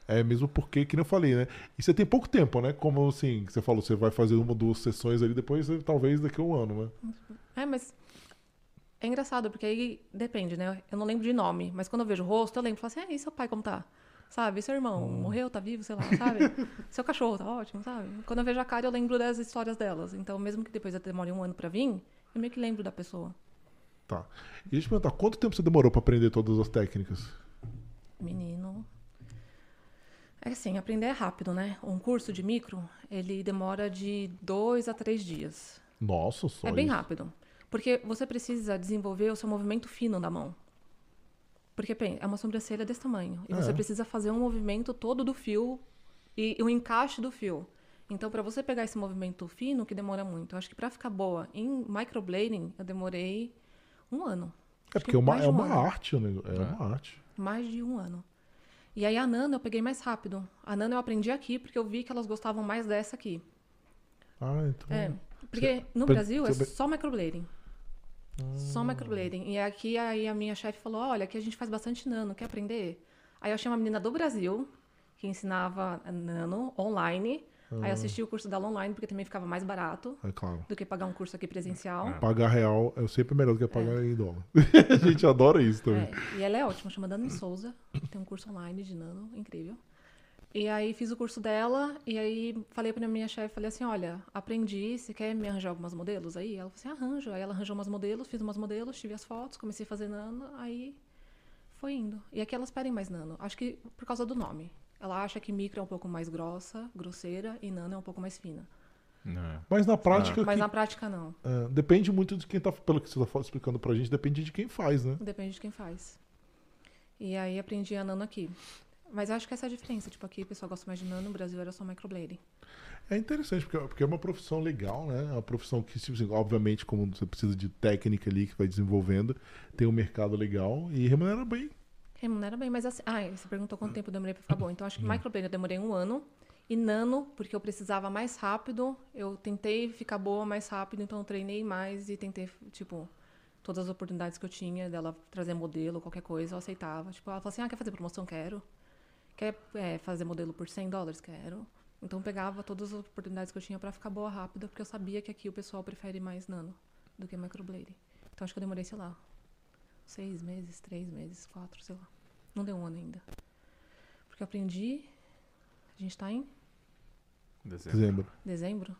É. é mesmo porque, que nem eu falei, né? E você tem pouco tempo, né? Como assim, você falou, você vai fazer uma ou duas sessões ali, depois eh, talvez daqui a um ano, né? É, mas é engraçado, porque aí depende, né? Eu não lembro de nome, mas quando eu vejo o rosto, eu lembro, falo assim, ah, e seu pai como tá? Sabe? Seu irmão morreu, tá vivo, sei lá, [laughs] sabe? seu cachorro tá ótimo, sabe? Quando eu vejo a cara, eu lembro das histórias delas. Então, mesmo que depois demore um ano pra vir, eu meio que lembro da pessoa. Tá. E deixa eu te perguntar, quanto tempo você demorou pra aprender todas as técnicas? Menino. É assim, aprender é rápido, né? Um curso de micro, ele demora de dois a três dias. Nossa, só É bem isso. rápido. Porque você precisa desenvolver o seu movimento fino da mão. Porque, bem, é uma sobrancelha desse tamanho. E É. você precisa fazer um movimento todo do fio e o encaixe do fio. Então, para você pegar esse movimento fino, que demora muito. Eu acho que para ficar boa em microblading, eu demorei um ano. É Acho porque que é uma, é um uma ano. arte, né? É, uma arte. Mais de um ano. E aí a Nano eu peguei mais rápido. A Nano eu aprendi aqui porque eu vi que elas gostavam mais dessa aqui. Ah, então. É. Porque no Pra- Brasil é saber- só microblading. Só microblading. E aqui aí a minha chefe falou: olha, aqui a gente faz bastante nano, quer aprender? Aí eu achei uma menina do Brasil que ensinava nano online. Aí eu assisti o curso dela online, porque também ficava mais barato É claro. do que pagar um curso aqui presencial. Pagar real é sempre melhor do que pagar em dólar. [laughs] a gente adora isso também. É, e ela é ótima, chama Dani Souza. Tem um curso online de nano, incrível. E aí fiz o curso dela, e aí falei pra minha chefe, falei assim, olha, aprendi, você quer me arranjar algumas modelos aí? Ela falou assim, arranjo. Aí ela arranjou umas modelos, fiz umas modelos, tive as fotos, comecei a fazer nano, aí foi indo. E aqui elas pedem mais nano, acho que por causa do nome. Ela acha que micro é um pouco mais grossa, grosseira, e nano é um pouco mais fina. É. Mas na prática, Mas que- na prática não, é, depende muito de quem tá. Pelo que você tá explicando pra gente, depende de quem faz, né? depende de quem faz. E aí aprendi a nano aqui. Mas eu acho que essa é a diferença. Tipo, aqui o pessoal gosta mais de nano, no Brasil era só microblading. É interessante, porque, porque é uma profissão legal, né? É uma profissão que, tipo assim, obviamente, como você precisa de técnica ali que vai desenvolvendo, tem um mercado legal e remunera bem. Remunera bem, mas assim. Ah, você perguntou quanto tempo eu demorei pra ficar bom. Então acho que microblading eu demorei um ano. E nano, porque eu precisava mais rápido, eu tentei ficar boa mais rápido, então eu treinei mais e tentei, tipo, todas as oportunidades que eu tinha dela trazer modelo, qualquer coisa, eu aceitava. Tipo, ela falou assim: ah, quer fazer promoção? Quero. Quer é, fazer modelo por 100 dólares? Quero. Então eu pegava todas as oportunidades que eu tinha pra ficar boa rápida, porque eu sabia que aqui o pessoal prefere mais nano do que microblading. Então acho que eu demorei, sei lá, seis meses, três meses, quatro, sei lá. Não deu um ano ainda. Porque eu aprendi. A gente tá em Dezembro. Dezembro. dezembro?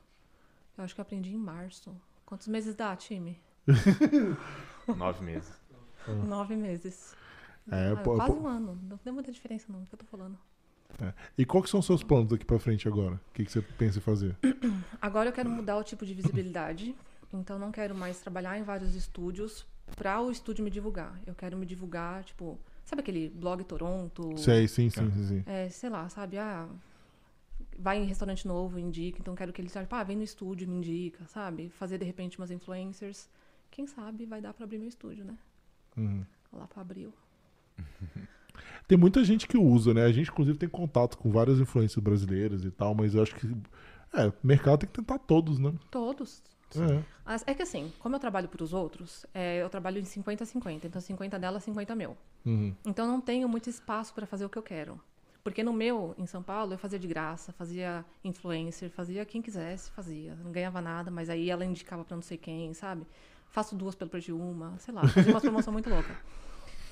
Eu acho que eu aprendi em março. Quantos meses dá, time? [laughs] Nove meses. Nove meses. É, Ah, pô- quase pô- um ano. Não deu muita diferença, não, é o que eu tô falando. E quais que são os seus planos daqui pra frente agora? O que, que você pensa em fazer? [clears throat] Agora eu quero mudar o tipo de visibilidade. Então não quero mais trabalhar em vários estúdios para o estúdio me divulgar. Eu quero me divulgar, tipo, sabe aquele blog Toronto? Sei, sim, sim, sim, sim. É, sei lá, sabe? Ah, vai em restaurante novo, indica. Então quero que ele saiba, ah, vem no estúdio, me indica, sabe? Fazer de repente umas influencers. Quem sabe vai dar para abrir meu estúdio, né? Uhum. Lá para abril. [laughs] Tem muita gente que usa, né? A gente, inclusive, tem contato com várias influências brasileiras e tal, mas eu acho que. É, o mercado tem que tentar todos, né? Todos. É. As- É que assim, como eu trabalho para os outros, é, eu trabalho em 50 a 50. Então 50 dela, 50 meu. Uhum. Então não tenho muito espaço para fazer o que eu quero. Porque no meu, em São Paulo, eu fazia de graça, fazia influencer, fazia quem quisesse, fazia. Não ganhava nada, mas aí ela indicava para não sei quem, sabe? Faço duas pelo preço de uma, sei lá, fazia uma promoção muito louca.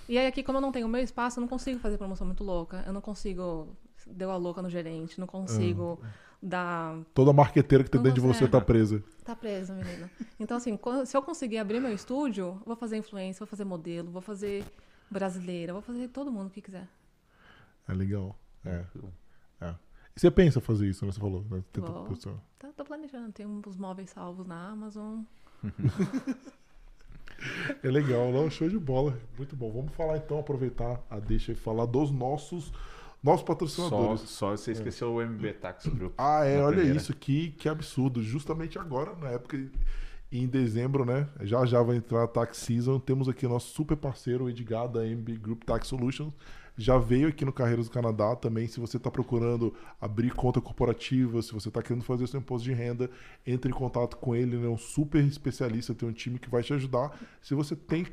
E aí aqui, como eu não tenho o meu espaço, eu não consigo fazer promoção muito louca. Eu não consigo. Deu a louca no gerente, não consigo dar. Toda marqueteira que tem dentro de você consegue. tá presa. Tá presa, menina. Então, assim, quando- se eu conseguir abrir meu estúdio, vou fazer influência, vou fazer modelo, vou fazer brasileira, vou fazer todo mundo que quiser. É legal. É. é. E você pensa fazer isso, né? Você falou. Né? Tenta- Vou. Tá, tô planejando, tem uns móveis salvos na Amazon. [laughs] É legal, não? Show de bola. Muito bom. Vamos falar então, aproveitar a deixa e falar dos nossos nossos patrocinadores. Só, só você esqueceu o MB Tax Group. Ah, é, olha primeira. isso, que, que absurdo. Justamente agora, na época, em dezembro, né? Já já vai entrar a Tax Season. Temos aqui nosso super parceiro, o Edgar, da MB Group Tax Solutions já veio aqui no Carreiras do Canadá também. Se você está procurando abrir conta corporativa, se você está querendo fazer seu imposto de renda, entre em contato com ele. Ele é um super especialista, tem um time que vai te ajudar. Se você tem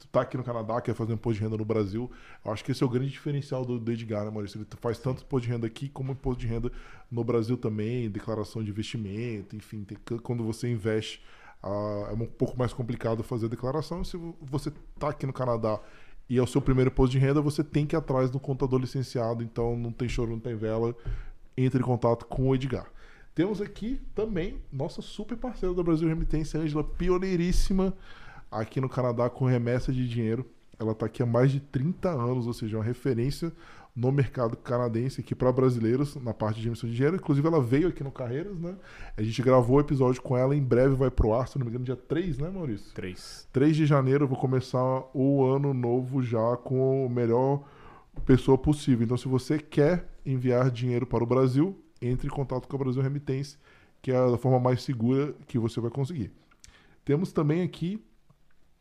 está aqui no Canadá, quer fazer imposto de renda no Brasil, eu acho que esse é o grande diferencial do, do Edgar, né, Maurício? Ele faz tanto imposto de renda aqui como imposto de renda no Brasil também, declaração de investimento, enfim, tem, quando você investe. Uh, é um pouco mais complicado fazer a declaração. Se você está aqui no Canadá e é o seu primeiro imposto de renda, você tem que ir atrás do contador licenciado, então não tem choro, não tem vela. Entre em contato com o Edgar. Temos aqui também nossa super parceira da Brasil Remitência, Ângela, pioneiríssima aqui no Canadá com remessa de dinheiro. Ela está aqui há mais de 30 anos, ou seja, uma referência no mercado canadense aqui para brasileiros na parte de emissão de dinheiro. Inclusive, ela veio aqui no Carreiras, né? A gente gravou o episódio com ela, em breve vai pro ar, se não me engano, dia 3, né, Maurício? 3. 3 de janeiro eu vou começar o ano novo já com o melhor pessoa possível. Então, se você quer enviar dinheiro para o Brasil, entre em contato com a Brasil Remitência, que é a forma mais segura que você vai conseguir. Temos também aqui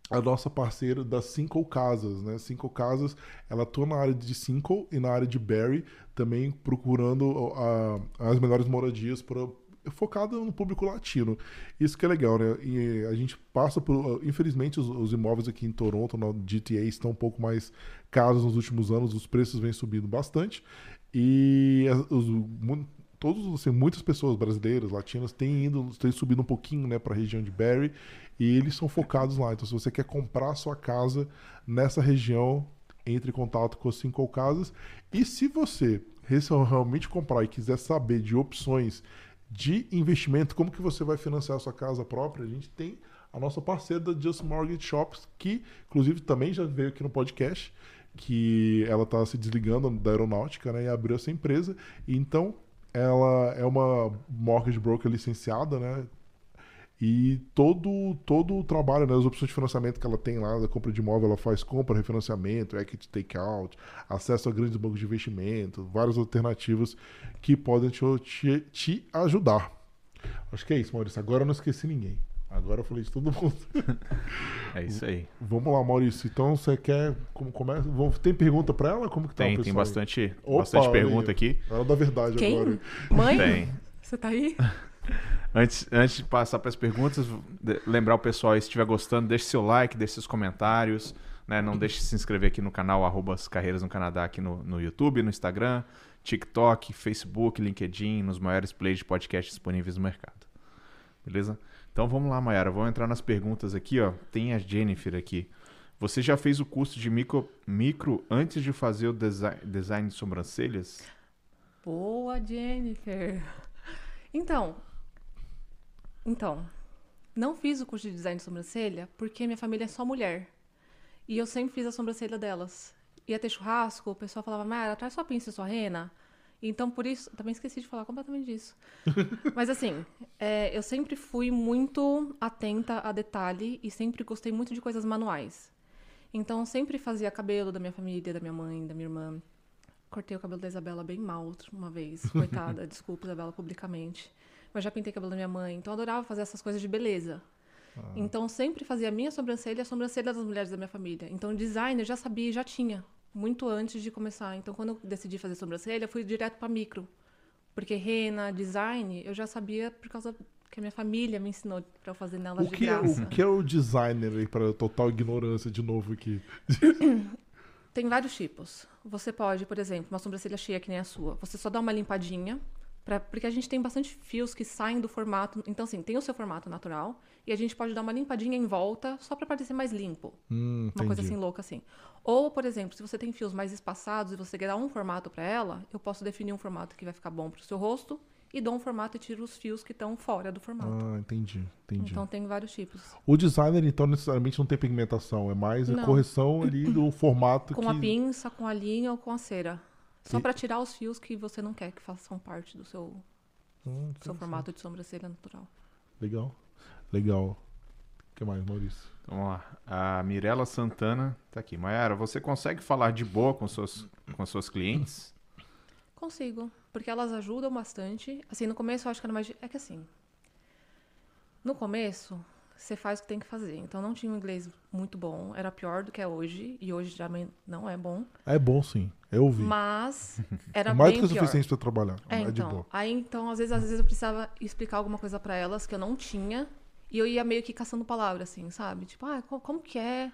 a nossa parceira da Cinco Casas, né? Cinco Casas, ela atua na área de Cinco e na área de Barry, também procurando a, as melhores moradias para focada no público latino. Isso que é legal, né? E a gente passa por. Infelizmente, os, os, imóveis aqui em Toronto, na GTA, estão um pouco mais caros nos últimos anos, os preços vêm subindo bastante. E os, todos, assim, muitas pessoas brasileiras, latinas, têm indo, têm subido um pouquinho né, para a região de Barry e eles são focados lá. Então, se você quer comprar sua casa nessa região, entre em contato com as cinco casas. E se você realmente comprar e quiser saber de opções de investimento, como que você vai financiar sua casa própria, a gente tem a nossa parceira da Just Mortgage Shops, que inclusive também já veio aqui no podcast, que ela está se desligando da aeronáutica né, e abriu essa empresa. Então, ela é uma mortgage broker licenciada, né? E todo, todo o trabalho, né, as opções de financiamento que ela tem lá, da compra de imóvel, ela faz compra, refinanciamento, equity takeout, acesso a grandes bancos de investimento, várias alternativas que podem te, te, te ajudar. Acho que é isso, Maurício. Agora eu não esqueci ninguém. Agora eu falei de todo mundo. [laughs] é isso aí. Vamos lá, Maurício. Então você quer. Como começa? Tem pergunta para ela? Como que tá tem, Tem bastante, Opa, bastante pergunta aí. aqui. Ela da verdade Quem? agora. Mãe? Tem. Você tá aí? [laughs] Antes, antes de passar para as perguntas, lembrar o pessoal se estiver gostando, deixe seu like, deixe seus comentários. Né? Não deixe de se inscrever aqui no canal arroba Carreiras no Canadá aqui no, no YouTube, no Instagram, TikTok, Facebook, LinkedIn, nos maiores plays de podcast disponíveis no mercado. Beleza? Então vamos lá, Mayara. Vamos entrar nas perguntas aqui. Ó. Tem a Jennifer aqui. Você já fez o curso de micro, micro antes de fazer o design, design de sobrancelhas? Boa, Jennifer. Então, então, não fiz o curso de design de sobrancelha porque minha família é só mulher. E eu sempre fiz a sobrancelha delas. Ia ter churrasco, o pessoal falava, Mayara, traz sua pinça e sua rena. Então, por isso, também esqueci de falar completamente disso. [laughs] Mas, assim, é, eu sempre fui muito atenta a detalhe e sempre gostei muito de coisas manuais. Então, sempre fazia cabelo da minha família, da minha mãe, da minha irmã. Cortei o cabelo da Isabela bem mal uma vez. [laughs] Coitada, desculpa, Isabela, publicamente. Mas já pintei o cabelo da minha mãe. Então, eu adorava fazer essas coisas de beleza. Ah. Então, sempre fazia a minha sobrancelha e a sobrancelha das mulheres da minha família. Então, designer já sabia, já tinha muito antes de começar. Então, quando eu decidi fazer sobrancelha, eu fui direto para micro. Porque rena, design, eu já sabia por causa que a minha família me ensinou para fazer nelas o de que graça. É, o que é o designer aí, para total ignorância de novo aqui? Tem vários tipos. Você pode, por exemplo, uma sobrancelha cheia que nem a sua, você só dá uma limpadinha, pra, porque a gente tem bastante fios que saem do formato. Então, assim, tem o seu formato natural e a gente pode dar uma limpadinha em volta só para parecer mais limpo. Hum, uma coisa assim louca assim. Ou, por exemplo, se você tem fios mais espaçados e você quer dar um formato para ela, eu posso definir um formato que vai ficar bom para o seu rosto e dou um formato e tiro os fios que estão fora do formato. Ah, entendi, entendi. Então tem vários tipos. O designer, então, necessariamente não tem pigmentação, é mais a correção ali do [coughs] formato com que... a pinça, com a linha ou com a cera. Só e... para tirar os fios que você não quer que façam parte do seu, hum, seu formato de sobrancelha natural. Legal, legal. O que mais, Maurício? Vamos lá. A Mirella Santana tá aqui. Mayara, você consegue falar de boa com seus, com seus clientes? Consigo, porque elas ajudam bastante. Assim, no começo eu acho que era mais. É que assim. No começo, você faz o que tem que fazer. Então não tinha um inglês muito bom, era pior do que é hoje, e hoje já não é bom. É bom sim, eu ouvi. Mas [laughs] era Mais bem do que o pior. suficiente pra trabalhar. É, É, de então. boa. Aí então, às vezes, às vezes eu precisava explicar alguma coisa pra elas que eu não tinha, e eu ia meio que caçando palavras assim, sabe? Tipo, ah, co- como que é,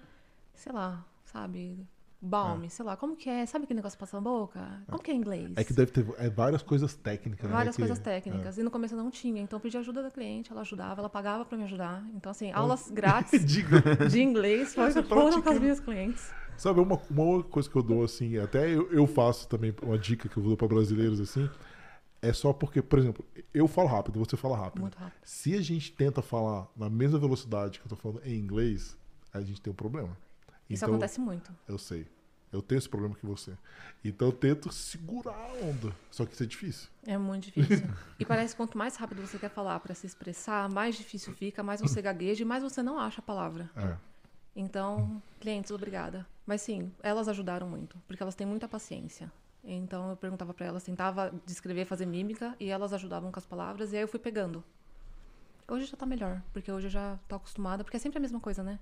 sei lá, sabe? Balme, sei lá, como que é? Sabe aquele negócio que passa na boca? Como que é em inglês? É que deve ter é, várias coisas técnicas, né? Várias que- coisas técnicas. E no começo eu não tinha. Então eu pedi ajuda da cliente, ela ajudava, ela pagava pra me ajudar. Então, assim, aulas [laughs] grátis de inglês Você foram com as minhas clientes. Sabe, uma, uma outra coisa que eu dou, assim, até eu, eu faço também, uma dica que eu dou pra brasileiros, assim, é só porque, por exemplo, eu falo rápido, você fala rápido. Muito rápido. Se a gente tenta falar na mesma velocidade que eu tô falando em inglês, a gente tem um problema. Isso Então, acontece muito. Eu sei. Eu tenho esse problema que você. Então eu tento segurar a onda. Só que isso é difícil. É muito difícil. [laughs] e parece que quanto mais rápido você quer falar pra se expressar, mais difícil fica, mais você gagueja e mais você não acha a palavra. É. Então, clientes, obrigada. Mas sim, elas ajudaram muito, porque elas têm muita paciência. Então eu perguntava pra elas, tentava descrever, fazer mímica, e elas ajudavam com as palavras, e aí eu fui pegando. Hoje já tá melhor, porque hoje eu já tô acostumada, porque é sempre a mesma coisa, né?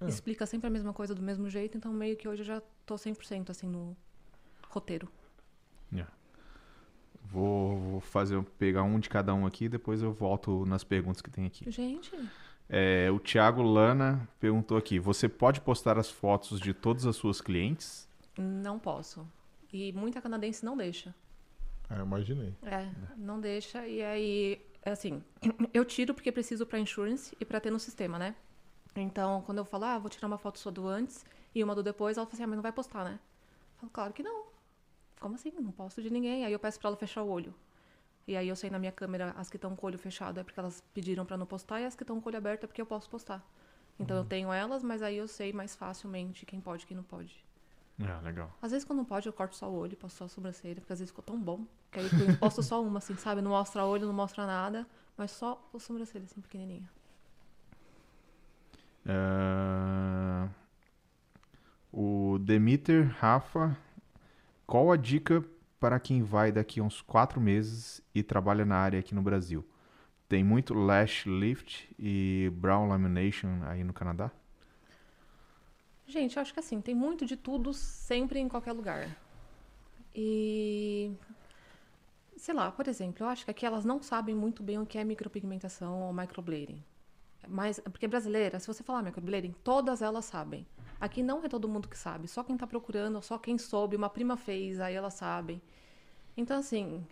É. Explica sempre a mesma coisa do mesmo jeito, então meio que hoje eu já tô 100% assim no roteiro. Vou, vou fazer, pegar um de cada um aqui, depois eu volto nas perguntas que tem aqui. Gente, É, o Thiago Lana perguntou aqui: você pode postar as fotos de todas as suas clientes? não posso. E muita canadense não deixa. É, imaginei. É, não deixa. E aí, é assim, [clears throat] eu tiro porque preciso pra insurance e pra ter no sistema, né? Então, quando eu falo, ah, vou tirar uma foto sua do antes e uma do depois, ela fala assim, ah, mas não vai postar, né? Eu falo, claro que não. Como assim? Não posto de ninguém. Aí eu peço pra ela fechar o olho. E aí eu sei na minha câmera, as que estão com o olho fechado é porque elas pediram pra não postar, e as que estão com o olho aberto é porque eu posso postar. Então eu tenho elas, mas aí eu sei mais facilmente quem pode e quem não pode. É, legal. Às vezes, quando não pode, eu corto só o olho, passo só a sobrancelha, porque às vezes ficou tão bom. Que aí eu posto só uma, assim, sabe? Não mostra olho, não mostra nada, mas só a sobrancelha, assim, pequenininha. É, O Demeter Rafa, qual a dica para quem vai daqui a uns quatro meses e trabalha na área aqui no Brasil? Tem muito lash lift e brow lamination aí no Canadá? Gente, acho que assim, tem muito de tudo sempre em qualquer lugar. E. Sei lá, por exemplo, eu acho que aqui elas não sabem muito bem o que é micropigmentação ou microblading. Mas, porque brasileira, se você falar microblading, todas elas sabem. Aqui não é todo mundo que sabe, só quem tá procurando, só quem soube, uma prima fez, aí elas sabem. Então, assim,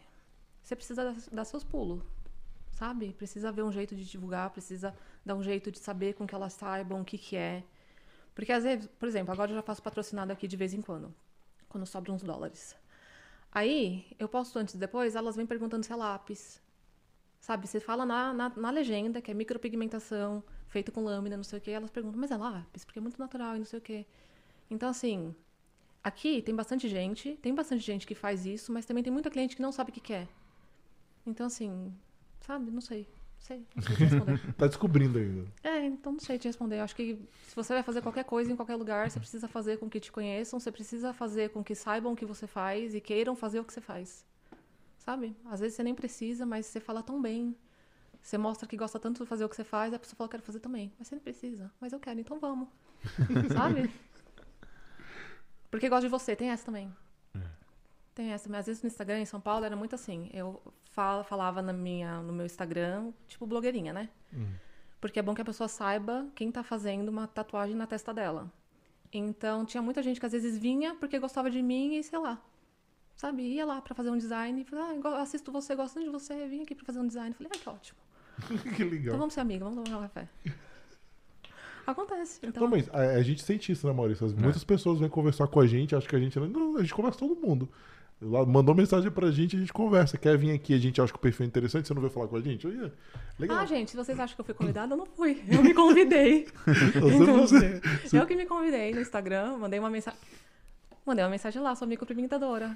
você precisa dar- seus pulos, sabe? Precisa ver um jeito de divulgar, precisa dar um jeito de saber com que elas saibam o que, que é. Porque às vezes, por exemplo, agora eu já faço patrocinado aqui de vez em quando, quando sobra uns dólares. Aí, eu posto antes e depois, elas vêm perguntando se é lápis. Sabe, você fala na, na, na legenda que é micropigmentação, feito com lâmina, não sei o quê, elas perguntam, mas é lápis? Porque é muito natural e não sei o quê. Então, assim, aqui tem bastante gente, tem bastante gente que faz isso, mas também tem muita cliente que não sabe o que que é. Então, assim, sabe, não sei. Sei, não sei te responder. [laughs] Tá descobrindo ainda. É, então não sei te responder. Acho que se você vai fazer qualquer coisa em qualquer lugar, você precisa fazer com que te conheçam, você precisa fazer com que saibam o que você faz e queiram fazer o que você faz. Sabe? Às vezes você nem precisa, mas você fala tão bem. Você mostra que gosta tanto de fazer o que você faz, a pessoa fala, quero fazer também. Mas você não precisa. Mas eu quero, então vamos. [laughs] Sabe? Porque gosto de você, tem essa também. Tem essa, mas às vezes no Instagram em São Paulo era muito assim. Eu fala, falava na minha, no meu Instagram, tipo blogueirinha, né? Porque é bom que a pessoa saiba quem tá fazendo uma tatuagem na testa dela. Então tinha muita gente que às vezes vinha porque gostava de mim e sei lá. Sabe? Ia lá pra fazer um design e falava, ah, assisto você, gosto de você, vim aqui pra fazer um design. Falei, ah, que ótimo. [laughs] que Então legal. vamos ser amigos, vamos tomar um café. [laughs] Acontece. Então, Não, mas a, a gente sente isso, né, Maurício? As- Muitas pessoas vêm conversar com a gente, acho que a gente. Não, a gente conversa com todo mundo. Lá, mandou mensagem pra gente, a gente conversa. Quer vir aqui, a gente acha que o perfil é interessante, você não veio falar com a gente? Aí, legal. Ah, gente, se vocês acham que eu fui convidada, eu não fui. Eu me convidei. Então, [laughs] você- eu que me convidei no Instagram, mandei uma mensagem. Mandei uma mensagem lá, sou micropigmentadora.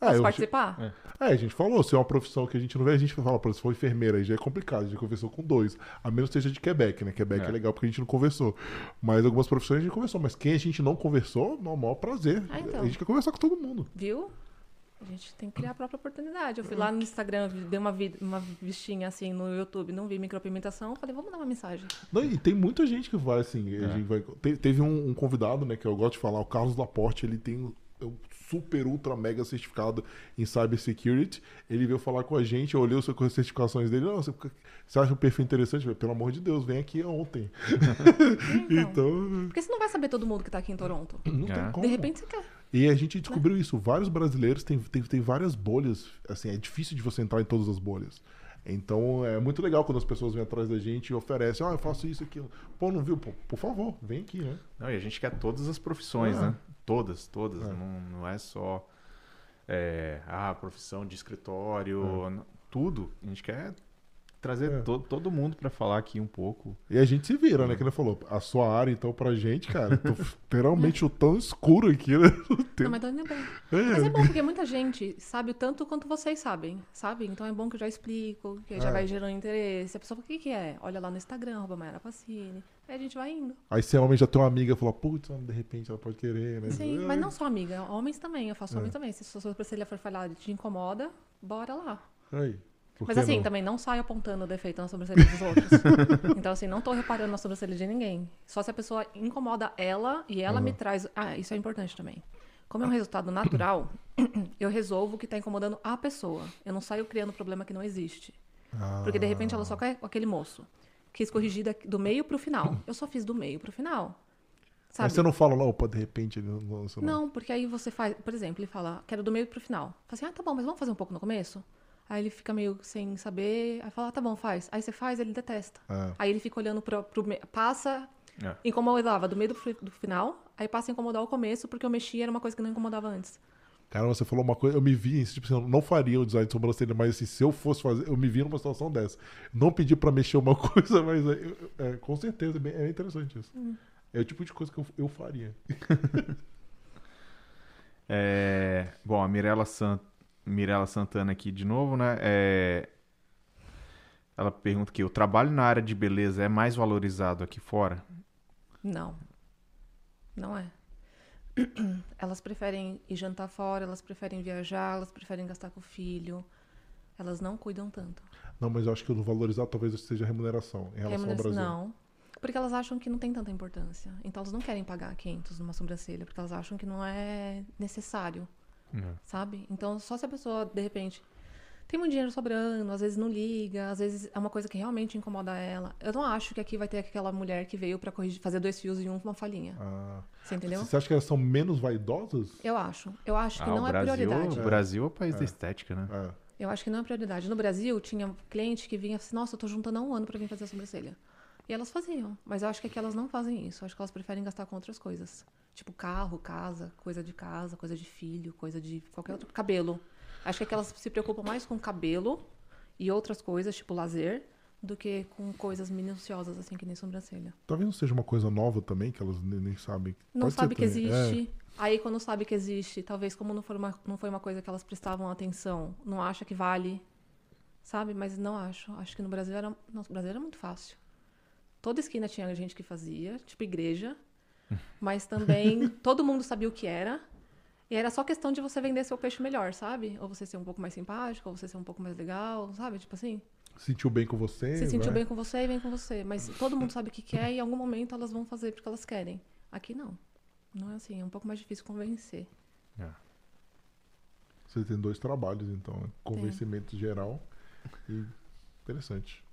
Ah, Posso eu- participar? É. É, a gente falou, se é uma profissão que a gente não vê, a gente fala, por exemplo, se for enfermeira, aí já é complicado, a gente já conversou com dois. A menos que seja de Quebec, né? Quebec é. É. legal porque a gente não conversou. Mas algumas profissões a gente conversou, mas quem a gente não conversou, no maior prazer. Ah, então. A gente quer conversar com todo mundo. Viu? A gente tem que criar a própria oportunidade. Eu fui lá no Instagram, dei uma, vi uma vistinha assim no YouTube, não vi micropigmentação, falei, vamos dar uma mensagem. Não, e tem muita gente que vai assim. É. Vai, teve um, um, convidado, né, que eu gosto de falar, o Carlos Laporte, ele tem um super, ultra, mega certificado em Cybersecurity. Ele veio falar com a gente, eu olhei as certificações dele. Não, você, você acha o perfil interessante? Pelo amor de Deus, vem aqui ontem. [laughs] Então, então, Porque você não vai saber todo mundo que está aqui em Toronto. Não é. tem como. De repente você quer. E a gente descobriu né? isso. Vários brasileiros têm, têm, têm várias bolhas. Assim, é difícil de você entrar em todas as bolhas. Então é muito legal quando as pessoas vêm atrás da gente e oferecem, ah, eu faço isso, aquilo. Pô, não viu? Pô, por favor, vem aqui, né? Não, e a gente quer todas as profissões, é. né? Todas, todas. É. Não, não é só é, a profissão de escritório, é. tudo. A gente quer trazer é. to, todo mundo para falar aqui um pouco. E a gente se vira, né? Que ele falou. A sua área, então, pra gente, cara, tô [laughs] literalmente o tão escuro aqui, né? [laughs] Não, mas, é bem. É. mas é bom, porque muita gente sabe o tanto quanto vocês sabem, sabe? Então é bom que eu já explico, que já é. vai gerando interesse. A pessoa fala, o que, que é? Olha lá no Instagram, arroba Mayara Pacini. Aí a gente vai indo. Aí você homem já tem uma amiga e fala, putz, de repente ela pode querer, né? Sim, mas não só amiga, homens também, eu faço é. homens também. Se a sua sobrancelha for falhada e te incomoda, bora lá. Aí. Mas assim, não? também não saio apontando o defeito na sobrancelha dos outros. [laughs] então, assim, não tô reparando na sobrancelha de ninguém. Só se a pessoa incomoda ela e ela uhum. me traz. Ah, isso é importante também. Como é um resultado natural, [clears throat] eu resolvo o que tá incomodando a pessoa. Eu não saio criando problema que não existe. Ah. Porque de repente ela só quer aquele moço. Quis corrigir do meio pro final. Eu só fiz do meio pro final. Sabe? Mas você não fala, não, opa, de repente ele não, não, não. porque aí você faz, por exemplo, ele fala, quero do meio pro final. Fala assim, ah, tá bom, mas vamos fazer um pouco no começo? Aí ele fica meio sem saber. Aí fala, ah, tá bom, faz. Aí você faz, ele detesta. É. Aí ele fica olhando pro. pro passa. É. Incomodava do meio do, do, final, aí passa a incomodar o começo, porque eu mexia, era uma coisa que não incomodava antes. Cara, você falou uma coisa, eu me vi, tipo assim, eu não faria o design de sobrancelha, mas assim, se eu fosse fazer, eu me vi numa situação dessa. Não pedi pra mexer uma [laughs] coisa, mas é, é, com certeza, é, é interessante isso. Hum. É o tipo de coisa que eu, eu faria. [laughs] é, bom, a Mirella Santos Mirella Santana aqui de novo, né? É... Ela pergunta que o trabalho na área de beleza é mais valorizado aqui fora? Não. Não é. [clears throat] Elas preferem ir jantar fora, elas preferem viajar, elas preferem gastar com o filho. Elas não cuidam tanto. Não, mas eu acho que o valorizado talvez seja a remuneração em relação ao Brasil. Não, porque elas acham que não tem tanta importância. Então elas não querem pagar 500 numa sobrancelha, porque elas acham que não é necessário. É. Sabe? Então, só se a pessoa, de repente, tem muito dinheiro sobrando, às vezes não liga, às vezes é uma coisa que realmente incomoda ela. Eu não acho que aqui vai ter aquela mulher que veio para fazer dois fios em uma falinha. Ah. Você entendeu? Você acha que elas são menos vaidosas? Eu acho. Eu acho que ah, não é prioridade. O Brasil é o país é. da estética, né? É. Eu acho que não é prioridade. No Brasil, tinha cliente que vinha assim, nossa, eu tô juntando há um ano para vir fazer a sobrancelha. E elas faziam. Mas eu acho que aqui elas não fazem isso. Eu acho que elas preferem gastar com outras coisas. Tipo carro, casa, coisa de casa, coisa de filho, coisa de qualquer outro. Cabelo. Acho que aqui elas se preocupam mais com cabelo e outras coisas, tipo lazer, do que com coisas minuciosas, assim, que nem sobrancelha. Talvez não seja uma coisa nova também, que elas nem, nem sabem. Não Pode sabe que existe. É. Aí, quando sabe que existe, talvez como não, for uma, não foi uma coisa que elas prestavam atenção, não acha que vale, sabe? Mas não acho. Acho que no Brasil era, no Brasil era muito fácil. Toda esquina tinha gente que fazia, tipo igreja. Mas também [laughs] todo mundo sabia o que era. E era só questão de você vender seu peixe melhor, sabe? Ou você ser um pouco mais simpático, ou você ser um pouco mais legal, sabe? Tipo assim. Sentiu bem com você. Se sentiu bem com você e vem com você. Mas todo mundo sabe o que quer e em algum momento elas vão fazer porque elas querem. Aqui não. Não é assim. É um pouco mais difícil convencer. É. Você tem dois trabalhos, então. Né? Convencimento tem. geral e interessante.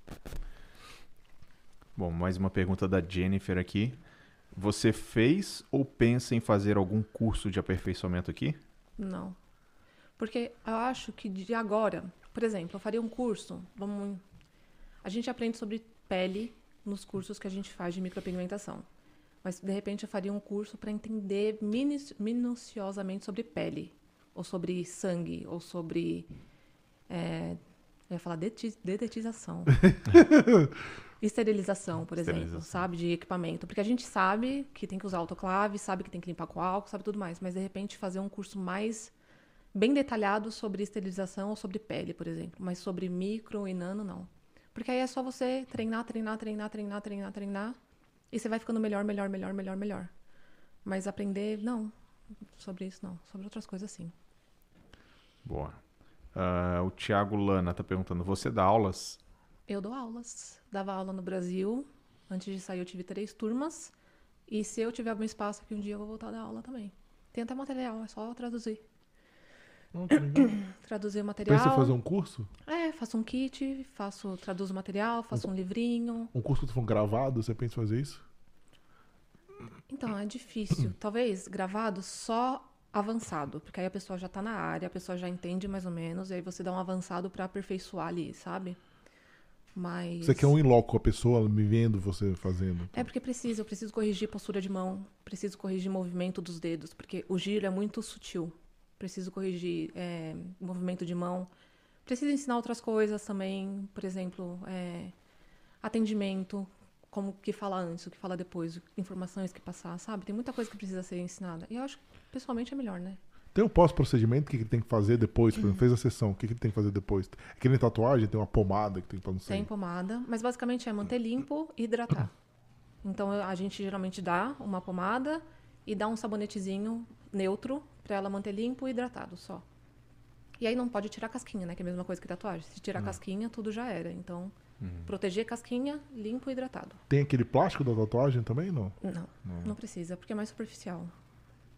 Bom, mais uma pergunta da Jennifer aqui. Você fez ou pensa em fazer algum curso de aperfeiçoamento aqui? Não. Porque eu acho que de agora, por exemplo, eu faria um curso, vamos a gente aprende sobre pele nos cursos que a gente faz de micropigmentação. Mas de repente eu faria um curso para entender minuciosamente sobre pele, ou sobre sangue, ou sobre é, eu ia falar dedetização. [laughs] Esterilização, por exemplo, sabe? De equipamento. Porque a gente sabe que tem que usar autoclave, sabe que tem que limpar com álcool, sabe tudo mais. Mas, de repente, fazer um curso mais bem detalhado sobre esterilização ou sobre pele, por exemplo. Mas sobre micro e nano, não. Porque aí é só você treinar, treinar, treinar, treinar, treinar, treinar. E você vai ficando melhor, melhor, melhor, melhor, melhor. Mas aprender, não. Sobre isso, não. Sobre outras coisas, sim. Boa. Uh, o Thiago Lana está perguntando: você dá aulas? Eu dou aulas. Dava aula no Brasil. Antes de sair, eu tive três turmas. E se eu tiver algum espaço aqui um dia, eu vou voltar a dar aula também. Tem até material, é só traduzir. Não, tá [clears throat] traduzir o material. Pensa fazer um curso? É, faço um kit, faço, traduzo o material, faço um, um livrinho. Um curso que for gravado, você pensa em fazer isso? Então, é difícil. [clears throat] Talvez gravado só avançado, porque aí a pessoa já está na área, a pessoa já entende mais ou menos, e aí você dá um avançado para aperfeiçoar ali, sabe? Mas. Você quer um in loco a pessoa me vendo você fazendo? É porque precisa, eu preciso corrigir postura de mão, preciso corrigir movimento dos dedos, porque o giro é muito sutil. Preciso corrigir é, movimento de mão. Preciso ensinar outras coisas também, por exemplo, é, atendimento, como que fala antes, o que fala depois, informações que passar, sabe? Tem muita coisa que precisa ser ensinada. E eu acho que pessoalmente é melhor, né? Tem um pós-procedimento, o que, que ele tem que fazer depois? Por exemplo, fez a sessão, o que, que ele tem que fazer depois? É que nem tatuagem, tem uma pomada que tem que fazer. Tem pomada, mas basicamente é manter limpo e hidratar. Então a gente geralmente dá uma pomada e dá um sabonetezinho neutro para ela manter limpo e hidratado só. E aí não pode tirar casquinha, né? Que é a mesma coisa que tatuagem. Se tirar hum. casquinha, tudo já era. Então, hum. proteger casquinha, limpo e hidratado. Tem aquele plástico da tatuagem também, não? Não, não, não precisa, porque é mais superficial.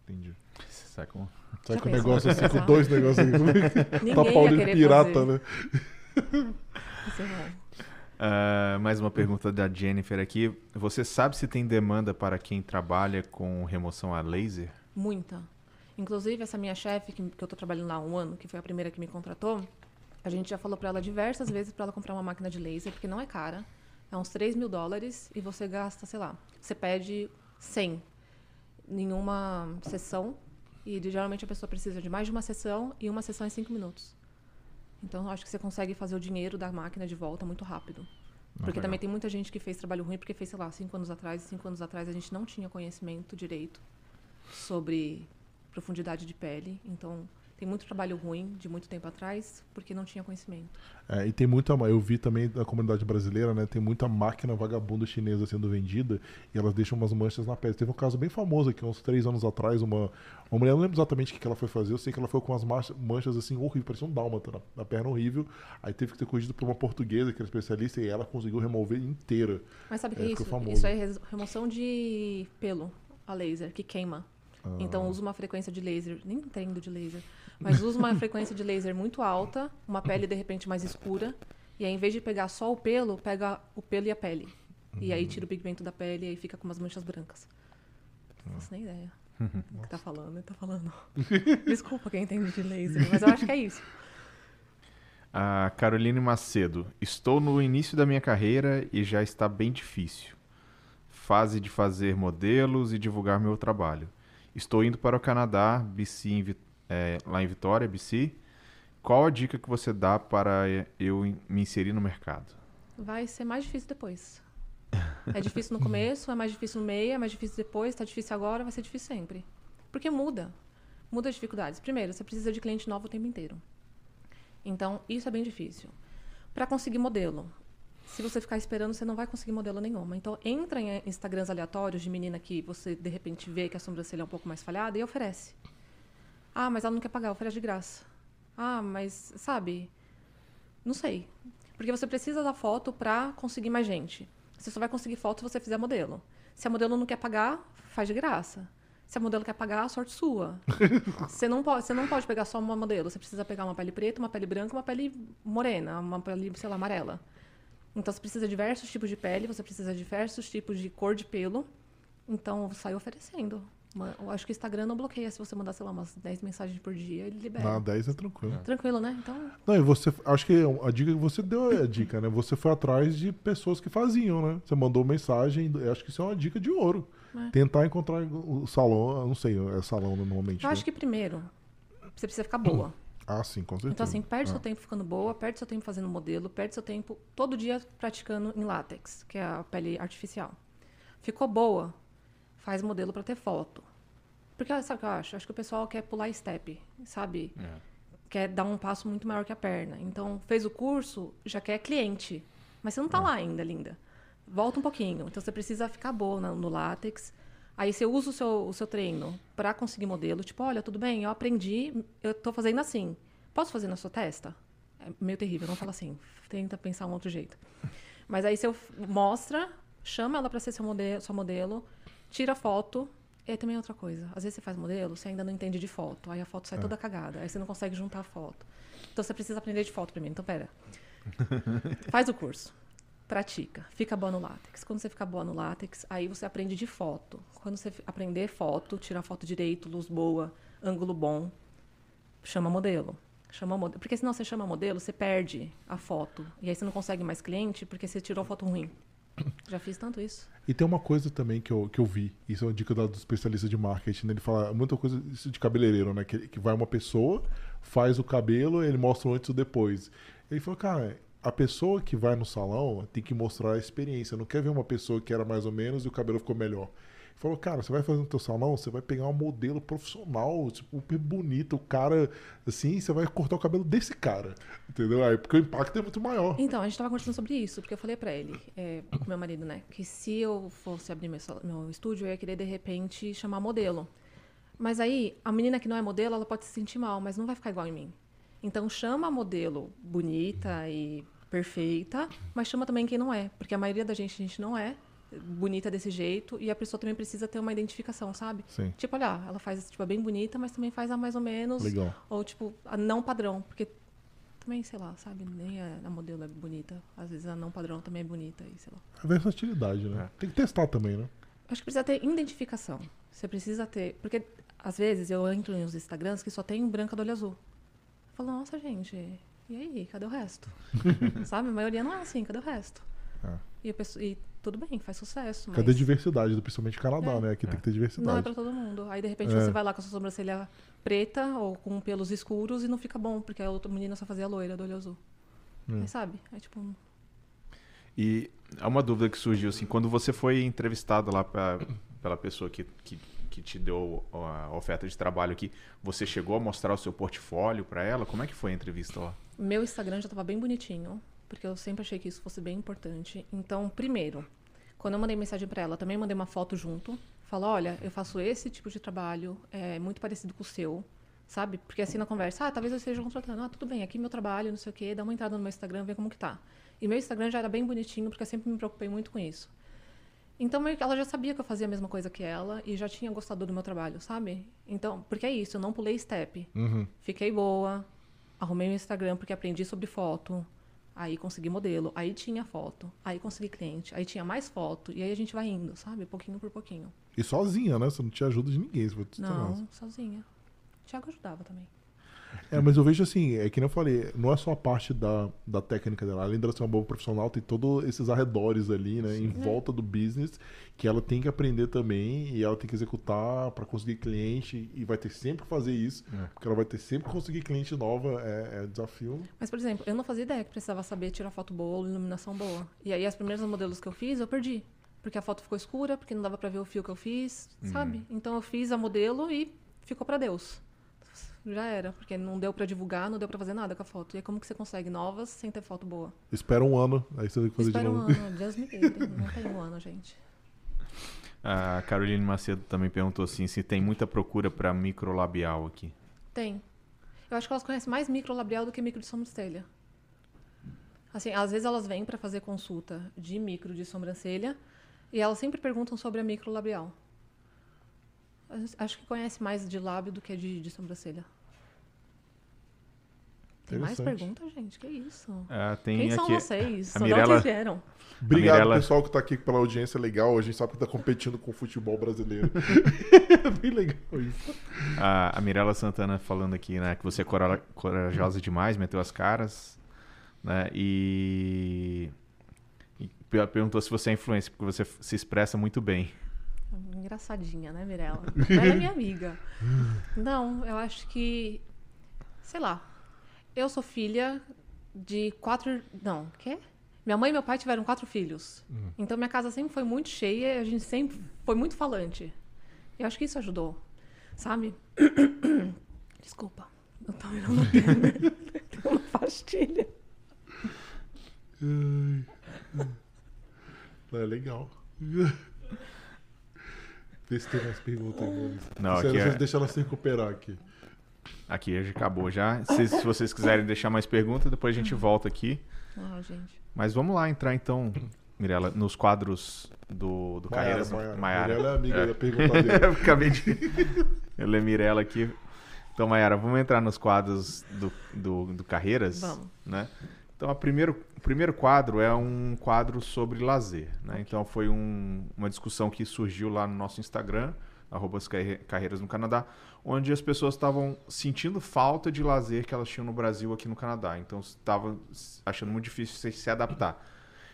Entendi. Sai com, sai com um negócio assim, com dois negócios aqui. tá Paulinho pirata, fazer. né? Isso é bom. Uh, mais uma pergunta da Jennifer aqui. Você sabe se tem demanda para quem trabalha com remoção a laser? Muita. Inclusive, essa minha chefe, que, que eu estou trabalhando lá há um ano, que foi a primeira que me contratou, a gente já falou para ela diversas vezes para ela comprar uma máquina de laser, porque não é cara. É uns 3 mil dólares e você gasta, sei lá, você pede 100 nenhuma sessão. E geralmente a pessoa precisa de mais de uma sessão e uma sessão em cinco minutos. Então acho que você consegue fazer o dinheiro da máquina de volta muito rápido. Ah, porque também tem muita gente que fez trabalho ruim porque fez, sei lá, cinco anos atrás. E cinco anos atrás a gente não tinha conhecimento direito sobre profundidade de pele. Então tem muito trabalho ruim de muito tempo atrás, porque não tinha conhecimento. É, e tem muita. Eu vi também da comunidade brasileira, né? Tem muita máquina vagabunda chinesa sendo vendida e elas deixam umas manchas na pele. Teve um caso bem famoso aqui, uns três anos atrás, uma, uma mulher, não lembro exatamente o que ela foi fazer, eu sei que ela foi com umas manchas assim horríveis, parecia um dálmata na, na perna horrível. Aí teve que ter corrigido por uma portuguesa, que era especialista, e ela conseguiu remover inteira. Mas sabe o que é, é isso? Isso é remoção de pelo a laser, que queima. Ah. Então usa uma frequência de laser, nem entendo de laser mas [laughs] usa uma frequência de laser muito alta, uma pele de repente mais escura, e aí em vez de pegar só o pelo, pega o pelo e a pele. E aí tira o pigmento da pele e aí fica com umas manchas brancas. Não faço nem ideia. O que tá falando, ele tá falando. [laughs] Desculpa quem entende de laser, mas eu acho que é isso. A Caroline Macedo. Estou no início da minha carreira e já está bem difícil. Fase de fazer modelos e divulgar meu trabalho. Estou indo para o Canadá, BC em é, lá em Vitória, BC. Qual a dica que você dá para eu me inserir no mercado? Vai ser mais difícil depois. É difícil no começo, é mais difícil no meio, é mais difícil depois, está difícil agora, vai ser difícil sempre. Porque muda. Muda as dificuldades. Primeiro, você precisa de cliente novo o tempo inteiro. Então, isso é bem difícil. Para conseguir modelo, se você ficar esperando, você não vai conseguir modelo nenhuma. Então, entra em Instagrams aleatórios de menina que você, de repente, vê que a sobrancelha é um pouco mais falhada e oferece. Ah, mas ela não quer pagar, oferece de graça. Ah, mas, sabe? Não sei. Porque você precisa da foto para conseguir mais gente. Você só vai conseguir foto se você fizer modelo. Se a modelo não quer pagar, faz de graça. Se a modelo quer pagar, sorte sua. [laughs] você, não pode, você não pode pegar só uma modelo. Você precisa pegar uma pele preta, uma pele branca, uma pele morena, uma pele, sei lá, amarela. Então você precisa de diversos tipos de pele, você precisa de diversos tipos de cor de pelo. Então sai oferecendo. Eu acho que o Instagram não bloqueia se você mandar, sei lá, umas 10 mensagens por dia, ele libera. Não, 10 é tranquilo. Tranquilo, né? Então. Não, e você. Acho que a dica que você deu é a dica, né? Você foi atrás de pessoas que faziam, né? Você mandou mensagem. Eu acho que isso é uma dica de ouro. É. Tentar encontrar o salão, não sei, é salão normalmente. Eu né? acho que primeiro, você precisa ficar boa. [clears throat] Ah, sim, com certeza. Então, assim, perde ah. seu tempo ficando boa, perde seu tempo fazendo modelo, perde seu tempo todo dia praticando em látex, que é a pele artificial. Ficou boa, faz modelo para ter foto. Porque sabe o que eu acho? Acho que o pessoal quer pular step, sabe? É. Quer dar um passo muito maior que a perna. Então, fez o curso, já quer cliente. Mas você não está é. lá ainda, linda. Volta um pouquinho. Então, você precisa ficar boa no, no látex. Aí você usa o seu, o seu treino para conseguir modelo. Tipo, olha, tudo bem, eu aprendi, eu estou fazendo assim. posso fazer na sua testa? É meio terrível, não fala assim, [laughs] tenta pensar um outro jeito. Mas aí você mostra, chama ela para ser seu modelo, sua modelo, tira foto. E aí também é outra coisa. Às vezes você faz modelo, você ainda não entende de foto. Aí a foto sai é. toda cagada. Aí você não consegue juntar a foto. Então você precisa aprender de foto primeiro. Então, pera. [laughs] Faz o curso. Pratica. Fica boa no látex. Quando você ficar boa no látex, aí você aprende de foto. Quando você aprender foto, tirar foto direito, luz boa, ângulo bom, chama modelo. Chama modelo. Porque senão você chama modelo, você perde a foto. E aí você não consegue mais cliente porque você tirou foto ruim. Já fiz tanto isso. E tem uma coisa também que eu, que eu vi, isso é uma dica do especialista de marketing, né? ele fala muita coisa de cabeleireiro, né? Que, que vai uma pessoa, faz o cabelo, ele mostra o antes e depois. Ele falou, cara, a pessoa que vai no salão tem que mostrar a experiência. Não quer ver uma pessoa que era mais ou menos e o cabelo ficou melhor. Falou, cara, você vai fazer no teu salão, você vai pegar um modelo profissional, tipo, super bonito, o cara, assim, você vai cortar o cabelo desse cara, entendeu? Aí, porque o impacto é muito maior. Então, a gente tava conversando sobre isso, porque eu falei para ele, é, com meu marido, né, que se eu fosse abrir meu, meu estúdio, eu ia querer, de repente, chamar modelo. Mas aí, a menina que não é modelo, ela pode se sentir mal, mas não vai ficar igual em mim. Então, chama a modelo bonita e perfeita, mas chama também quem não é, porque a maioria da gente, a gente não é bonita desse jeito e a pessoa também precisa ter uma identificação, sabe? Sim. Tipo, olha, ela faz tipo, é bem bonita, mas também faz a mais ou menos. Legal. Ou tipo, a não padrão, porque também, sei lá, sabe? Nem a, a, modelo é bonita. Às vezes a não padrão também é bonita e sei lá. A versatilidade, né? É. Tem que testar também, né? Acho que precisa ter identificação. Você precisa ter. Porque às vezes eu entro nos Instagrams que só tem branca do olho azul. Eu falo, nossa, gente, e aí, cadê o resto? [laughs] sabe? A maioria não é assim, cadê o resto? É. E, pessoa, e, tudo bem, faz sucesso. Cadê a diversidade, principalmente Canadá, é. né? Aqui é. tem que ter diversidade. Não é pra todo mundo. Aí, de repente, é. você vai lá com a sua sobrancelha preta ou com pelos escuros e não fica bom, porque a outra menina só fazia loira do olho azul. Hum. Aí, sabe? É tipo. E há uma dúvida que surgiu, assim, quando você foi entrevistado lá pra, pela pessoa que, que, que te deu a oferta de trabalho aqui, você chegou a mostrar o seu portfólio para ela? Como é que foi a entrevista lá? Meu Instagram já estava bem bonitinho porque eu sempre achei que isso fosse bem importante. Então, primeiro, quando eu mandei mensagem para ela, também mandei uma foto junto. Falo, olha, eu faço esse tipo de trabalho, é muito parecido com o seu, sabe? Porque assim na conversa, ah, talvez eu esteja contratando. Ah, tudo bem, aqui meu trabalho, não sei o quê, dá uma entrada no meu Instagram, vê como que tá. E meu Instagram já era bem bonitinho, porque eu sempre me preocupei muito com isso. Então, meio que ela já sabia que eu fazia a mesma coisa que ela e já tinha gostado do meu trabalho, sabe? Então, porque é isso, eu não pulei step. Uhum. Fiquei boa, arrumei meu Instagram porque aprendi sobre foto, Aí consegui modelo, aí tinha foto, aí consegui cliente, aí tinha mais foto, e aí a gente vai indo, sabe? Pouquinho por pouquinho. E sozinha, né? Você não tinha ajuda de ninguém. Você não, sozinha. O Thiago ajudava também. É, mas eu vejo assim, é que nem eu falei, não é só a parte da, da técnica dela. Além dela ser uma boa profissional, tem todos esses arredores ali, né? Sim, em volta do business, que ela tem que aprender também e ela tem que executar para conseguir cliente e vai ter sempre que fazer isso, é. porque ela vai ter sempre que conseguir cliente nova, é, é desafio. Mas, por exemplo, eu não fazia ideia que precisava saber tirar foto boa, iluminação boa. E aí as primeiras modelos que eu fiz, eu perdi. Porque a foto ficou escura, porque não dava para ver o fio que eu fiz, uhum. sabe? Então eu fiz a modelo e ficou para Deus já era, porque não deu para divulgar, não deu para fazer nada com a foto. E aí como que você consegue novas sem ter foto boa? Espera um ano, aí você tem que fazer Espera de novo. Espera um ano, Deus me livre, não tem um ano, gente. [laughs] A Caroline Macedo também perguntou assim, se tem muita procura para microlabial aqui. Tem. Eu acho que elas conhecem mais microlabial do que micro de sobrancelha. Assim, às vezes elas vêm para fazer consulta de micro de sobrancelha e elas sempre perguntam sobre a microlabial. Acho que conhece mais de lábio do que de, de sobrancelha. Tem mais perguntas, gente? Que isso? É, tem Quem aqui, são vocês? A Mirella, vieram? Obrigado, Mirella... pessoal, que está aqui pela audiência legal. A gente sabe que está competindo com o futebol brasileiro. [laughs] Bem legal isso. A, a Mirella Santana falando aqui, né? Que você é corajosa demais, meteu as caras. Né, e... e perguntou se você é influência, porque você se expressa muito bem. Engraçadinha, né, Mirella? [laughs] Ela é minha amiga. Não, eu acho que... Sei lá eu sou filha de quatro. Não, quê? Minha mãe e meu pai tiveram quatro filhos. Uhum. Então minha casa sempre foi muito cheia, a gente sempre foi muito falante. Eu acho que isso ajudou, sabe? [coughs] Desculpa, eu tô virando [laughs] uma pastilha. É legal. [laughs] Vê se tem mais perguntas. Não, aqui é... Deixa ela se recuperar aqui. Aqui já acabou já. Se, se vocês quiserem deixar mais perguntas, depois a gente volta aqui. Ah, gente. Mas vamos lá entrar então, Mirella, nos quadros do, do Maiara, Carreiras. Maiara. Maiara. Mirella é amiga É. da pergunta dele. [laughs] Eu acabei de. Eu lembro Mirella aqui. Então, Mayara, vamos entrar nos quadros do, do, do Carreiras? Vamos. Né? Então, a primeiro, o primeiro quadro é um quadro sobre lazer. Né? Então, foi um- uma discussão que surgiu lá no nosso Instagram, arroba as Carre- Carreiras no Canadá, onde as pessoas estavam sentindo falta de lazer que elas tinham no Brasil aqui no Canadá. Então, estavam achando muito difícil se, se adaptar.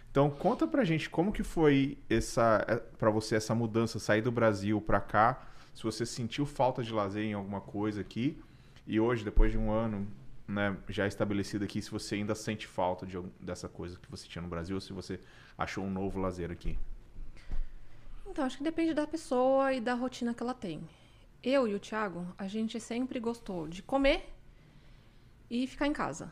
Então, conta pra gente como que foi essa é, para você essa mudança, sair do Brasil pra cá, se você sentiu falta de lazer em alguma coisa aqui e hoje, depois de um ano, né, já estabelecido aqui, se você ainda sente falta de, dessa coisa que você tinha no Brasil, ou se você achou um novo lazer aqui. Então, acho que depende da pessoa e da rotina que ela tem. Eu e o Thiago, a gente sempre gostou de comer e ficar em casa.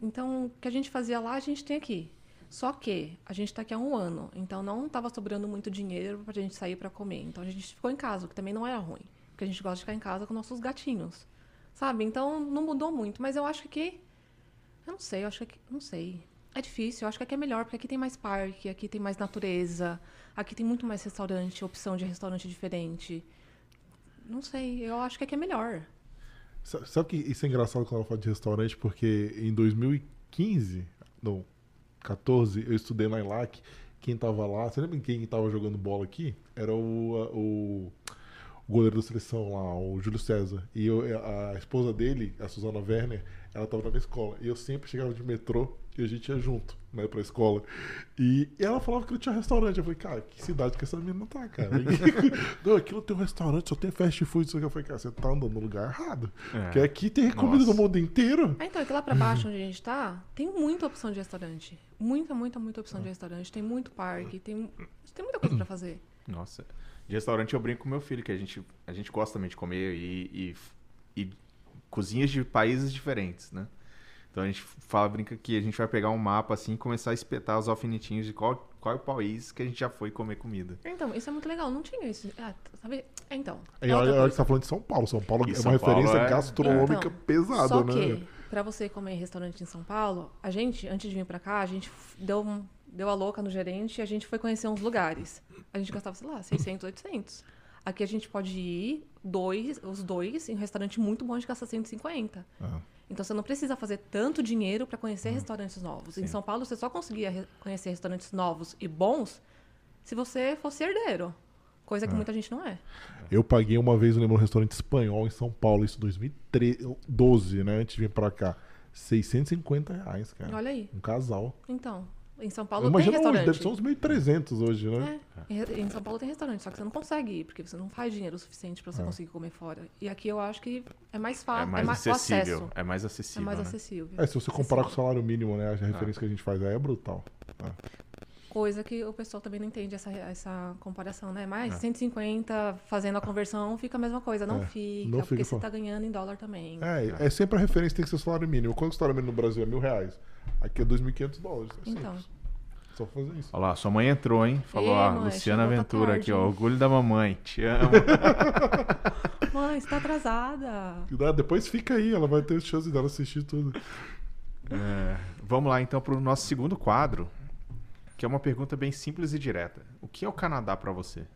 Então, o que a gente fazia lá, a gente tem aqui. Só que a gente está aqui há um ano, então não estava sobrando muito dinheiro para a gente sair para comer. Então a gente ficou em casa, o que também não era ruim, porque a gente gosta de ficar em casa com nossos gatinhos, sabe? Então não mudou muito, mas eu acho que eu não sei, eu acho que não sei. É difícil, eu acho que aqui é melhor, porque aqui tem mais parque, aqui tem mais natureza, aqui tem muito mais restaurante, opção de restaurante diferente. Não sei, eu acho que aqui é melhor. Sa- Sabe que isso é engraçado quando ela fala de restaurante? Porque em 2015, não, 14, eu estudei na ILAC. Quem tava lá, você lembra quem tava jogando bola aqui? Era o, o, o goleiro da seleção lá, o Júlio César. E eu, a esposa dele, a Suzana Werner, ela tava na minha escola. E eu sempre chegava de metrô e a gente ia junto, né, pra escola. E, e ela falava que não tinha restaurante. Eu falei, cara, que cidade que essa menina tá, cara? [laughs] não, aqui não tem um restaurante, só tem fast food. Isso aqui. Eu falei, cara, você tá andando no lugar errado. É. Porque aqui tem comida Nossa. do mundo inteiro. Ah, então, é que lá pra baixo [laughs] onde a gente tá, tem muita opção de restaurante. Muita, muita, muita opção de restaurante. Tem muito parque, tem, tem muita coisa pra fazer. [clears throat] Nossa. De restaurante eu brinco com meu filho, que a gente, a gente gosta também de comer e, e, e cozinhas de países diferentes, né? Então a gente fala, brinca que a gente vai pegar um mapa assim e começar a espetar os alfinetinhos de qual, qual é o país que a gente já foi comer comida. Então, isso é muito legal. Não tinha isso. Ah, sabe? É, então. E é olha, olha que tá falando de São Paulo. São Paulo E é São uma Paulo referência é- gastronômica Então, pesada, Só né? que, pra você comer em restaurante em São Paulo, a gente, antes de vir pra cá, a gente deu, um- deu a louca no gerente e a gente foi conhecer uns lugares. A gente gastava, sei lá, 600, 800. Aqui a gente pode ir, dois, os dois, em um restaurante muito bom, a gente gasta 150. Ah. Então você não precisa fazer tanto dinheiro para conhecer restaurantes novos. Em Sim. São Paulo você só conseguia re- conhecer restaurantes novos e bons se você fosse herdeiro. Coisa que muita gente não é. Eu paguei uma vez, eu lembro, um restaurante espanhol em São Paulo, isso em 2012, né? Antes de vir pra cá. 650 reais, cara. Olha aí. Um casal. Então, em São Paulo tem imagino hoje, restaurante. deve ser uns 1.300 hoje, né? É, em- em São Paulo tem restaurante, só que você não consegue ir, porque você não faz dinheiro suficiente para você É. conseguir comer fora. E aqui eu acho que é mais fácil, é mais o acessível. acesso É mais é acessível. mais né? acessível. É, se você comparar com o Acessível. salário mínimo, né? A referência que a gente faz aí é brutal. Coisa que o pessoal também não entende essa, essa comparação, né? Mas É. 150 fazendo a conversão fica a mesma coisa. Não É, fica, não porque fica você só. tá ganhando em dólar também. É, é sempre a referência tem que ser o salário mínimo. Quanto o salário mínimo no Brasil é mil reais? Aqui é 2.500 dólares. É Então. simples. Só fazer isso. Olha lá, sua mãe entrou, hein? Falou, Ei, ó, mãe, Luciana chegou, tá Ventura aqui, ó. Orgulho da mamãe. Te amo. [laughs] Mãe, você tá atrasada. Dá- Depois fica aí, ela vai ter chance dela assistir tudo. É, vamos lá então para o nosso segundo quadro, que é uma pergunta bem simples e direta. O que é o Canadá para você?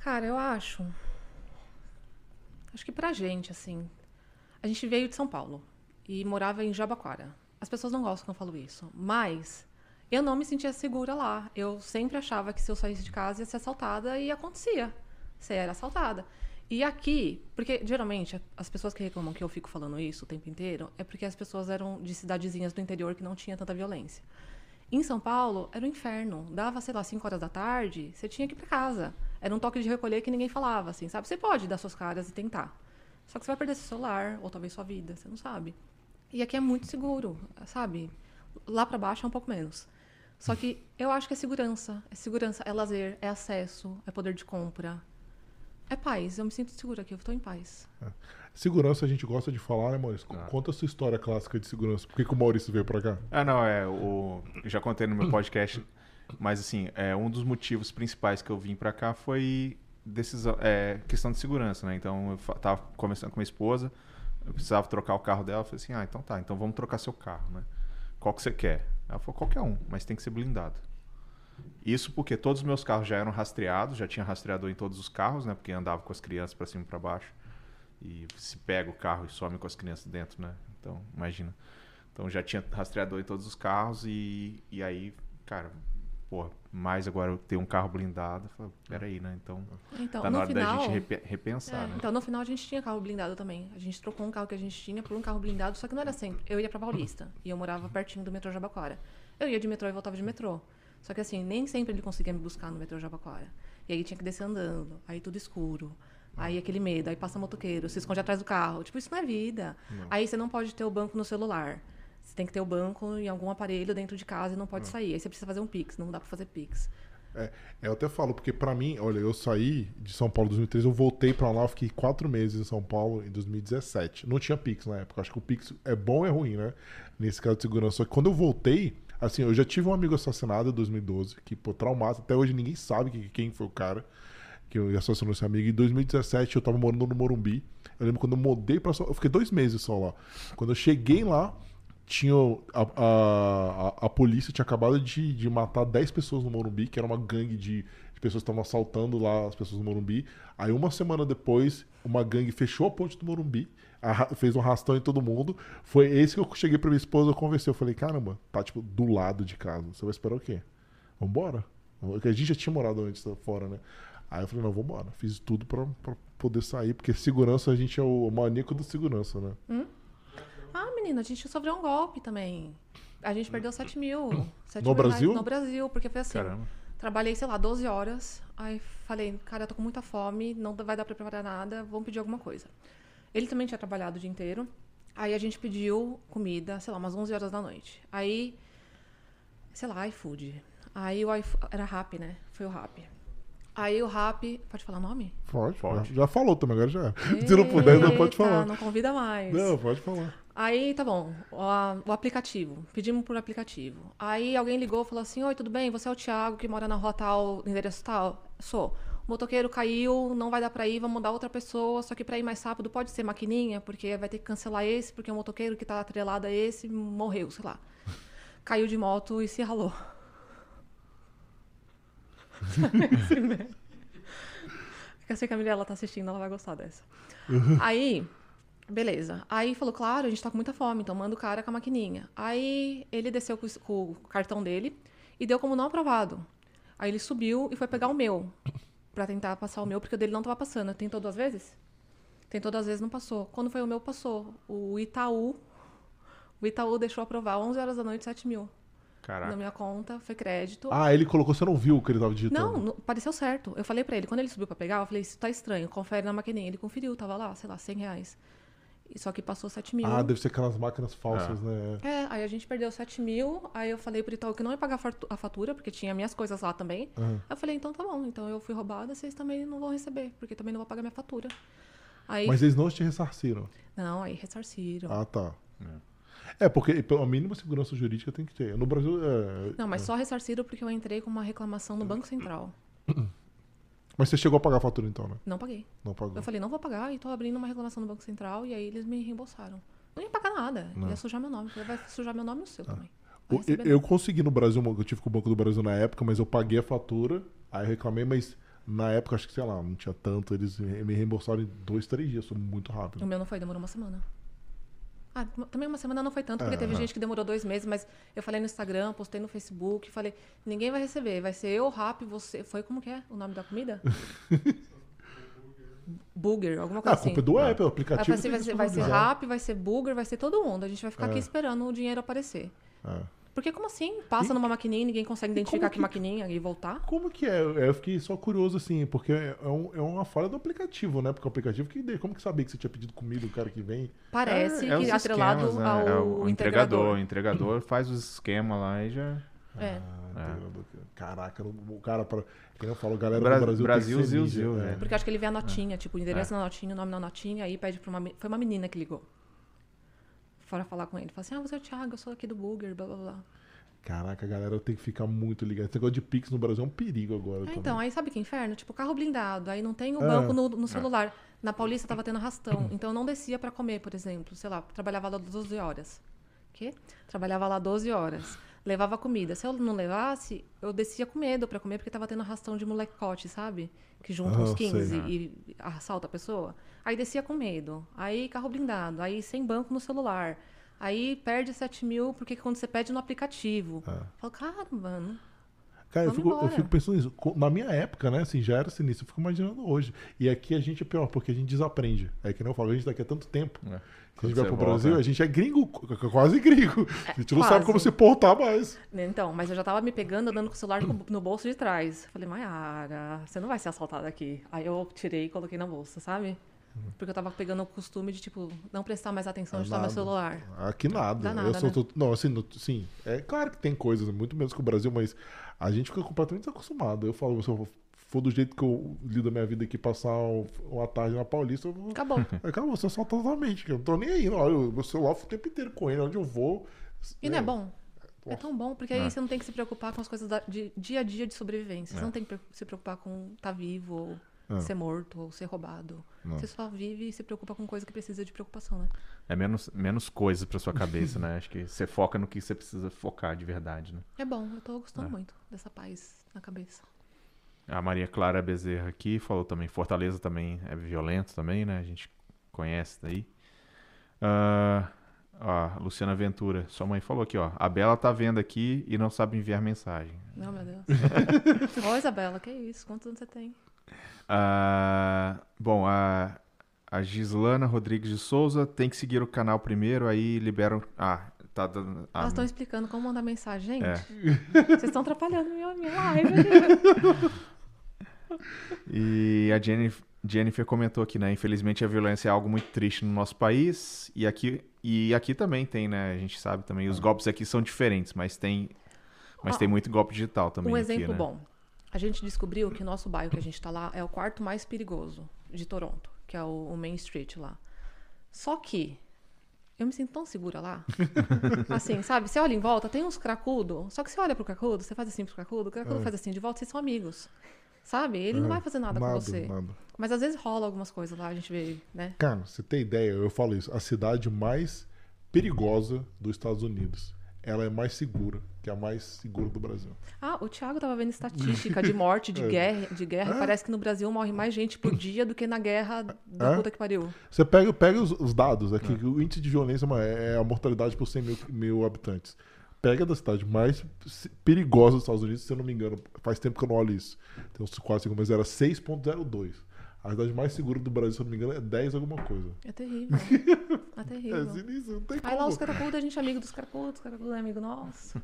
Cara, eu acho. Acho que pra gente, assim. A gente veio de São Paulo e morava em Jabaquara. As pessoas não gostam quando eu falo isso, mas eu não me sentia segura lá. Eu sempre achava que se eu saísse de casa ia ser assaltada e acontecia. Você era assaltada. E aqui, porque geralmente as pessoas que reclamam que eu fico falando isso o tempo inteiro é porque as pessoas eram de cidadezinhas do interior que não tinha tanta violência. Em São Paulo, era um inferno. Dava, sei lá, 5 horas da tarde, você tinha que ir pra casa. Era um toque de recolher que ninguém falava, assim, sabe? Você pode dar suas caras e tentar. Só que você vai perder seu celular, ou talvez sua vida, você não sabe. E aqui é muito seguro, sabe? Lá pra baixo é um pouco menos. Só que eu acho que é segurança. É segurança, é lazer, é acesso, é poder de compra. É paz. Eu me sinto segura aqui, eu tô em paz. Segurança a gente gosta de falar, né, Maurício? Ah. Conta a sua história clássica de segurança. Por que, que o Maurício veio pra cá? Ah, não, é o eu já contei no meu podcast, mas assim, é um dos motivos principais que eu vim para cá foi decisão, é, questão de segurança, né? Então eu tava conversando com minha esposa, eu precisava trocar o carro dela, eu falei assim, ah, então tá, então vamos trocar seu carro, né? Qual que você quer? Ela falou, qualquer um, mas tem que ser blindado. Isso porque todos os meus carros já eram rastreados, já tinha rastreador em todos os carros, né? Porque andava com as crianças para cima e para baixo. E se pega o carro e some com as crianças dentro, né? Então, imagina. Então já tinha rastreador em todos os carros e, e aí, cara, pô, mais agora eu ter um carro blindado, falei, peraí, né? Então, Então, tá na hora da final, gente repe- repensar, É, né? Então, no final, a gente tinha carro blindado também. A gente trocou um carro que a gente tinha por um carro blindado, só que não era sempre. Eu ia pra Paulista e eu morava pertinho do metrô Jabaquara. Eu ia de metrô e voltava de metrô. Só que assim, nem sempre ele conseguia me buscar no metrô Jabaquara. E aí tinha que descer andando, aí tudo escuro. Aí aquele medo, aí passa motoqueiro, se esconde atrás do carro. Tipo, isso não é vida. Aí você não pode ter o banco no celular. Você tem que ter o banco em algum aparelho dentro de casa e não pode sair. Aí você precisa fazer um Pix, não dá pra fazer Pix. É, eu até falo, porque pra mim, olha, eu saí de São Paulo em 2013, eu voltei pra lá, fiquei quatro meses em São Paulo em 2017. Não tinha Pix na época. Acho que o Pix é bom e é ruim, né? Nesse caso de segurança. Só que quando eu voltei, assim, eu já tive um amigo assassinado em 2012, que, pô, traumático. Até hoje ninguém sabe que- quem foi o cara que eu assassinou esse amigo. Em 2017 eu tava morando no Morumbi. Eu lembro quando eu mudei pra Eu fiquei dois meses só lá. Quando eu cheguei lá, tinha a, a, a, a polícia tinha acabado de, de matar 10 pessoas no Morumbi, que era uma gangue de, de pessoas que estavam assaltando lá as pessoas no Morumbi. Aí uma semana depois, uma gangue fechou a ponte do Morumbi, fez um arrastão em todo mundo. Foi esse que eu cheguei pra minha esposa, eu conversei, eu falei, caramba, tá tipo do lado de casa. Você vai esperar o quê? Vambora. A gente já tinha morado antes fora, né? Aí eu falei, não, vambora. Fiz tudo pra, pra poder sair, porque segurança, a gente é o maníaco da segurança, né? Ah, menina, a gente sofreu um golpe também. A gente perdeu 7 mil. 7 No mil reais Brasil? No Brasil, porque foi assim. Caramba. Trabalhei, sei lá, 12 horas. Aí falei, cara, eu tô com muita fome, não vai dar pra preparar nada, vamos pedir alguma coisa. Ele também tinha trabalhado o dia inteiro. Aí a gente pediu comida, sei lá, umas 11 horas da noite. Aí, sei lá, iFood. Aí o iFood, era Rap, né? Foi o Rap. Aí o Rap, pode falar nome? Pode, Pode. Já, falou também, agora já. Se não puder, não pode Eita, falar. Não convida mais. Não, pode falar. Aí, tá bom, o, a- o aplicativo. Pedimos por aplicativo. Aí alguém ligou e falou assim: Oi, tudo bem? Você é o Thiago que mora na rua tal, no endereço tal? Sou. O motoqueiro caiu, não vai dar pra ir, vamos mandar outra pessoa. Só que pra ir mais rápido pode ser maquininha, porque vai ter que cancelar esse, porque o motoqueiro que tá atrelado a esse morreu, sei lá. Caiu de moto e se ralou. Esse mesmo. É que eu sei que a Mirella tá assistindo, ela vai gostar dessa. Aí, beleza. Aí falou, claro, a gente tá com muita fome, então manda o cara com a maquininha. Aí ele desceu com, o- com o cartão dele e deu como não aprovado. Aí ele subiu e foi pegar o meu, pra tentar passar o meu, porque o dele não tava passando. Tentou duas vezes? Tentou duas vezes, não passou. Quando foi o meu, passou. O Itaú, o Itaú deixou aprovar 11 horas da noite, 7 mil. Na Caraca. minha conta, foi crédito. Ah, ele colocou, você não viu o que ele tava digitando? Não, não, pareceu certo. Eu falei pra ele, quando ele subiu pra pegar, eu falei, isso tá estranho, confere na maquininha. Ele conferiu, tava lá, sei lá, 100 reais. E Só que passou 7 mil. Ah, deve ser aquelas máquinas falsas, Ah. né? É, aí a gente perdeu 7 mil, aí eu falei pro Itaú que não ia pagar a fatu- a fatura, porque tinha minhas coisas lá também. Aham. Aí eu falei, então tá bom, então eu fui roubada, vocês também não vão receber, porque também não vou pagar minha fatura. Aí, Mas eles não te ressarciram. não, aí ressarciram. Ah, tá. É, porque pela mínima segurança jurídica tem que ter. No Brasil, é... Não, mas só ressarciram porque eu entrei com uma reclamação no Banco Central. [clears throat] Mas você chegou a pagar a fatura então, né? Não paguei. Não pagou. Eu falei, não vou pagar, e tô abrindo uma reclamação no Banco Central, e aí eles me reembolsaram. Não ia pagar nada, Não. ia sujar meu nome. Falei, Vai sujar meu nome e o seu também. O- eu, eu consegui no Brasil, eu tive com o Banco do Brasil na época, mas eu paguei a fatura, aí eu reclamei, mas na época, acho que, sei lá, não tinha tanto, eles me reembolsaram em dois, três dias, foi muito O rápido. meu não foi, demorou uma semana. Ah, também uma semana não foi tanto, porque É, teve gente que demorou dois meses, mas eu falei no Instagram, postei no Facebook, falei, ninguém vai receber, vai ser eu, Rap, você. Foi como que é o nome da comida? [laughs] Booger, alguma Ah, coisa a culpa assim. é do app, o Aí aplicativo. vai ser, tem vai ser, vai ser. Rap, vai ser Booger, vai ser todo mundo. A gente vai ficar aqui É. esperando o dinheiro aparecer. É. Porque como assim? Passa numa maquininha e ninguém consegue identificar que... que- maquininha e voltar? Como que é? Eu fiquei só curioso, assim, porque é, um- é uma falha do aplicativo, né? Porque o aplicativo que como que sabia que você tinha pedido comida, o cara que vem? Parece É, é que os atrelado esquemas, né? ao É o entregador. O entregador faz os esquemas lá e já. É. Ah, integrador. Caraca, o cara, para quem eu falo, galera Bra- do Brasil, Brasil, tem que ser Zil, Zil, é. né? Porque eu acho que ele vê a É. notinha, tipo, o endereço na notinha, o nome na notinha, aí pede pra uma. Foi uma menina que ligou. Fora falar com ele. Fala assim, ah, você é o Thiago, eu sou aqui do Booger, blá blá blá. Caraca, galera tem que ficar muito ligada. Esse negócio de Pix no Brasil é um perigo agora. É, então, aí sabe que inferno? Tipo, carro blindado, aí não tem o banco no, no, celular. Na Paulista tava tendo arrastão, [clears throat] então eu não descia para comer, por exemplo. Sei lá, trabalhava lá 12 horas. Quê? Trabalhava lá 12 horas. Levava comida. Se eu não levasse, eu descia com medo para comer, porque tava tendo arrastão de molecote, sabe? Que junta uns 15 sei, e assalta a pessoa. Aí descia com medo. Aí carro blindado. Aí sem banco no celular. Aí perde 7 mil, porque quando você pede no aplicativo. É. Falo, cara, mano. Cara, eu fico, eu fico, pensando nisso. Na minha época, né, assim, já era sinistro. Eu fico imaginando hoje. E aqui a gente é pior, porque a gente desaprende. É que nem eu falo, a gente daqui a tanto tempo. É. Se a gente vai pro volta, Brasil, é. a gente é gringo, quase gringo. É, a gente não quase. sabe como se portar mais. Então, mas eu já tava me pegando, andando com o celular no bolso de trás. Falei, Maiara, você não vai ser assaltada aqui. Aí eu tirei e coloquei na bolsa, sabe? Porque eu tava pegando o costume de, tipo, não prestar mais atenção de estar no celular. Aqui nada. nada eu sou né? Não, assim, no, sim. É claro que tem coisas, muito menos que o Brasil, mas a gente fica completamente desacostumado. Eu falo, se eu for do jeito que eu lido a minha vida aqui, passar uma tarde na Paulista, eu vou... Acabou. [laughs] Acabou, você só totalmente. Eu não tô nem aí. Não. Olha, meu celular o tempo inteiro com ele, onde eu vou. E é. não é bom? É tão bom, porque aí é. você não tem que se preocupar com as coisas da, de dia a dia de sobrevivência. Você é. não tem que se preocupar com estar tá vivo ou ah. ser morto ou ser roubado. Não. Você só vive e se preocupa com coisa que precisa de preocupação, né? É menos, menos coisa pra sua cabeça, né? Acho que você foca no que você precisa focar de verdade, né? É bom, eu tô gostando é. muito dessa paz na cabeça. A Maria Clara Bezerra aqui falou também, Fortaleza também é violento também, né? A gente conhece daí. Uh, ó, Luciana Ventura, sua mãe falou aqui, ó. A Bela tá vendo aqui e não sabe enviar mensagem. Não, meu Deus. [laughs] Oi, Isabela, que isso? Quantos anos você tem? Uh, bom, a, a Gislana Rodrigues de Souza tem que seguir o canal primeiro, aí liberam. Ah, tá dando. Ah, Elas estão explicando como mandar mensagem, gente. É. Vocês estão atrapalhando minha, minha live. [laughs] e a Jennifer, Jennifer comentou aqui, né? Infelizmente a violência é algo muito triste no nosso país. E aqui, e aqui também tem, né? A gente sabe também. Os golpes aqui são diferentes, mas tem. Mas tem muito golpe digital também. Um aqui, exemplo né? bom a gente descobriu que o nosso bairro que a gente está lá é o quarto mais perigoso de Toronto, que é o, o Main Street lá. Só que eu me sinto tão segura lá. [laughs] assim, sabe? Você olha em volta, tem uns cracudos. Só que você olha pro cracudo, você faz assim pro cracudo, o cracudo é. faz assim de volta, vocês são amigos. Sabe? Ele é. não vai fazer nada, nada, com você. Nada. Mas às vezes rola algumas coisas lá, a gente vê, né? Cara, você tem ideia, eu falo isso, a cidade mais perigosa dos Estados Unidos ela é mais segura, que é a mais segura do Brasil. Ah, o Thiago estava vendo estatística de morte, de [laughs] é. guerra. De guerra. É. Parece que no Brasil morre mais gente por dia do que na guerra da é. puta que pariu. Você pega, pega os, os dados aqui, é. o índice de violência é, é a mortalidade por 100 mil, mil habitantes. Pega da cidade mais perigosa dos Estados Unidos, se eu não me engano, faz tempo que eu não olho isso. Tem uns quase mas era 6,02. A cidade mais segura do Brasil, se eu não me engano, é 10 alguma coisa. É terrível. É terrível. [laughs] É sinistro, não tem Aí lá os caracudos, a gente é amigo dos caracudos, os caracudos é amigo nosso.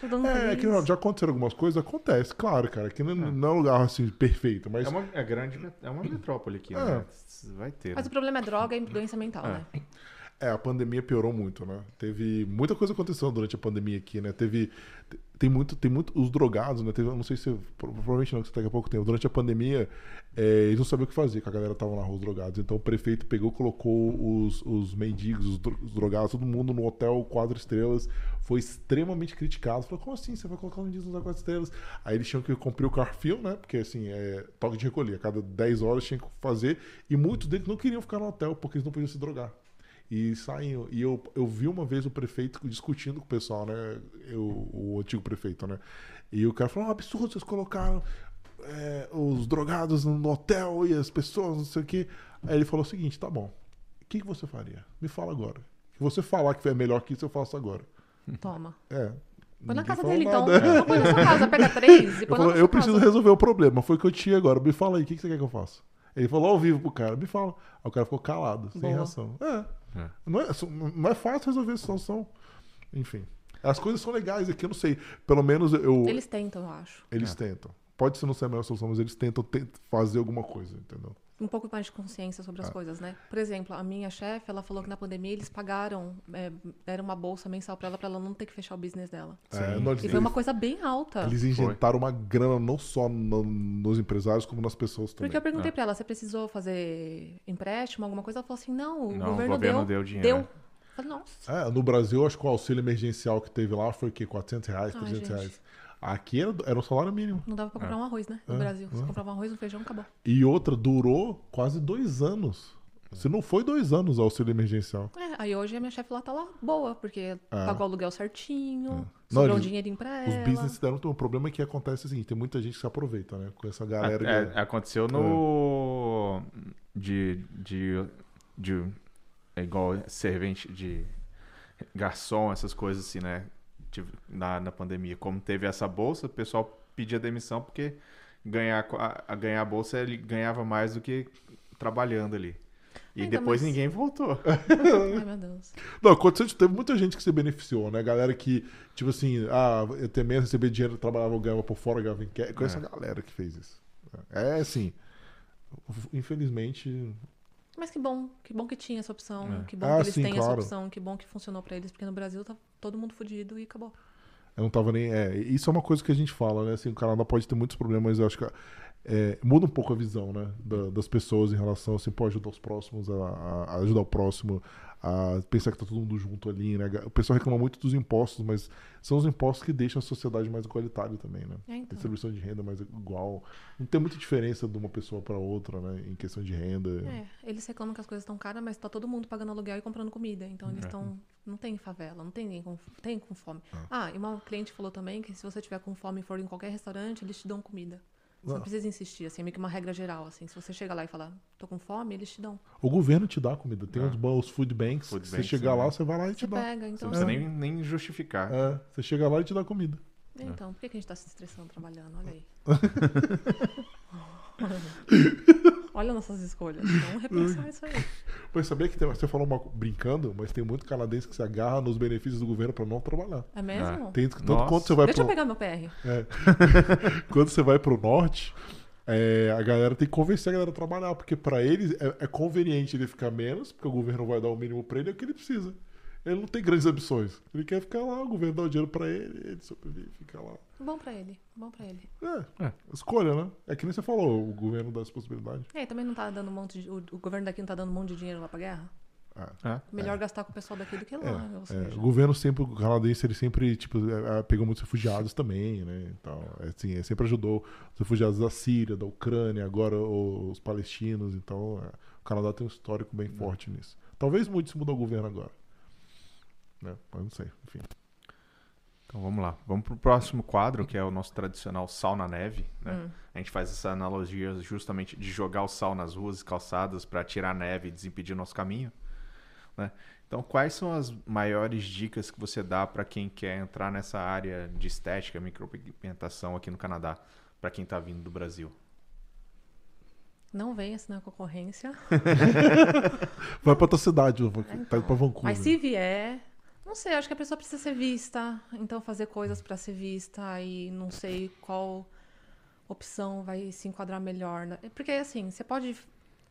Tudo é, é que não, já aconteceram algumas coisas, acontece, claro, cara. Aqui não, é. não é um lugar assim perfeito, mas. É uma é grande, é uma metrópole aqui, é. né? Vai ter. Mas né? o problema é droga e doença mental, é. né? É, a pandemia piorou muito, né? Teve muita coisa acontecendo durante a pandemia aqui, né? Teve tem muito, tem muito os drogados, né? Teve, não sei se provavelmente não, que daqui a pouco tempo. Durante a pandemia, é, eles não sabiam o que fazer, que a galera tava na rua os drogados. Então o prefeito pegou, colocou os, os mendigos, os, os drogados, todo mundo no hotel quatro estrelas. Foi extremamente criticado. Falou, como assim? Você vai colocar os mendigos nos quatro estrelas? Aí eles tinham que cumprir o carfil, né? Porque assim, é toque de recolher. A cada 10 horas tinha que fazer. E muitos deles não queriam ficar no hotel porque eles não podiam se drogar e saem. E eu, eu vi uma vez o prefeito discutindo com o pessoal, né? Eu, o antigo prefeito, né? E o cara falou: oh, absurdo, vocês colocaram é, os drogados no hotel e as pessoas, não sei o quê. Aí ele falou o seguinte: tá bom, o que, que você faria? Me fala agora. Se você falar que é melhor que isso, eu faço agora. [laughs] Toma. É. Põe na casa dele, então. [laughs] Põe na sua casa, pega três e põe eu, eu preciso casa. resolver o problema. Foi o que eu tinha agora. Me fala aí, o que, que você quer que eu faça? Ele falou ao vivo pro cara, me fala. Aí o cara ficou calado, sem Boa. reação. É. É. Não, é, não é fácil resolver essa situação. Enfim. As coisas são legais aqui, eu não sei. Pelo menos eu. Eles tentam, eu acho. Eles é. tentam. Pode ser não ser a melhor solução, mas eles tentam fazer alguma coisa, entendeu? Um pouco mais de consciência sobre as é. coisas, né? Por exemplo, a minha chefe, ela falou que na pandemia eles pagaram, é, deram uma bolsa mensal para ela, para ela não ter que fechar o business dela. É, e foi uma coisa bem alta. Eles injetaram foi. uma grana não só no, nos empresários, como nas pessoas também. Porque eu perguntei é. para ela, você precisou fazer empréstimo, alguma coisa? Ela falou assim, não, o não, governo, o governo deu, deu dinheiro. Deu. Falei, nossa. É, no Brasil, acho que o auxílio emergencial que teve lá foi o quê? 400 reais, Ai, 300 gente. reais. Aqui era, era o salário mínimo. Não dava pra comprar um arroz, né? No É, Brasil. Você é. comprava um arroz, um feijão, acabou. E outra, durou quase dois anos. Se não foi dois anos o auxílio emergencial. É, aí hoje a minha chefe lá tá lá boa, porque pagou o aluguel certinho, É. Não, sobrou um dinheirinho pra Os ela. business deram um problema que acontece assim, tem muita gente que se aproveita, né? Com essa galera. É, que- aconteceu no. De, de, de. É igual servente de garçom, essas coisas assim, né? Na, na pandemia. Como teve essa bolsa, o pessoal pedia demissão porque ganhar, a, a ganhar a bolsa ele ganhava mais do que trabalhando ali. E Ainda depois mais- ninguém voltou. [laughs] Ai, meu Deus. Não, aconteceu, teve muita gente que se beneficiou, né? Galera que, tipo assim, ah, eu também receber dinheiro, trabalhava, ganhava por fora, ganhava em cash. Com essa galera que fez isso. É assim. Infelizmente. Mas que bom, que bom que tinha essa opção, É. que bom Ah, que eles sim, têm claro. essa opção, que bom que funcionou pra eles, porque no Brasil tá todo mundo fudido e acabou. Eu não tava nem. É, isso é uma coisa que a gente fala, né? Assim, o Canadá pode ter muitos problemas, mas eu acho que é, muda um pouco a visão, né? da- das pessoas em relação assim, pô, ajudar os próximos, a- a ajudar o próximo, a pensar que tá todo mundo junto ali, né? O pessoal reclama muito dos impostos, mas são os impostos que deixam a sociedade mais igualitária também, né? É, então. Distribuição de renda mais igual. Não tem muita diferença de uma pessoa para outra, né? Em questão de renda. É, eles reclamam que as coisas estão caras, mas tá todo mundo pagando aluguel e comprando comida. Então É. eles estão. Não tem favela, não tem ninguém com, tem com fome. É. Ah, e uma cliente falou também que se você tiver com fome e for em qualquer restaurante, eles te dão comida. Você Ah. não precisa insistir, assim, é meio que uma regra geral, assim. Se você chega lá e falar, tô com fome, eles te dão. O governo te dá comida. Tem É. os, os food banks. Food você banks, chegar lá, né? você vai lá e te Você dá. pega, Você então. não precisa nem, nem justificar. É, você chega lá e te dá comida. Então, por que, que a gente tá se estressando trabalhando? Olha aí. [laughs] [laughs] Olha nossas escolhas. Vamos repensar isso aí. [laughs] Pois sabia que tem- você falou uma, brincando, mas tem muito canadense que se agarra nos benefícios do governo para não trabalhar. É mesmo? Tem tanto Nossa. quando você vai Deixa eu pro, pegar meu PR. é, [laughs] quando você vai pro norte, é, a galera tem que convencer a galera a trabalhar, porque para eles é, é conveniente ele ficar menos, porque o governo vai dar o mínimo para ele, é o que ele precisa. Ele não tem grandes ambições. Ele quer ficar lá, o governo dá o dinheiro para ele, ele sobrevive, fica lá. Bom pra ele, bom pra ele. É, escolha, né? É que nem você falou, o governo dá essa possibilidade. E também não tá dando um monte de. O, o governo daqui não tá dando um monte de dinheiro lá pra guerra? É. É. Melhor gastar com o pessoal daqui do que lá. É, seja, o governo sempre, o canadense, ele sempre, tipo, é, é, pegou muitos refugiados também, né? Então, é, assim, é, sempre ajudou os refugiados da Síria, da Ucrânia, agora os palestinos. Então, é, o Canadá tem um histórico bem forte nisso. Talvez muito se mudar o governo agora. Né? Mas não sei, enfim. Então vamos lá. Vamos pro próximo quadro, que é o nosso tradicional sal na neve. Né? Hum. A gente faz essa analogia justamente de jogar o sal nas ruas e calçadas para tirar a neve e desimpedir o nosso caminho. Né? Então, quais são as maiores dicas que você dá para quem quer entrar nessa área de estética, micropigmentação aqui no Canadá, para quem está vindo do Brasil? Não vem assinar concorrência. [laughs] Vai pra outra cidade, vai, tá indo pra Vancouver. Mas se vier. Não sei, acho que a pessoa precisa ser vista. Então, fazer coisas pra ser vista. E não sei qual opção vai se enquadrar melhor. né? Porque, assim, você pode.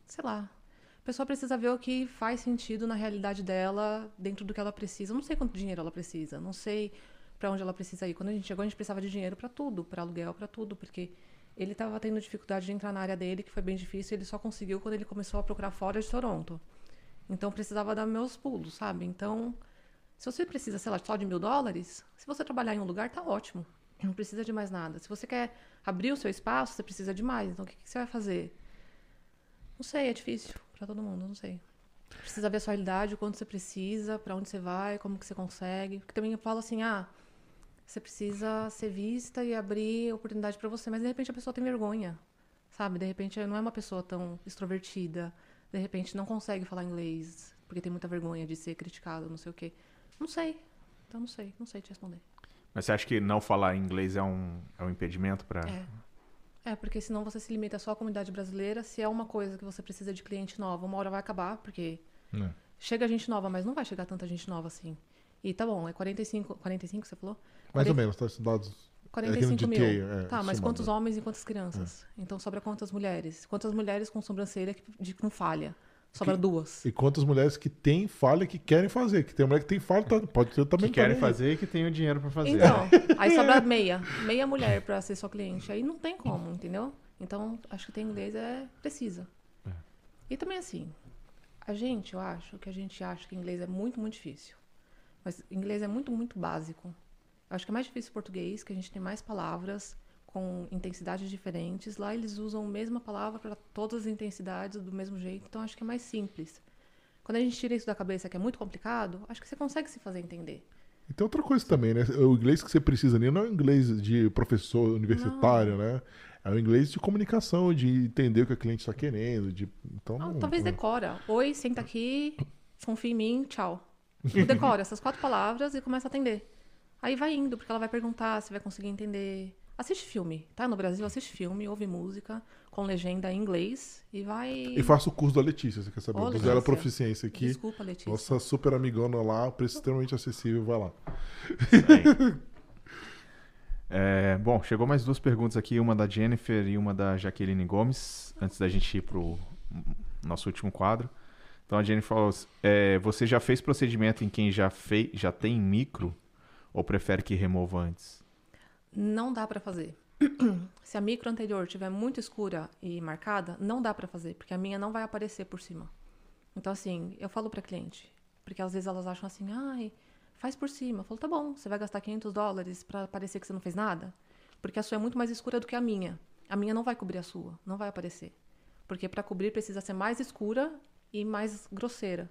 Sei lá. A pessoa precisa ver o que faz sentido na realidade dela, dentro do que ela precisa. Não sei quanto dinheiro ela precisa. Não sei pra onde ela precisa ir. Quando a gente chegou, a gente precisava de dinheiro pra tudo, pra aluguel, pra tudo, porque ele estava tendo dificuldade de entrar na área dele, que foi bem difícil. Ele só conseguiu quando ele começou a procurar fora de Toronto. Então precisava dar meus pulos, sabe? Então, se você precisa, sei lá, só de mil dólares, se você trabalhar em um lugar, tá ótimo. Não precisa de mais nada. Se você quer abrir o seu espaço, você precisa de mais. Então, o que, que você vai fazer? Não sei, é difícil pra todo mundo, não sei. Precisa ver a sua realidade, o quanto você precisa, pra onde você vai, como que você consegue. Porque também eu falo assim, ah, você precisa ser vista e abrir oportunidade pra você, mas de repente a pessoa tem vergonha, sabe? De repente não é uma pessoa tão extrovertida, de repente não consegue falar inglês porque tem muita vergonha de ser criticado, não sei o quê. Não sei. Então não sei, não sei te responder. Mas você acha que não falar inglês é um, é um impedimento para. É. É, porque senão você se limita só à comunidade brasileira. Se é uma coisa que você precisa de cliente nova, uma hora vai acabar, porque É. chega gente nova, mas não vai chegar tanta gente nova assim. E tá bom, é 45, 45 você falou? Mais ou Quarenta- menos, tá estudados. 45 mil. GTA, é, tá, mas quantos né? homens e quantas crianças? Então sobra quantas mulheres? Quantas mulheres com sobrancelha que, de, com falha? Sobra duas. E quantas mulheres que têm falha que querem fazer. Que tem mulher que tem falha, tá- pode ter também. Que querem também. fazer e que tem o dinheiro para fazer. Então, [laughs] aí sobra meia. Meia mulher pra ser sua cliente. Aí não tem como, entendeu? Então, acho que ter inglês é precisa. É. E também assim, A gente, eu acho que a gente acha que inglês é muito, muito difícil. Mas inglês é muito, muito básico. Eu acho que é mais difícil português, que a gente tem mais palavras com intensidades diferentes. Lá eles usam a mesma palavra para todas as intensidades do mesmo jeito, então acho que é mais simples. Quando a gente tira isso da cabeça que é muito complicado, acho que você consegue se fazer entender. E tem outra coisa também, né? O inglês que você precisa ali não é o inglês de professor universitário, não. né? É o inglês de comunicação, de entender o que o cliente está querendo. De... Então, ah, não, talvez não... decora. Oi, senta aqui, confia em mim, tchau. Decora essas quatro palavras e começa a atender. Aí vai indo, porque ela vai perguntar se vai conseguir entender. Assiste filme, tá? No Brasil, assiste filme, ouve música com legenda em inglês e vai. E faça o curso da Letícia, você quer saber? Ô, do Zero. Proficiência aqui. Desculpa, Letícia. Nossa super amigona lá, preço extremamente acessível, vai lá. É, bom, chegou mais duas perguntas aqui, uma da Jennifer e uma da Jaqueline Gomes, antes da gente ir pro nosso último quadro. Então a Jennifer falou: é, você já fez procedimento em quem já, fei, já tem micro ou prefere que remova antes? Não dá para fazer. [clears throat] Se a micro anterior tiver muito escura e marcada, não dá para fazer, porque a minha não vai aparecer por cima. Então assim, eu falo para cliente, porque às vezes elas acham assim, ai, faz por cima. Eu falo, tá bom, você vai gastar 500 dólares para parecer que você não fez nada? Porque a sua é muito mais escura do que a minha. A minha não vai cobrir a sua, não vai aparecer. Porque para cobrir precisa ser mais escura e mais grosseira.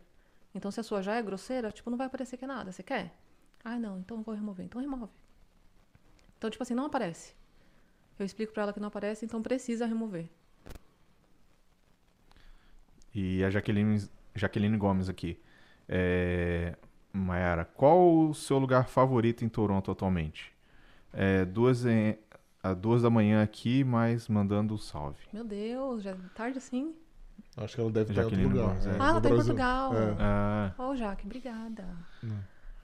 Então se a sua já é grosseira, tipo, não vai aparecer que é nada. Você quer? Ah, não, então eu vou remover. Então remove. Então, tipo assim, não aparece. Eu explico para ela que não aparece, então precisa remover. E a Jaqueline, Jaqueline Gomes aqui. É, Mayara, qual o seu lugar favorito em Toronto atualmente? É, duas, em, a duas da manhã aqui, mas mandando um salve. Meu Deus, já é tarde assim? Acho que ela deve estar em outro lugar. É. ah, ela tá em. Portugal. É. Ah, Ô, Jaque, obrigada. Hum.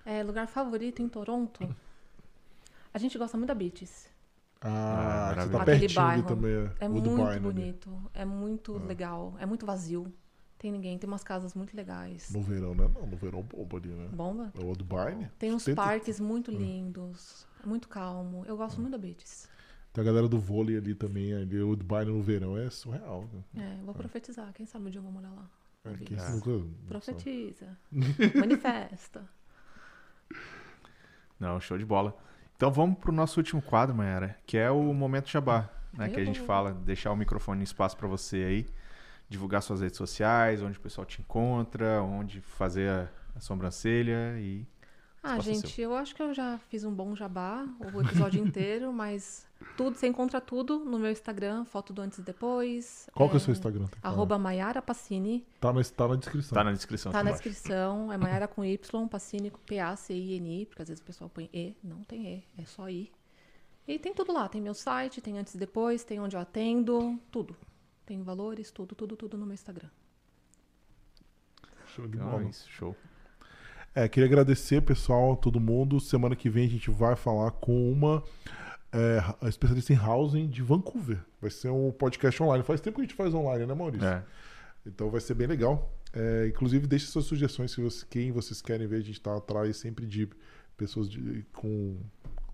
É, lugar favorito em Toronto? A gente gosta muito da Beaches. Ah, Ah, você tá. Aquele pertinho ali bairro. também. É o muito ali. bonito, é muito Ah. legal, é muito vazio. Tem ninguém, tem umas casas muito legais. No verão, né? Não, no verão bomba ali, né? Bomba? O Dubai, né? Tem uns Tem- parques muito lindos, muito calmo. Eu Ah. gosto muito da Beaches. Tem a galera do vôlei ali também. Ali, o Dubai no verão é surreal. Né? É, vou profetizar. Quem sabe um dia eu vou morar lá. É, Beaches. que isso nunca- Profetiza. [laughs] Manifesta. não, show de bola. Então vamos pro nosso último quadro, Mayara, que é o Momento Jabá, né? Que a gente Eu. fala, deixar o microfone em espaço para você aí, divulgar suas redes sociais, onde o pessoal te encontra, onde fazer a, a sobrancelha e Ah, gente, eu acho que eu já fiz um bom jabá o episódio [laughs] inteiro, mas tudo, você encontra tudo no meu Instagram, foto do antes e depois. Qual que é o seu Instagram? Arroba Maiara Pacini. Tá, na, tá na descrição. tá na descrição. Tá na embaixo. descrição. É [coughs] Maiara com Y, Pacini com P-A-C-I-N-I, porque às vezes o pessoal põe E, não tem E, é só I. E tem tudo lá. Tem meu site, tem antes e depois, tem onde eu atendo, tudo. Tem valores, tudo, tudo, tudo no meu Instagram. Show de Então, bola. é isso, show. É, queria agradecer, pessoal, todo mundo. Semana que vem a gente vai falar com uma é, especialista em housing de Vancouver. Vai ser um podcast online. Faz tempo que a gente faz online, né, Maurício? É. Então vai ser bem legal. É, inclusive, deixe suas sugestões se você, quem vocês querem ver. A gente está atrás sempre de pessoas de- com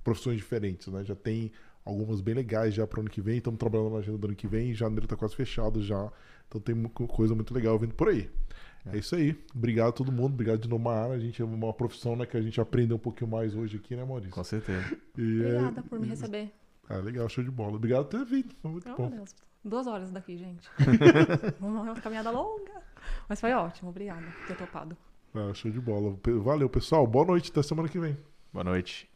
profissões diferentes, né? Já tem algumas bem legais já para o ano que vem. Estamos trabalhando na agenda do ano que vem. Janeiro está quase fechado já. Então tem coisa muito legal vindo por aí. É. isso aí. Obrigado a todo mundo. Obrigado de novo. A gente é uma profissão né, que a gente aprendeu um pouquinho mais hoje aqui, né, Maurício? Com certeza. E, é- Obrigada por me receber. Ah, legal, show de bola. Obrigado por ter vindo. Foi muito Oh, bom. Deus. Duas horas daqui, gente. [laughs] uma caminhada longa. Mas foi ótimo. Obrigada por ter topado. Ah, show de bola. Valeu, pessoal. Boa noite. Até semana que vem. Boa noite.